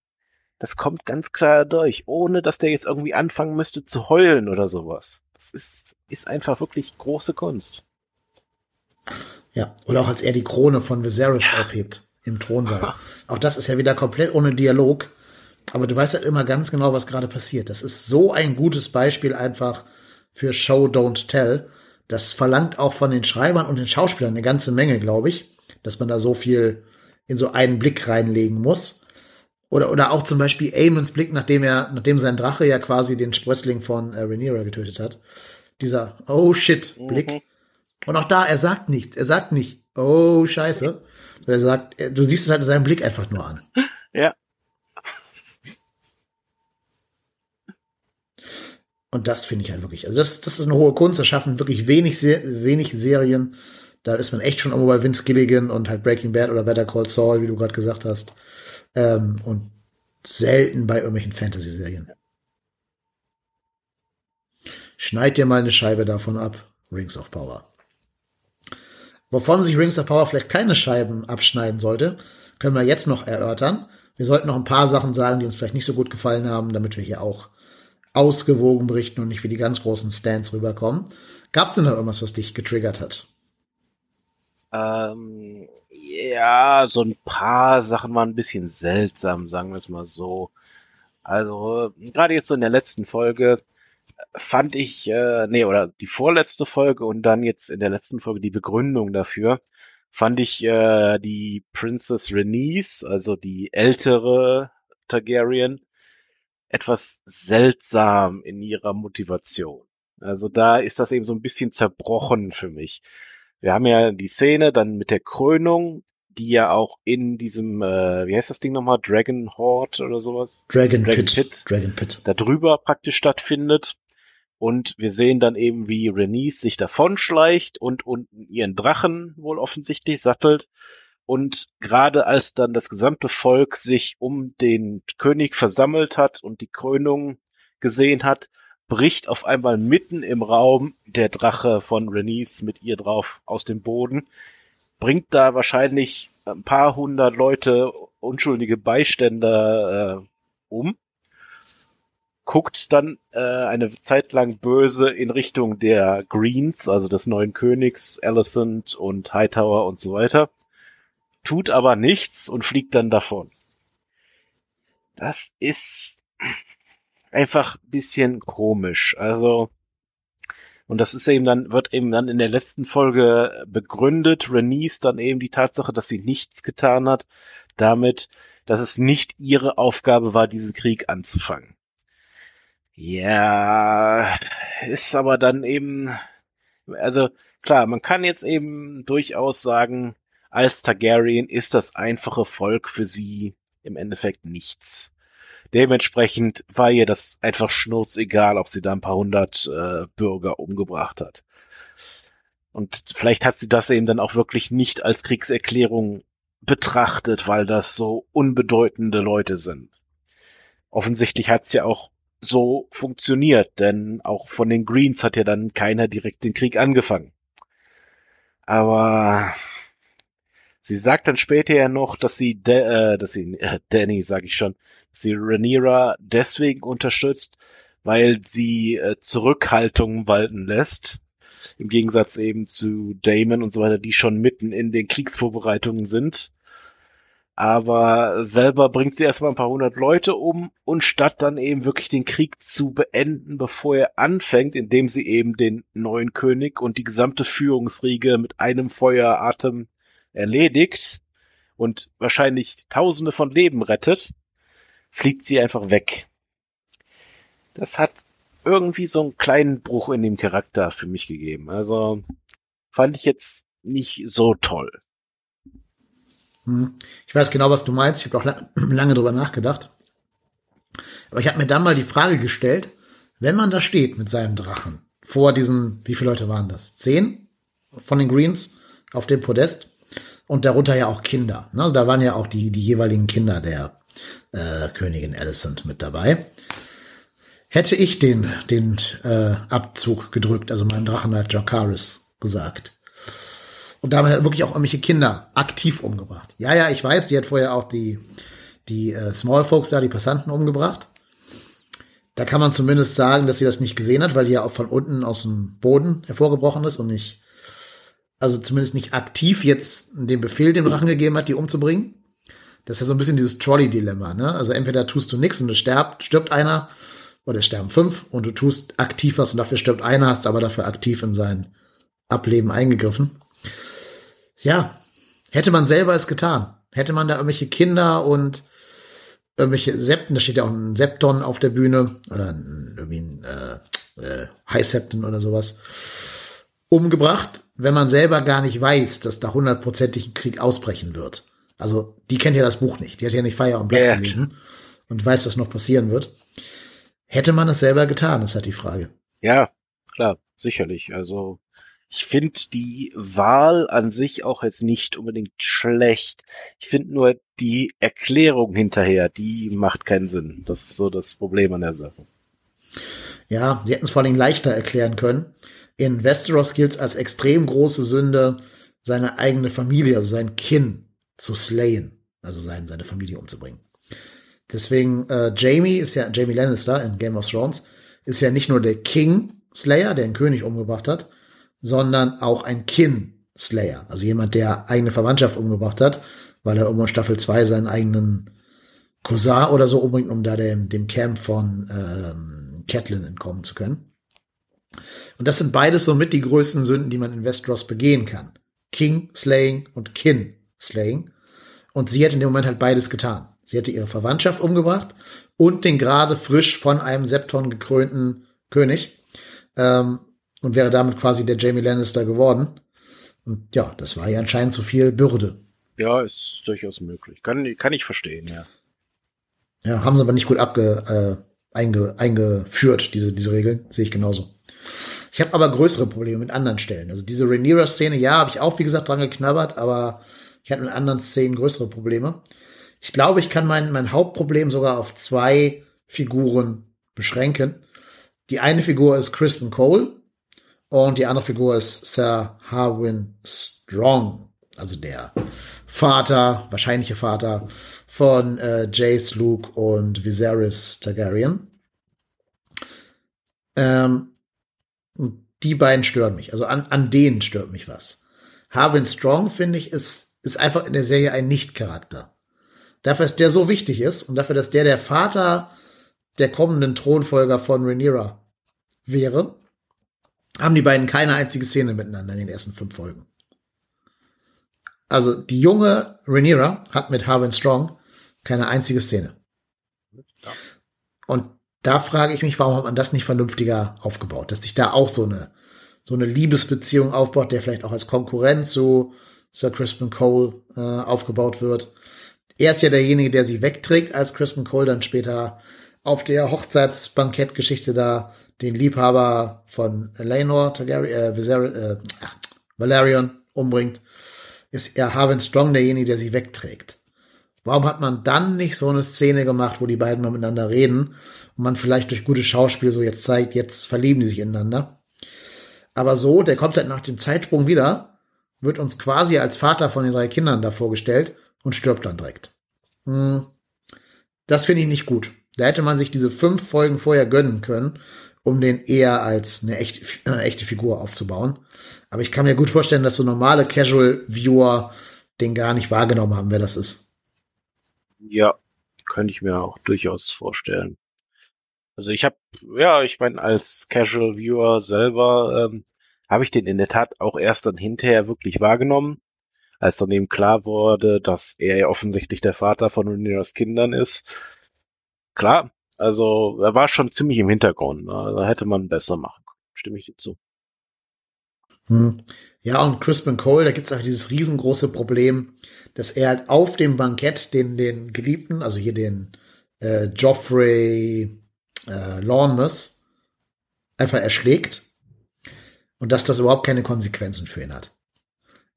das kommt ganz klar durch, ohne dass der jetzt irgendwie anfangen müsste zu heulen oder sowas. Das ist, ist einfach wirklich große Kunst. Ja, oder auch als er die Krone von Viserys aufhebt im Thronsaal. Auch das ist ja wieder komplett ohne Dialog. Aber du weißt halt immer ganz genau, was gerade passiert. Das ist so ein gutes Beispiel einfach für Show, Don't Tell. Das verlangt auch von den Schreibern und den Schauspielern eine ganze Menge, glaube ich, dass man da so viel in so einen Blick reinlegen muss. Oder, oder auch zum Beispiel Aemons Blick, nachdem er, nachdem sein Drache ja quasi den Sprössling von äh, Rhaenyra getötet hat. Dieser Oh shit Blick. Und auch da, er sagt nichts. Er sagt nicht, oh Scheiße. Er sagt, er- du siehst es halt in seinem Blick einfach nur an. Ja. Und das finde ich halt wirklich. Also das, das ist eine hohe Kunst. Das schaffen wirklich wenig, wenig Serien. Da ist man echt schon irgendwo bei Vince Gilligan und halt Breaking Bad oder Better Call Saul, wie du gerade gesagt hast. Ähm, und selten bei irgendwelchen Fantasy-Serien. Schneid dir mal eine Scheibe davon ab. Rings of Power. Wovon sich Rings of Power vielleicht keine Scheiben abschneiden sollte, können wir jetzt noch erörtern. Wir sollten noch ein paar Sachen sagen, die uns vielleicht nicht so gut gefallen haben, damit wir hier auch ausgewogen berichten und nicht wie die ganz großen Stands rüberkommen. Gab es denn noch irgendwas, was dich getriggert hat? Ähm, ja, so ein paar Sachen waren ein bisschen seltsam, sagen wir es mal so. Also, gerade jetzt so in der letzten Folge fand ich, äh, nee, oder die vorletzte Folge und dann jetzt in der letzten Folge die Begründung dafür, fand ich äh, die Princess Renice, also die ältere Targaryen, etwas seltsam in ihrer Motivation. Also da ist das eben so ein bisschen zerbrochen für mich. Wir haben ja die Szene dann mit der Krönung, die ja auch in diesem, äh, wie heißt das Ding nochmal, Dragon Horde oder sowas, Dragon, Dragon Pit. Pit. Dragon Pit. da drüber praktisch stattfindet. Und wir sehen dann eben, wie Renice sich davonschleicht und unten ihren Drachen wohl offensichtlich sattelt. Und gerade als dann das gesamte Volk sich um den König versammelt hat und die Krönung gesehen hat, bricht auf einmal mitten im Raum der Drache von Renice mit ihr drauf aus dem Boden, bringt da wahrscheinlich ein paar hundert Leute, unschuldige Beiständer äh, um guckt dann äh, eine Zeit lang böse in Richtung der Greens, also des neuen Königs, Alicent und Hightower und so weiter, tut aber nichts und fliegt dann davon. Das ist einfach ein bisschen komisch. Also, und das ist eben dann, wird eben dann in der letzten Folge begründet, Renice dann eben die Tatsache, dass sie nichts getan hat, damit, dass es nicht ihre Aufgabe war, diesen Krieg anzufangen. Ja, ist aber dann eben, also klar, man kann jetzt eben durchaus sagen, als Targaryen ist das einfache Volk für sie im Endeffekt nichts. Dementsprechend war ihr das einfach schnurzegal, ob sie da ein paar hundert äh, Bürger umgebracht hat. Und vielleicht hat sie das eben dann auch wirklich nicht als Kriegserklärung betrachtet, weil das so unbedeutende Leute sind. Offensichtlich hat sie auch so funktioniert, denn auch von den Greens hat ja dann keiner direkt den Krieg angefangen. Aber sie sagt dann später ja noch, dass sie, De äh, dass sie äh, Danny, sage ich schon, dass sie Rhaenyra deswegen unterstützt, weil sie äh, Zurückhaltung walten lässt. Im Gegensatz eben zu Damon und so weiter, die schon mitten in den Kriegsvorbereitungen sind aber selber bringt sie erstmal ein paar hundert Leute um und statt dann eben wirklich den Krieg zu beenden, bevor er anfängt, indem sie eben den neuen König und die gesamte Führungsriege mit einem Feueratem erledigt und wahrscheinlich tausende von Leben rettet, fliegt sie einfach weg. Das hat irgendwie so einen kleinen Bruch in dem Charakter für mich gegeben. Also fand ich jetzt nicht so toll. Hm. Ich weiß genau, was du meinst. Ich habe auch lange drüber nachgedacht. Aber ich habe mir dann mal die Frage gestellt, wenn man da steht mit seinem Drachen, vor diesen, wie viele Leute waren das? Zehn von den Greens auf dem Podest und darunter ja auch Kinder. Ne? Also da waren ja auch die, die jeweiligen Kinder der äh, Königin Alicent mit dabei. Hätte ich den, den äh, Abzug gedrückt, also mein Drachen hat Jokaris gesagt, und damit hat wirklich auch irgendwelche Kinder aktiv umgebracht. Ja, ja, ich weiß, die hat vorher auch die, die äh, Small Folks da, die Passanten umgebracht. Da kann man zumindest sagen, dass sie das nicht gesehen hat, weil die ja auch von unten aus dem Boden hervorgebrochen ist und nicht, also zumindest nicht aktiv jetzt den Befehl dem Drachen gegeben hat, die umzubringen. Das ist ja so ein bisschen dieses Trolley-Dilemma, ne? Also entweder tust du nichts und es stirbt, stirbt einer, oder es sterben fünf und du tust aktiv was und dafür stirbt einer, hast aber dafür aktiv in sein Ableben eingegriffen. Ja, hätte man selber es getan. Hätte man da irgendwelche Kinder und irgendwelche Septen, da steht ja auch ein Septon auf der Bühne oder ein, irgendwie ein äh, äh, High Septon oder sowas, umgebracht, wenn man selber gar nicht weiß, dass da hundertprozentig ein Krieg ausbrechen wird. Also die kennt ja das Buch nicht, die hat ja nicht Fire und Black ja, gelesen und weiß, was noch passieren wird. Hätte man es selber getan, ist halt die Frage. Ja, klar, sicherlich. Also ich finde die Wahl an sich auch jetzt nicht unbedingt schlecht. Ich finde nur die Erklärung hinterher, die macht keinen Sinn. Das ist so das Problem an der Sache. Ja, sie hätten es vor allem leichter erklären können. In Westeros gilt es als extrem große Sünde, seine eigene Familie, also sein Kin, zu slayen. Also sein, seine Familie umzubringen. Deswegen, äh, Jamie ist ja, Jamie Lannister in Game of Thrones, ist ja nicht nur der King Slayer, der einen König umgebracht hat, sondern auch ein Kin-Slayer, also jemand, der eigene Verwandtschaft umgebracht hat, weil er irgendwann Staffel 2 seinen eigenen Cousin oder so umbringt, um da dem, dem Camp von ähm, Catelyn entkommen zu können. Und das sind beides somit die größten Sünden, die man in Westeros begehen kann. King-Slaying und Kin-Slaying. Und sie hat in dem Moment halt beides getan. Sie hätte ihre Verwandtschaft umgebracht und den gerade frisch von einem Septon gekrönten König. Ähm, und wäre damit quasi der Jamie Lannister geworden. Und ja, das war ja anscheinend zu viel Bürde. Ja, ist durchaus möglich. Kann, kann ich verstehen, ja. Ja, haben sie aber nicht gut abge, äh, einge, eingeführt, diese, diese Regeln. Sehe ich genauso. Ich habe aber größere Probleme mit anderen Stellen. Also diese Rhaenyra-Szene, ja, habe ich auch, wie gesagt, dran geknabbert, aber ich hatte mit anderen Szenen größere Probleme. Ich glaube, ich kann mein, mein Hauptproblem sogar auf zwei Figuren beschränken. Die eine Figur ist Kristen Cole, und die andere Figur ist Sir Harwin Strong, also der Vater, wahrscheinliche Vater von äh, Jace, Luke und Viserys Targaryen. Ähm, die beiden stören mich. Also an, an denen stört mich was. Harwin Strong, finde ich, ist, ist einfach in der Serie ein Nicht-Charakter. Dafür, dass der so wichtig ist und dafür, dass der der Vater der kommenden Thronfolger von Rhaenyra wäre, haben die beiden keine einzige Szene miteinander in den ersten fünf Folgen. Also die junge Rhaenyra hat mit Harwin Strong keine einzige Szene. Und da frage ich mich, warum hat man das nicht vernünftiger aufgebaut, dass sich da auch so eine so eine Liebesbeziehung aufbaut, der vielleicht auch als Konkurrent zu Sir Crispin Cole äh, aufgebaut wird. Er ist ja derjenige, der sie wegträgt, als Crispin Cole dann später auf der Hochzeitsbankettgeschichte da den Liebhaber von Eleanor Targaryen, äh, Viser äh, Valerion umbringt, ist er Harvin Strong derjenige, der sie wegträgt. Warum hat man dann nicht so eine Szene gemacht, wo die beiden mal miteinander reden und man vielleicht durch gutes Schauspiel so jetzt zeigt, jetzt verlieben die sich ineinander? Aber so, der kommt halt nach dem Zeitsprung wieder, wird uns quasi als Vater von den drei Kindern da vorgestellt und stirbt dann direkt. Hm. Das finde ich nicht gut. Da hätte man sich diese fünf Folgen vorher gönnen können, um den eher als eine echte, eine echte Figur aufzubauen. Aber ich kann mir gut vorstellen, dass so normale Casual-Viewer den gar nicht wahrgenommen haben, wer das ist. Ja, könnte ich mir auch durchaus vorstellen. Also ich habe, ja, ich meine, als Casual Viewer selber ähm, habe ich den in der Tat auch erst dann hinterher wirklich wahrgenommen, als dann eben klar wurde, dass er ja offensichtlich der Vater von Rhaenyras Kindern ist. Klar, also er war schon ziemlich im Hintergrund. Ne? Da hätte man besser machen können. Stimme ich dir zu. Hm. Ja, und Crispin Cole, da gibt es auch dieses riesengroße Problem, dass er halt auf dem Bankett den, den Geliebten, also hier den äh, Joffrey äh, Lawnmus, einfach erschlägt und dass das überhaupt keine Konsequenzen für ihn hat.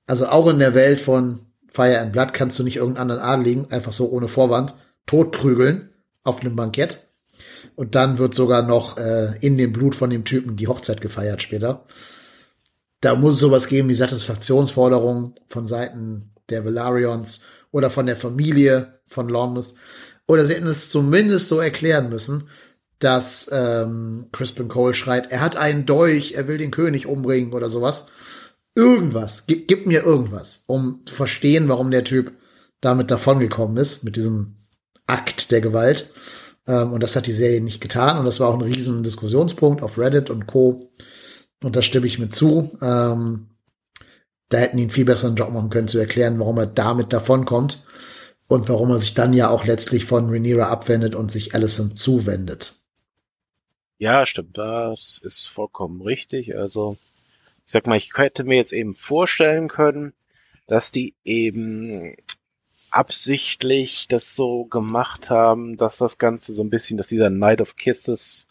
Also auch in der Welt von Fire and Blood kannst du nicht irgendeinen anderen Adeligen einfach so ohne Vorwand totprügeln auf einem Bankett. Und dann wird sogar noch äh, in dem Blut von dem Typen die Hochzeit gefeiert später da muss es sowas geben wie Satisfaktionsforderungen von Seiten der Velarions oder von der Familie von Lormus. Oder sie hätten es zumindest so erklären müssen, dass ähm, Crispin Cole schreit, er hat einen Dolch, er will den König umbringen oder sowas. Irgendwas, gib, gib mir irgendwas, um zu verstehen, warum der Typ damit davongekommen ist, mit diesem Akt der Gewalt. Ähm, und das hat die Serie nicht getan. Und das war auch ein riesen Diskussionspunkt auf Reddit und Co. Und da stimme ich mit zu. Ähm, da hätten die einen viel besseren Job machen können, zu erklären, warum er damit davonkommt und warum er sich dann ja auch letztlich von Rhaenyra abwendet und sich Alicent zuwendet. Ja, stimmt, das ist vollkommen richtig. Also, ich sag mal, ich hätte mir jetzt eben vorstellen können, dass die eben absichtlich das so gemacht haben, dass das Ganze so ein bisschen, dass dieser Night of Kisses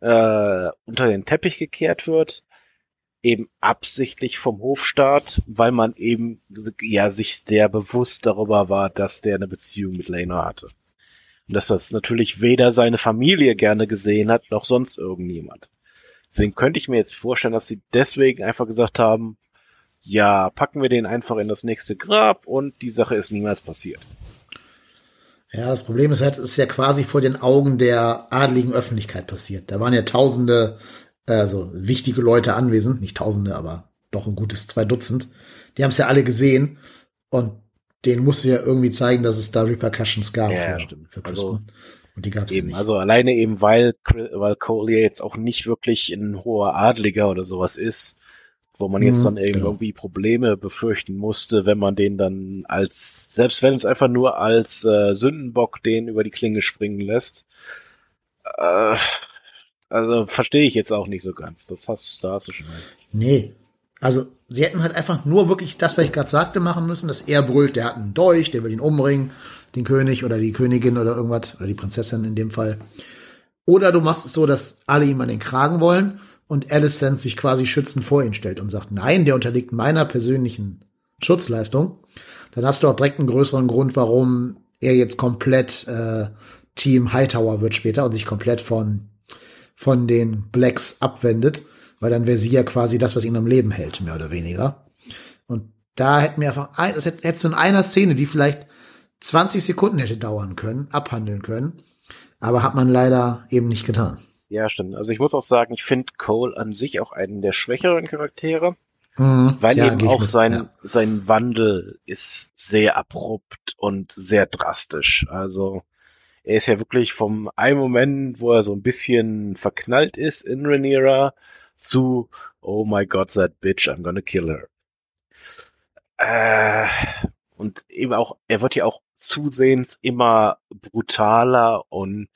äh, unter den Teppich gekehrt wird, eben absichtlich vom Hofstaat, weil man eben ja sich sehr bewusst darüber war, dass der eine Beziehung mit Lena hatte. Und dass das natürlich weder seine Familie gerne gesehen hat, noch sonst irgendjemand. Deswegen könnte ich mir jetzt vorstellen, dass sie deswegen einfach gesagt haben, ja, packen wir den einfach in das nächste Grab und die Sache ist niemals passiert. Ja, das Problem ist halt, es ist ja quasi vor den Augen der adligen Öffentlichkeit passiert. Da waren ja tausende, also wichtige Leute anwesend, nicht tausende, aber doch ein gutes zwei Dutzend. Die haben es ja alle gesehen und denen musste ja irgendwie zeigen, dass es da Repercussions gab ja, für, stimmt. für also, und die gab es eben, nicht. Also alleine eben, weil, weil Collier jetzt auch nicht wirklich ein hoher Adliger oder sowas ist, wo man jetzt mhm, dann genau. irgendwie Probleme befürchten musste, wenn man den dann als, selbst wenn es einfach nur als äh, Sündenbock den über die Klinge springen lässt. Äh, also verstehe ich jetzt auch nicht so ganz. Das hast, da hast du schon. Halt. Nee. Also sie hätten halt einfach nur wirklich das, was ich gerade sagte, machen müssen, dass er brüllt, der hat einen Dolch, der will ihn umbringen, den König oder die Königin oder irgendwas, oder die Prinzessin in dem Fall. Oder du machst es so, dass alle ihm an den Kragen wollen und Alicent sich quasi schützend vor ihn stellt und sagt, nein, der unterliegt meiner persönlichen Schutzleistung, dann hast du auch direkt einen größeren Grund, warum er jetzt komplett äh, Team Hightower wird später und sich komplett von, von den Blacks abwendet, weil dann wäre sie ja quasi das, was ihn am Leben hält, mehr oder weniger. Und da hätten wir einfach, ein, das hättest du in einer Szene, die vielleicht 20 Sekunden hätte dauern können, abhandeln können, aber hat man leider eben nicht getan. Ja, stimmt. Also ich muss auch sagen, ich finde Cole an sich auch einen der schwächeren Charaktere, mhm. weil ja, eben auch sein, ja. sein Wandel ist sehr abrupt und sehr drastisch. Also er ist ja wirklich vom einen Moment, wo er so ein bisschen verknallt ist in Rhaenyra, zu Oh my God, that bitch, I'm gonna kill her. Äh, und eben auch, er wird ja auch zusehends immer brutaler und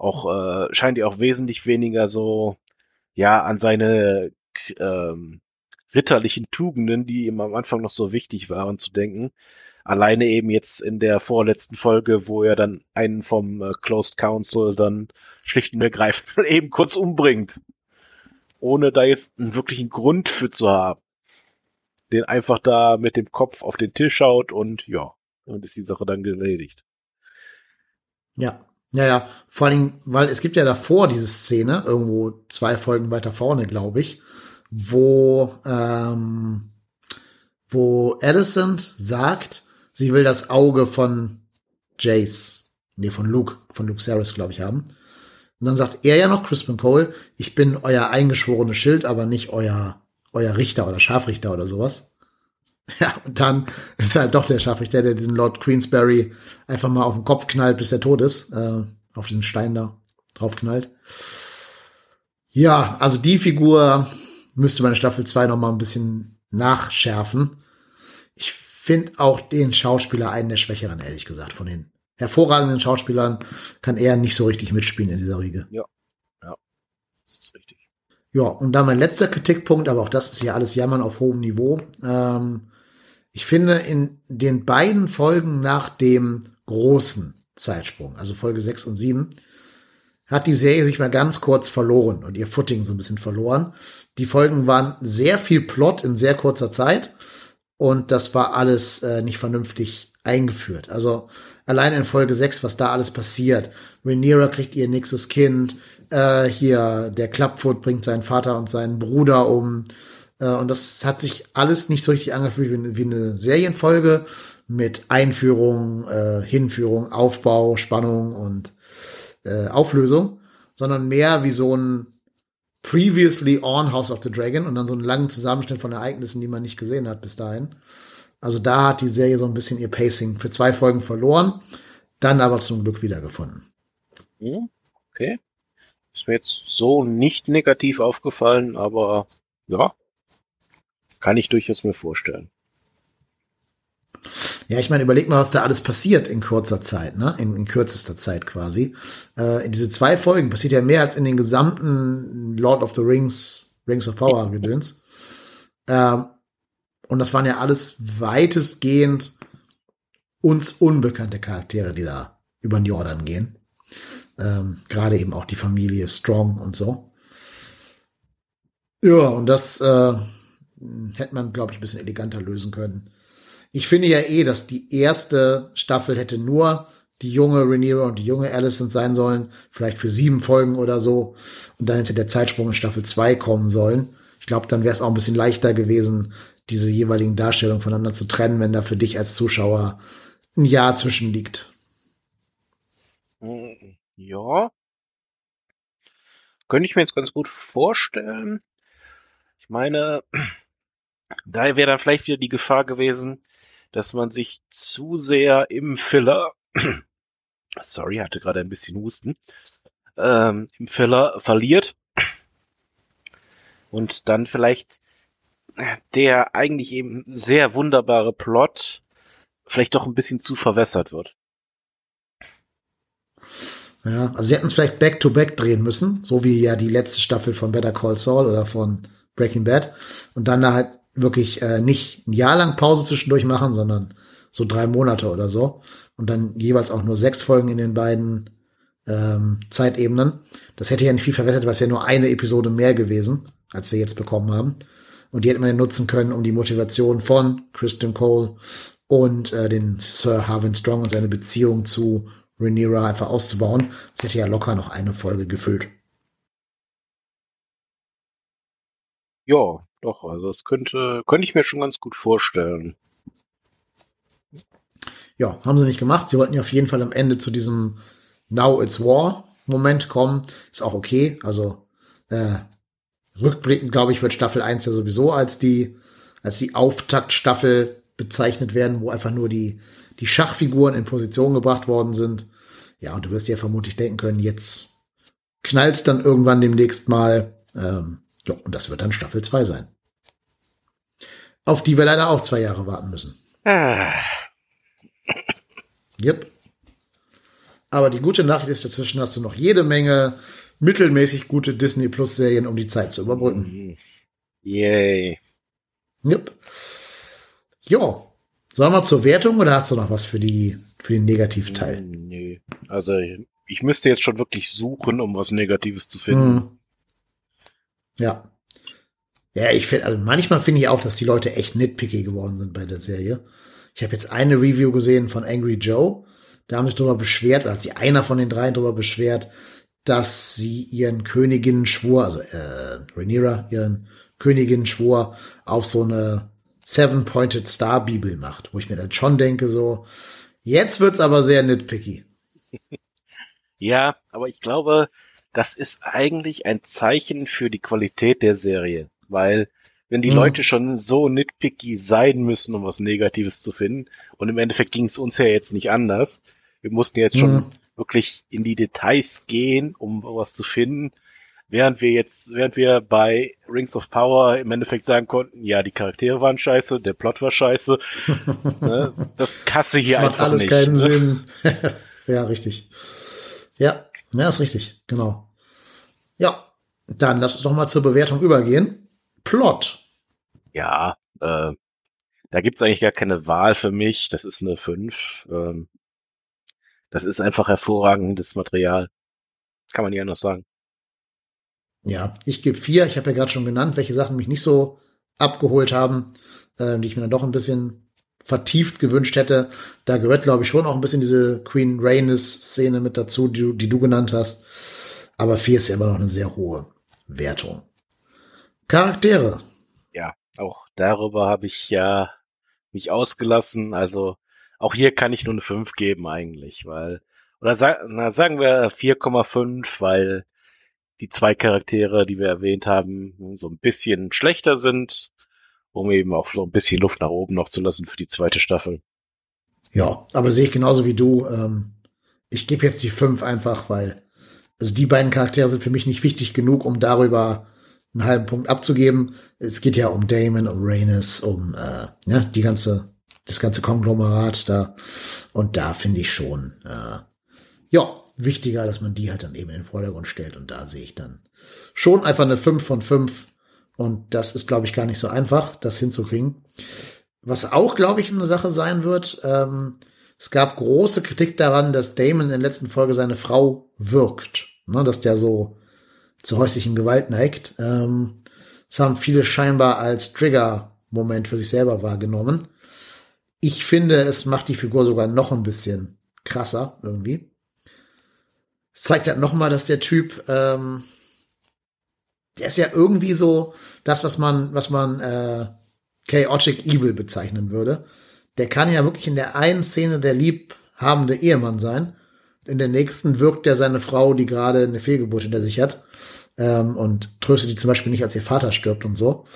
auch äh, scheint ja auch wesentlich weniger so ja an seine ähm, ritterlichen Tugenden, die ihm am Anfang noch so wichtig waren, zu denken. Alleine eben jetzt in der vorletzten Folge, wo er dann einen vom äh, Closed Council dann schlicht und ergreifend eben kurz umbringt. Ohne da jetzt einen wirklichen Grund für zu haben. Den einfach da mit dem Kopf auf den Tisch schaut und ja, und ist die Sache dann erledigt. Ja, ja, ja. Vor allem, weil es gibt ja davor diese Szene, irgendwo zwei Folgen weiter vorne, glaube ich, wo, ähm, wo Alicent sagt, sie will das Auge von Jace, nee, von Luke, von Luke Saris, glaube ich, haben. Und dann sagt er ja noch, Crispin Cole, ich bin euer eingeschworenes Schild, aber nicht euer, euer Richter oder Scharfrichter oder sowas. Ja, und dann ist halt doch der Scharfrichter, der diesen Lord Queensberry einfach mal auf den Kopf knallt, bis er tot ist, äh, auf diesen Stein da drauf knallt. Ja, also die Figur müsste man in Staffel 2 noch mal ein bisschen nachschärfen. Ich finde auch den Schauspieler einen der Schwächeren, ehrlich gesagt, von den hervorragenden Schauspielern kann er nicht so richtig mitspielen in dieser Riege. Ja, ja, das ist richtig. Ja, und dann mein letzter Kritikpunkt, aber auch das ist ja alles Jammern auf hohem Niveau. Ähm, ich finde, in den beiden Folgen nach dem großen Zeitsprung, also Folge 6 und 7, hat die Serie sich mal ganz kurz verloren und ihr Footing so ein bisschen verloren. Die Folgen waren sehr viel Plot in sehr kurzer Zeit und das war alles äh, nicht vernünftig eingeführt. Also allein in Folge 6, was da alles passiert. Rhaenyra kriegt ihr nächstes Kind, äh, hier der Clubfoot bringt seinen Vater und seinen Bruder um. Äh, und das hat sich alles nicht so richtig angefühlt wie, eine Serienfolge mit Einführung, äh, Hinführung, Aufbau, Spannung und äh, Auflösung, sondern mehr wie so ein Previously on House of the Dragon und dann so einen langen Zusammenschnitt von Ereignissen, die man nicht gesehen hat bis dahin. Also da hat die Serie so ein bisschen ihr Pacing für zwei Folgen verloren, dann aber zum Glück wiedergefunden. Okay. Ist mir jetzt so nicht negativ aufgefallen, aber ja, kann ich durchaus mir vorstellen. Ja, ich meine, überleg mal, was da alles passiert in kurzer Zeit, ne? In, in kürzester Zeit quasi. Äh, in diese zwei Folgen passiert ja mehr als in den gesamten Lord of the Rings, Rings of Power Gedöns. Ähm, und das waren ja alles weitestgehend uns unbekannte Charaktere, die da über den Jordan gehen. Ähm, Gerade eben auch die Familie Strong und so. Ja, und das äh, hätte man, glaube ich, ein bisschen eleganter lösen können. Ich finde ja eh, dass die erste Staffel hätte nur die junge Rhaenyra und die junge Alicent sein sollen, vielleicht für sieben Folgen oder so. Und dann hätte der Zeitsprung in Staffel zwei kommen sollen. Ich glaube, dann wäre es auch ein bisschen leichter gewesen, diese jeweiligen Darstellungen voneinander zu trennen, wenn da für dich als Zuschauer ein Jahr zwischen liegt. Ja. Könnte ich mir jetzt ganz gut vorstellen. Ich meine, da wäre dann vielleicht wieder die Gefahr gewesen, dass man sich zu sehr im Filler, sorry, hatte gerade ein bisschen Husten, ähm, im Filler verliert und dann vielleicht der eigentlich eben sehr wunderbare Plot vielleicht doch ein bisschen zu verwässert wird. Ja, also sie hätten es vielleicht back-to-back -back drehen müssen, so wie ja die letzte Staffel von Better Call Saul oder von Breaking Bad. Und dann da halt wirklich äh, nicht ein Jahr lang Pause zwischendurch machen, sondern so drei Monate oder so. Und dann jeweils auch nur sechs Folgen in den beiden ähm, Zeitebenen. Das hätte ja nicht viel verwässert, weil es wäre nur eine Episode mehr gewesen, als wir jetzt bekommen haben. Und die hätte man ja nutzen können, um die Motivation von Christian Cole und äh, den Sir Harvin Strong und seine Beziehung zu Rhaenyra einfach auszubauen. Das hätte ja locker noch eine Folge gefüllt. Ja, doch, also das könnte, könnte ich mir schon ganz gut vorstellen. Ja, haben sie nicht gemacht. Sie wollten ja auf jeden Fall am Ende zu diesem Now it's War Moment kommen. Ist auch okay. Also äh, rückblickend, glaube ich, wird Staffel 1 ja sowieso als die, als die Auftaktstaffel bezeichnet werden, wo einfach nur die, die Schachfiguren in Position gebracht worden sind. Ja, und du wirst ja vermutlich denken können, jetzt knallt dann irgendwann demnächst mal. Ähm, ja, und das wird dann Staffel 2 sein. Auf die wir leider auch zwei Jahre warten müssen. Ah. Yep. Aber die gute Nachricht ist, dazwischen hast du noch jede Menge mittelmäßig gute Disney Plus Serien, um die Zeit zu überbrücken. Yay. Yep. Jo. Sollen wir zur Wertung oder hast du noch was für die, für den Negativteil? Nö. Also, ich müsste jetzt schon wirklich suchen, um was Negatives zu finden. Ja. Ja, ich finde, also manchmal finde ich auch, dass die Leute echt nitpicky geworden sind bei der Serie. Ich habe jetzt eine Review gesehen von Angry Joe. Da haben sich darüber beschwert, oder hat sich einer von den dreien darüber beschwert, dass sie ihren Königinnen schwur, also äh, Rhaenyra ihren Königinnen schwur, auf so eine Seven-Pointed Star Bibel macht, wo ich mir dann schon denke, so, jetzt wird's aber sehr nitpicky. Ja, aber ich glaube, das ist eigentlich ein Zeichen für die Qualität der Serie, weil wenn die hm. Leute schon so nitpicky sein müssen, um was Negatives zu finden, und im Endeffekt ging es uns ja jetzt nicht anders. Wir mussten jetzt schon hm. wirklich in die Details gehen, um was zu finden, während wir jetzt, während wir bei Rings of Power im Endeffekt sagen konnten, ja, die Charaktere waren scheiße, der Plot war scheiße, ne? das kasse hier das macht einfach alles nicht. keinen ne? Sinn. ja, richtig. Ja, ja, ist richtig, genau. Ja, dann lass uns doch mal zur Bewertung übergehen. Plot. Ja, äh, da gibt's eigentlich gar keine Wahl für mich. Das ist eine 5. Ähm, das ist einfach hervorragendes Material. Kann man nicht anders sagen. Ja, ich gebe vier. Ich habe ja gerade schon genannt, welche Sachen mich nicht so abgeholt haben, äh, die ich mir dann doch ein bisschen vertieft gewünscht hätte. Da gehört, glaube ich, schon auch ein bisschen diese Queen Rhaenys-Szene mit dazu, die du, die du genannt hast. Aber vier ist ja immer noch eine sehr hohe Wertung. Charaktere. Ja, auch darüber habe ich ja mich ausgelassen. Also auch hier kann ich nur eine 5 geben eigentlich, weil, oder sa na, sagen wir 4,5, weil die zwei Charaktere, die wir erwähnt haben, so ein bisschen schlechter sind, um eben auch so ein bisschen Luft nach oben noch zu lassen für die zweite Staffel. Ja, aber sehe ich genauso wie du. Ähm, ich gebe jetzt die fünf einfach, weil also die beiden Charaktere sind für mich nicht wichtig genug, um darüber einen halben Punkt abzugeben. Es geht ja um Damon, um Rhaenys, um äh, ja, die ganze, das ganze Konglomerat da. Und da finde ich schon, äh, ja, wichtiger, dass man die halt dann eben in den Vordergrund stellt. Und da sehe ich dann schon einfach eine 5 von 5. Und das ist, glaube ich, gar nicht so einfach, das hinzukriegen. Was auch, glaube ich, eine Sache sein wird, ähm, es gab große Kritik daran, dass Damon in der letzten Folge seine Frau wirkt. Ne, dass der so zur häuslichen Gewalt neigt. Ähm, das haben viele scheinbar als Trigger-Moment für sich selber wahrgenommen. Ich finde, es macht die Figur sogar noch ein bisschen krasser irgendwie. Es zeigt halt nochmal, dass der Typ, ähm, der ist ja irgendwie so das, was man, was man äh, Chaotic Evil bezeichnen würde. Der kann ja wirklich in der einen Szene der liebhabende Ehemann sein. In der nächsten wirkt er seine Frau, die gerade eine Fehlgeburt hinter sich hat. Ähm, und tröstet die zum Beispiel nicht, als ihr Vater stirbt und so.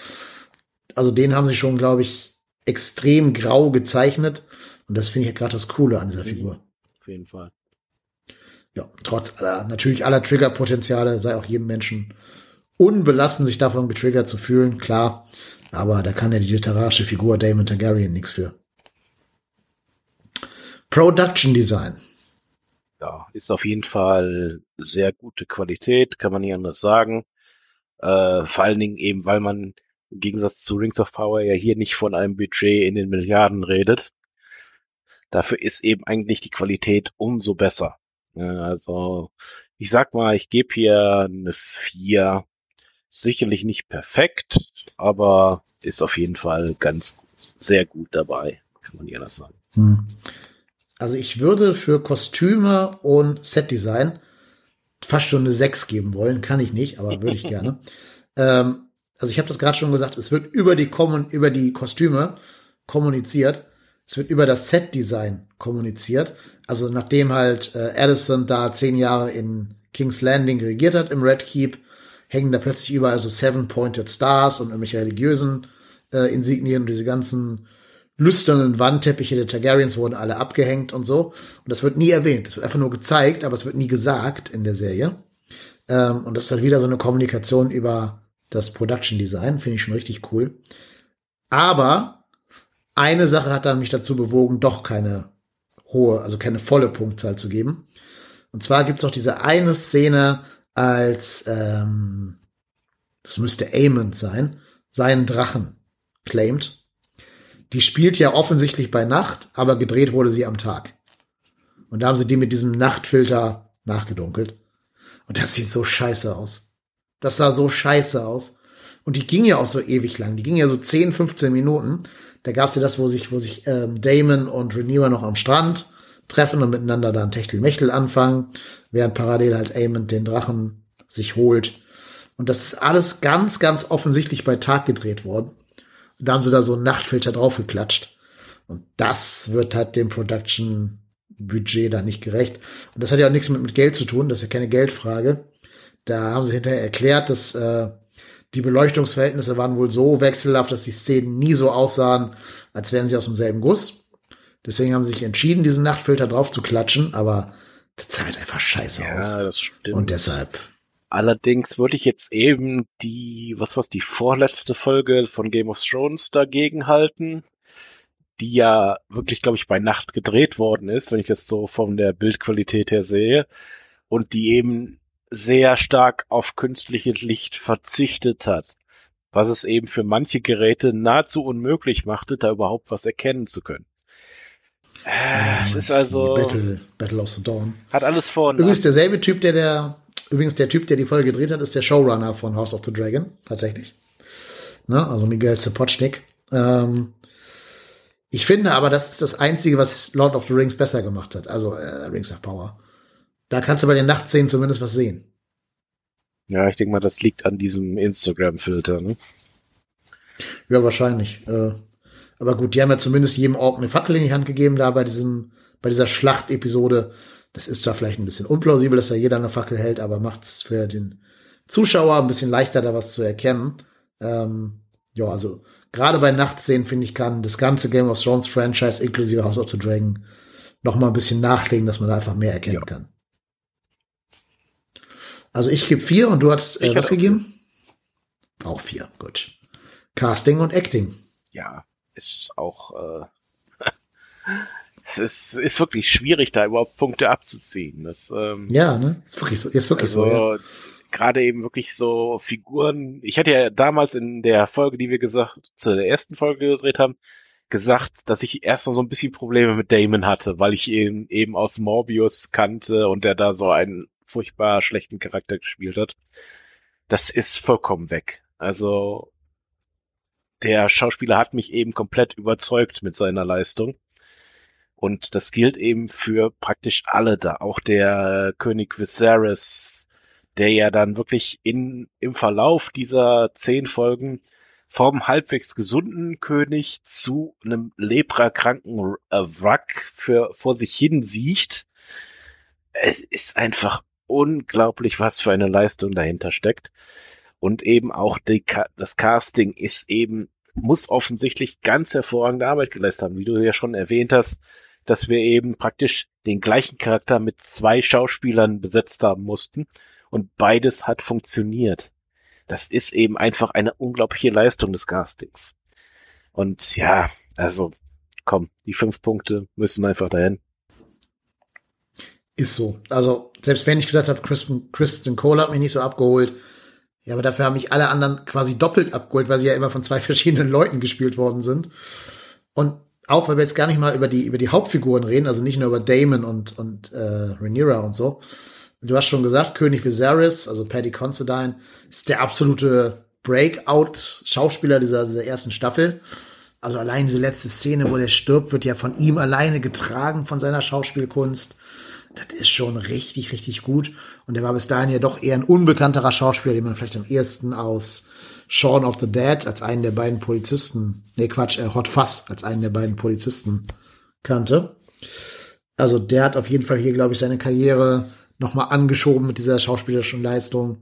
Also den haben sie schon, glaube ich, extrem grau gezeichnet. Und das finde ich ja gerade das Coole an dieser Figur. Auf jeden Fall ja, trotz aller, natürlich aller Triggerpotenziale sei auch jedem Menschen unbelassen, sich davon getriggert zu fühlen, klar. Aber da kann ja die literarische Figur Damon Targaryen nichts für. Production Design. Ja, ist auf jeden Fall sehr gute Qualität, kann man nicht anders sagen. Äh, vor allen Dingen eben, weil man im Gegensatz zu Rings of Power ja hier nicht von einem Budget in den Milliarden redet. Dafür ist eben eigentlich die Qualität umso besser. Also, ich sag mal, ich gebe hier eine 4. Sicherlich nicht perfekt, aber ist auf jeden Fall ganz sehr gut dabei, kann man ja das sagen. Hm. Also ich würde für Kostüme und Setdesign fast schon eine 6 geben wollen. Kann ich nicht, aber würde ich gerne. ähm, also ich habe das gerade schon gesagt, es wird über die, Kommun über die Kostüme kommuniziert. Es wird über das Set-Design kommuniziert. Also nachdem halt äh, Addison da zehn Jahre in King's Landing regiert hat im Red Keep, hängen da plötzlich überall so Seven-Pointed Stars und irgendwelche religiösen äh, Insignien und diese ganzen lüsternen Wandteppiche der Targaryens wurden alle abgehängt und so. Und das wird nie erwähnt. Das wird einfach nur gezeigt, aber es wird nie gesagt in der Serie. Ähm, und das ist halt wieder so eine Kommunikation über das Production Design. Finde ich schon richtig cool. Aber eine Sache hat dann mich dazu bewogen, doch keine hohe, also keine volle Punktzahl zu geben. Und zwar gibt's auch diese eine Szene, als ähm, das müsste Aemond sein, seinen Drachen claimt. Die spielt ja offensichtlich bei Nacht, aber gedreht wurde sie am Tag. Und da haben sie die mit diesem Nachtfilter nachgedunkelt. Und das sieht so scheiße aus. Das sah so scheiße aus. Und die ging ja auch so ewig lang. Die ging ja so 10, 15 Minuten. Da gab's ja das, wo sich, wo sich ähm, Damon und Rhaenyra noch am Strand treffen und miteinander dann Techtelmechtel anfangen, während parallel halt Aemon den Drachen sich holt. Und das ist alles ganz, ganz offensichtlich bei Tag gedreht worden. Und da haben sie da so einen Nachtfilter draufgeklatscht. Und das wird halt dem Production-Budget da nicht gerecht. Und das hat ja auch nichts mit, mit Geld zu tun, das ist ja keine Geldfrage. Da haben sie hinterher erklärt, dass äh, die Beleuchtungsverhältnisse waren wohl so wechselhaft, dass die Szenen nie so aussahen, als wären sie aus demselben Guss. Deswegen haben sie sich entschieden, diesen Nachtfilter drauf zu klatschen, aber das sah halt einfach scheiße ja, aus. das stimmt. Und deshalb. Allerdings würde ich jetzt eben die, was war's, die vorletzte Folge von Game of Thrones dagegen halten, die ja wirklich, glaube ich, bei Nacht gedreht worden ist, wenn ich das so von der Bildqualität her sehe, und die eben sehr stark auf künstliches Licht verzichtet hat, was es eben für manche Geräte nahezu unmöglich machte, da überhaupt was erkennen zu können. Äh, es ist also Battle, Battle of the Dawn. hat alles vor und Übrigens derselbe Typ, der der übrigens der Typ, der die Folge gedreht hat, ist der Showrunner von House of the Dragon tatsächlich. Ne? Also Miguel Sapochnik. Ähm, ich finde aber, das ist das Einzige, was Lord of the Rings besser gemacht hat. Also äh, Rings of Power. Da kannst du bei den Nachtszenen zumindest was sehen. Ja, ich denke mal, das liegt an diesem Instagram-Filter, ne? Ja, wahrscheinlich. Äh, aber gut, die haben ja zumindest jedem Ork eine Fackel in die Hand gegeben, da bei diesem, bei dieser Schlachtepisode. Das ist zwar vielleicht ein bisschen unplausibel, dass da jeder eine Fackel hält, aber macht's für den Zuschauer ein bisschen leichter, da was zu erkennen. Ähm, ja, also gerade bei Nachtszenen, finde ich, kann das ganze Game of Thrones Franchise inklusive House of the Dragon noch mal ein bisschen nachlegen, dass man da einfach mehr erkennen Ja. kann. Also ich gebe vier und du hast äh, was gegeben? Auch vier, gut. Casting und Acting. ja, ist auch, äh, es ist, ist wirklich schwierig, da überhaupt Punkte abzuziehen. Das, ähm, Ja, ne? Ist wirklich so. Ist wirklich so. Ja. also, gerade eben wirklich so Figuren. Ich hatte ja damals in der Folge, die wir gesagt, zu der ersten Folge gedreht haben, gesagt, dass ich erst noch so ein bisschen Probleme mit Damon hatte, weil ich ihn eben aus Morbius kannte und der da so einen furchtbar schlechten Charakter gespielt hat. Das ist vollkommen weg. Also der Schauspieler hat mich eben komplett überzeugt mit seiner Leistung. Und das gilt eben für praktisch alle da. Auch der König Viserys, der ja dann wirklich in, im Verlauf dieser zehn Folgen vom halbwegs gesunden König zu einem leprakranken äh, Wrack für, vor sich hin sieht. Es ist einfach unglaublich, was für eine Leistung dahinter steckt. Und eben auch die, das Casting ist eben, muss offensichtlich ganz hervorragende Arbeit geleistet haben, wie du ja schon erwähnt hast, dass wir eben praktisch den gleichen Charakter mit zwei Schauspielern besetzt haben mussten und beides hat funktioniert. Das ist eben einfach eine unglaubliche Leistung des Castings. Und ja, also komm, die fünf Punkte müssen einfach dahin. Ist so. Also, selbst wenn ich gesagt habe, Kristen, Kristen Cole hat mich nicht so abgeholt, ja, aber dafür haben mich alle anderen quasi doppelt abgeholt, weil sie ja immer von zwei verschiedenen Leuten gespielt worden sind. Und auch, weil wir jetzt gar nicht mal über die, über die Hauptfiguren reden, also nicht nur über Damon und, und äh, Rhaenyra und so. Du hast schon gesagt, König Viserys, also Paddy Considine, ist der absolute Breakout-Schauspieler dieser, dieser ersten Staffel. Also allein diese letzte Szene, wo der stirbt, wird ja von ihm alleine getragen von seiner Schauspielkunst. Das ist schon richtig, richtig gut. Und er war bis dahin ja doch eher ein unbekannterer Schauspieler, den man vielleicht am ehesten aus Shaun of the Dead als einen der beiden Polizisten, nee Quatsch, äh, Hot Fuzz als einen der beiden Polizisten kannte. Also der hat auf jeden Fall hier, glaube ich, seine Karriere nochmal angeschoben mit dieser schauspielerischen Leistung.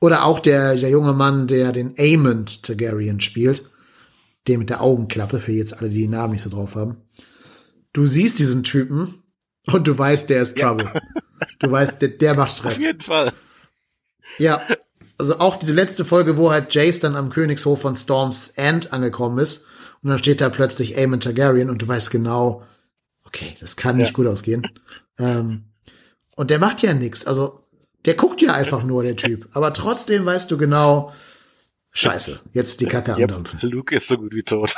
Oder auch der, der junge Mann, der den Aemond Targaryen spielt. Der mit der Augenklappe, für jetzt alle, die die Namen nicht so drauf haben. Du siehst diesen Typen und du weißt, der ist Trouble. Du weißt, der, der macht Stress. Auf jeden Fall. Ja, also auch diese letzte Folge, wo halt Jace dann am Königshof von Storms End angekommen ist und dann steht da plötzlich Aemon Targaryen und du weißt genau, okay, das kann nicht Ja. gut ausgehen. Ähm, und der macht ja nichts, also der guckt ja einfach nur, der Typ. Aber trotzdem weißt du genau, scheiße, jetzt die Kacke am Ja, Dampfen. Luke ist so gut wie tot.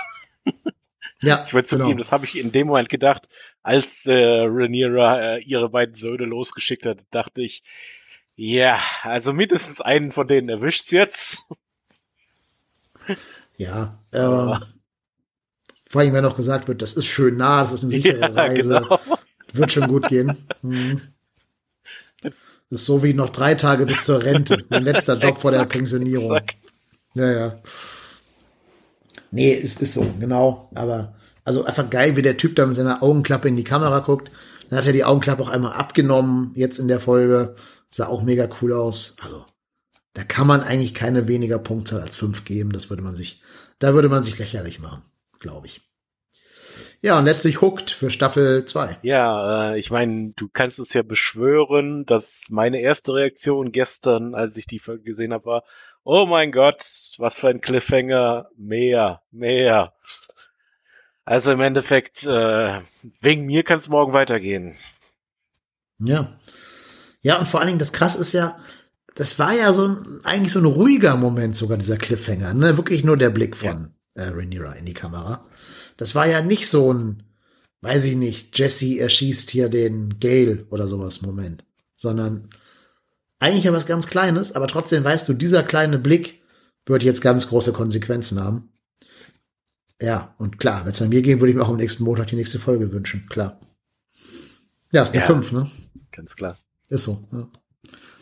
Ja, Ich wollte zugeben, genau. das habe ich in dem Moment gedacht, als äh, Rhaenyra äh, ihre beiden Söhne losgeschickt hat, dachte ich, ja, also mindestens einen von denen erwischt's jetzt. Ja, ähm, vor allem, wenn noch gesagt wird, das ist schön nah, das ist eine sichere Ja, Reise, genau. wird schon gut gehen. Hm. Das ist so wie noch drei Tage bis zur Rente. Mein letzter Job vor der Exakt, Pensionierung. exakt. Ja, ja. Nee, es ist so, genau. Aber, also einfach geil, wie der Typ da mit seiner Augenklappe in die Kamera guckt. Dann hat er die Augenklappe auch einmal abgenommen, jetzt in der Folge. Sah auch mega cool aus. Also, da kann man eigentlich keine weniger Punktzahl als fünf geben. Das würde man sich, da würde man sich lächerlich machen, glaube ich. Ja, und letztlich Hooked für Staffel 2. Ja, äh, ich meine, du kannst es ja beschwören, dass meine erste Reaktion gestern, als ich die Folge gesehen habe, war, oh mein Gott, was für ein Cliffhanger, mehr, mehr. Also im Endeffekt, äh, wegen mir kann es morgen weitergehen. Ja. Ja, und vor allen Dingen, das krass ist ja, das war ja so ein, eigentlich so ein ruhiger Moment sogar, dieser Cliffhanger, ne? Wirklich nur der Blick von äh, Rhaenyra in die Kamera. Das war ja nicht so ein, weiß ich nicht, Jesse erschießt hier den Gale oder sowas Moment, sondern eigentlich ja was ganz Kleines, aber trotzdem weißt du, dieser kleine Blick wird jetzt ganz große Konsequenzen haben. Ja, und klar, wenn es an mir ging, würde ich mir auch am nächsten Montag die nächste Folge wünschen, klar. Ja, ist eine Ja. 5, ne? Ganz klar. Ist so. Ja.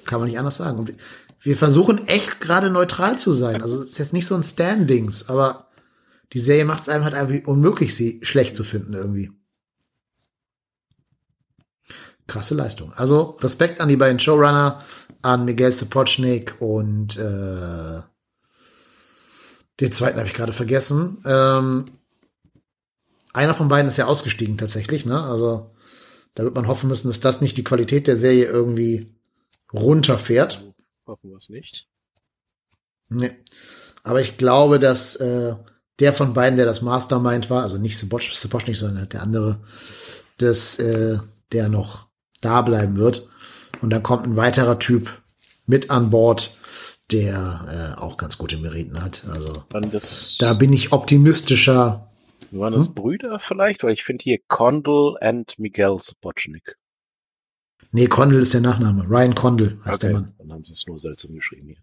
Kann man nicht anders sagen. Und wir, versuchen echt gerade neutral zu sein. Also es ist jetzt nicht so ein Standings, aber die Serie macht es einem halt einfach unmöglich, sie schlecht zu finden irgendwie. Krasse Leistung. Also Respekt an die beiden Showrunner, an Miguel Sapochnik und äh, den zweiten habe ich gerade vergessen. Ähm, einer von beiden ist ja ausgestiegen tatsächlich, ne? Also da wird man hoffen müssen, dass das nicht die Qualität der Serie irgendwie runterfährt. Hoffen wir es nicht. Nee. Aber ich glaube, dass äh, der von beiden, der das Mastermind war, also nicht Sapoch- Sapochnik, sondern der andere, dass äh, der noch da bleiben wird. Und dann kommt ein weiterer Typ mit an Bord, der äh, auch ganz gute Meriten hat. Also da bin ich optimistischer. waren das Hm? Brüder vielleicht? Weil ich finde hier Condell and Miguel Sapochnik. Nee, Condell ist der Nachname. Ryan Condell heißt der Mann. dann haben sie es nur seltsam geschrieben hier.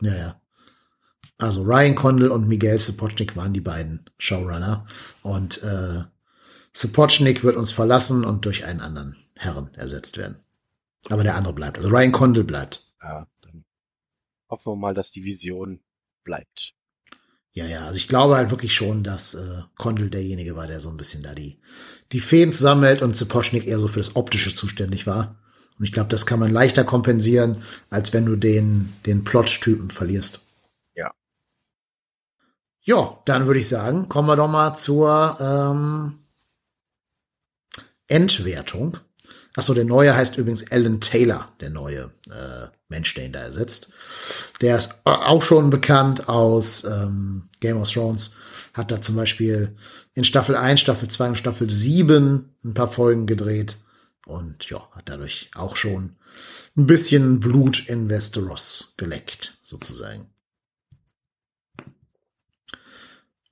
Ja, ja. Also Ryan Condell und Miguel Sapochnik waren die beiden Showrunner. Und äh, Sapochnik wird uns verlassen und durch einen anderen Herren ersetzt werden. Aber der andere bleibt. Also Ryan Condell bleibt. Ja, hoffen wir mal, dass die Vision bleibt. Ja, ja. Also ich glaube halt wirklich schon, dass äh, Condell derjenige war, der so ein bisschen da die, die Fäden zusammenhält und Sapochnik eher so für das Optische zuständig war. Und ich glaube, das kann man leichter kompensieren, als wenn du den, den Plot-Typen verlierst. Ja. Ja, dann würde ich sagen, kommen wir doch mal zur ähm, Endwertung. Achso, der neue heißt übrigens Alan Taylor, der neue äh, Mensch, der ihn da ersetzt. Der ist auch schon bekannt aus ähm, Game of Thrones. Hat da zum Beispiel in Staffel 1, Staffel 2 und Staffel 7 ein paar Folgen gedreht. Und ja, hat dadurch auch schon ein bisschen Blut in Westeros geleckt, sozusagen.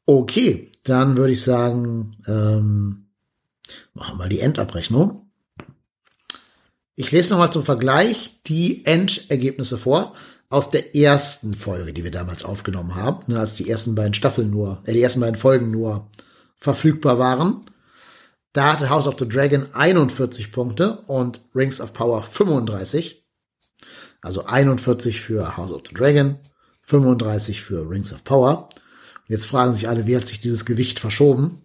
Okay, dann würde ich sagen, ähm, machen wir mal die Endabrechnung. Ich lese nochmal zum Vergleich die Endergebnisse vor aus der ersten Folge, die wir damals aufgenommen haben, ne, als die ersten beiden Staffeln nur, äh, die ersten beiden Folgen nur verfügbar waren. Da hatte House of the Dragon 41 Punkte und Rings of Power 35. Also 41 für House of the Dragon, 35 für Rings of Power. Und jetzt fragen sich alle, wie hat sich dieses Gewicht verschoben?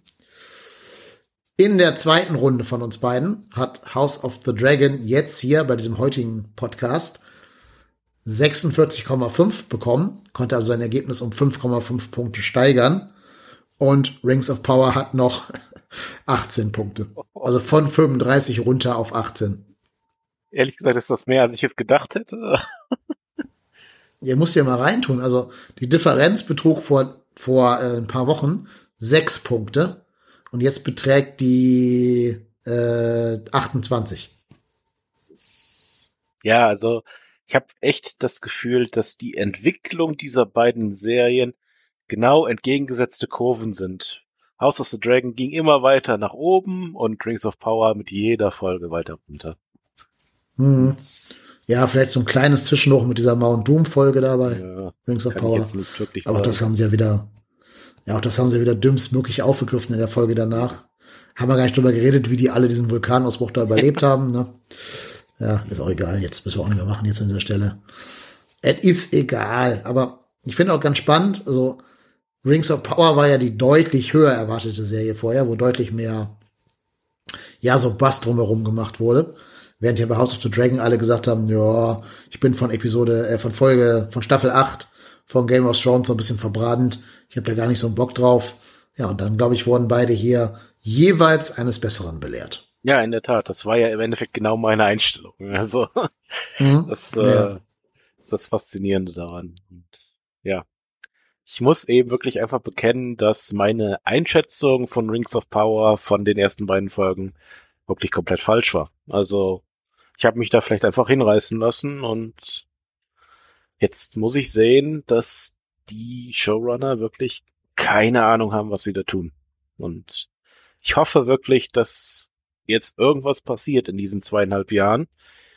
In der zweiten Runde von uns beiden hat House of the Dragon jetzt hier bei diesem heutigen Podcast 46,5 bekommen, konnte also sein Ergebnis um 5,5 Punkte steigern. Und Rings of Power hat noch 18 Punkte. Also von 35 runter auf 18. Ehrlich gesagt ist das mehr, als ich jetzt gedacht hätte. Ihr müsst ja mal reintun. Also die Differenz betrug vor, vor äh, ein paar Wochen sechs Punkte. Und jetzt beträgt die äh, 28. Das ist- Ja, also ich habe echt das Gefühl, dass die Entwicklung dieser beiden Serien genau entgegengesetzte Kurven sind. House of the Dragon ging immer weiter nach oben und Rings of Power mit jeder Folge weiter runter. Hm. Ja, vielleicht so ein kleines Zwischenhoch mit dieser Mount Doom Folge dabei. Ja, Rings of Power. Aber sagen. das haben sie ja wieder, ja, auch das haben sie wieder dümmstmöglich aufgegriffen in der Folge danach. Haben wir gar nicht drüber geredet, wie die alle diesen Vulkanausbruch da überlebt haben, ne? Ja, ist auch egal. Jetzt müssen wir auch nicht mehr machen, jetzt an dieser Stelle. Es ist egal. Aber ich finde auch ganz spannend, also Rings of Power war ja die deutlich höher erwartete Serie vorher, wo deutlich mehr, ja, so Bass drumherum gemacht wurde. Während ja bei House of the Dragon alle gesagt haben, ja, ich bin von Episode, äh, von Folge, von Staffel 8 von Game of Thrones so ein bisschen verbrannt. Ich habe da gar nicht so einen Bock drauf. Ja, und dann, glaube ich, wurden beide hier jeweils eines Besseren belehrt. Ja, in der Tat. Das war ja im Endeffekt genau meine Einstellung. Also, Mhm. das äh, Ja. ist das Faszinierende daran. Und, ja. Ich muss eben wirklich einfach bekennen, dass meine Einschätzung von Rings of Power von den ersten beiden Folgen wirklich komplett falsch war. Also, ich habe mich da vielleicht einfach hinreißen lassen und jetzt muss ich sehen, dass die Showrunner wirklich keine Ahnung haben, was sie da tun. Und ich hoffe wirklich, dass jetzt irgendwas passiert in diesen zweieinhalb Jahren.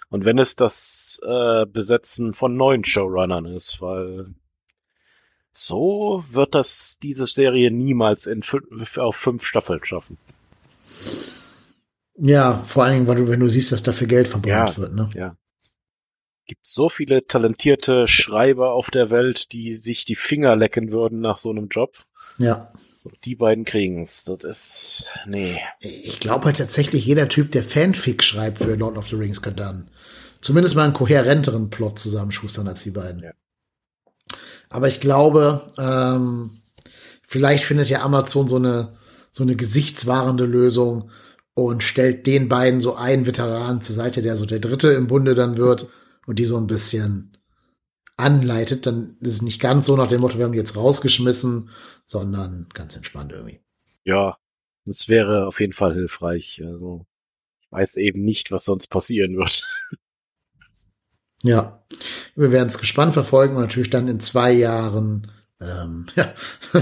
Und wenn es das äh, Besetzen von neuen Showrunnern ist, weil so wird das diese Serie niemals in auf fünf Staffeln schaffen. Ja, vor allen Dingen, weil du, wenn du siehst, dass dafür Geld verbrannt Ja. wird, ne? Ja. Gibt so viele talentierte Schreiber auf der Welt, die sich die Finger lecken würden nach so einem Job. Ja. Die beiden kriegen's. Das ist, nee. Ich glaube halt tatsächlich, jeder Typ, der Fanfic schreibt für Lord of the Rings, kann dann zumindest mal einen kohärenteren Plot zusammenschustern als die beiden. Ja. Aber ich glaube, ähm, vielleicht findet ja Amazon so eine, so eine gesichtswahrende Lösung und stellt den beiden so einen Veteran zur Seite, der so der Dritte im Bunde dann wird und die so ein bisschen anleitet. Dann ist es nicht ganz so nach dem Motto, wir haben die jetzt rausgeschmissen, sondern ganz entspannt irgendwie. Ja, das wäre auf jeden Fall hilfreich. Also, ich weiß eben nicht, was sonst passieren wird. Ja, wir werden es gespannt verfolgen und natürlich dann in zwei Jahren ähm, ja,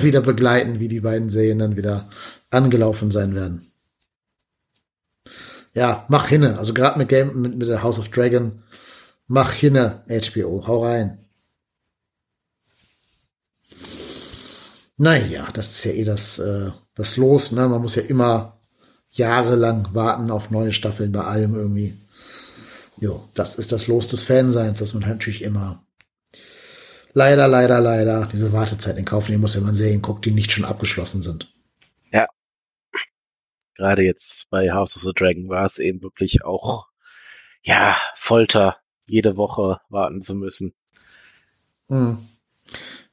wieder begleiten, wie die beiden Serien dann wieder angelaufen sein werden. Ja, mach hinne. Also gerade mit Game mit, mit der House of Dragon, mach hinne, HBO, hau rein. Naja, das ist ja eh das, äh, das Los, ne? Man muss ja immer jahrelang warten auf neue Staffeln bei allem irgendwie. Jo, das ist das Los des Fanseins, dass man halt natürlich immer leider, leider, leider diese Wartezeit in Kauf nehmen muss, wenn man Serien guckt, die nicht schon abgeschlossen sind. Gerade jetzt bei House of the Dragon war es eben wirklich auch, ja, Folter, jede Woche warten zu müssen. Hm.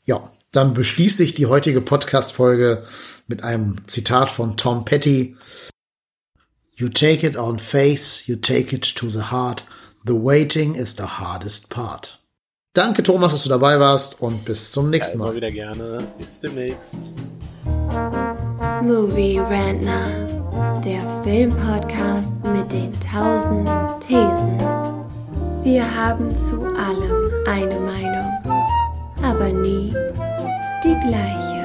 Ja, dann beschließe ich die heutige Podcast-Folge mit einem Zitat von Tom Petty. You take it on face, you take it to the heart. The waiting is the hardest part. Danke, Thomas, dass du dabei warst und bis zum Ja, nächsten immer Mal. wieder gerne. Bis demnächst. Movie Rantner, der Filmpodcast mit den tausend Thesen. Wir haben zu allem eine Meinung, aber nie die gleiche.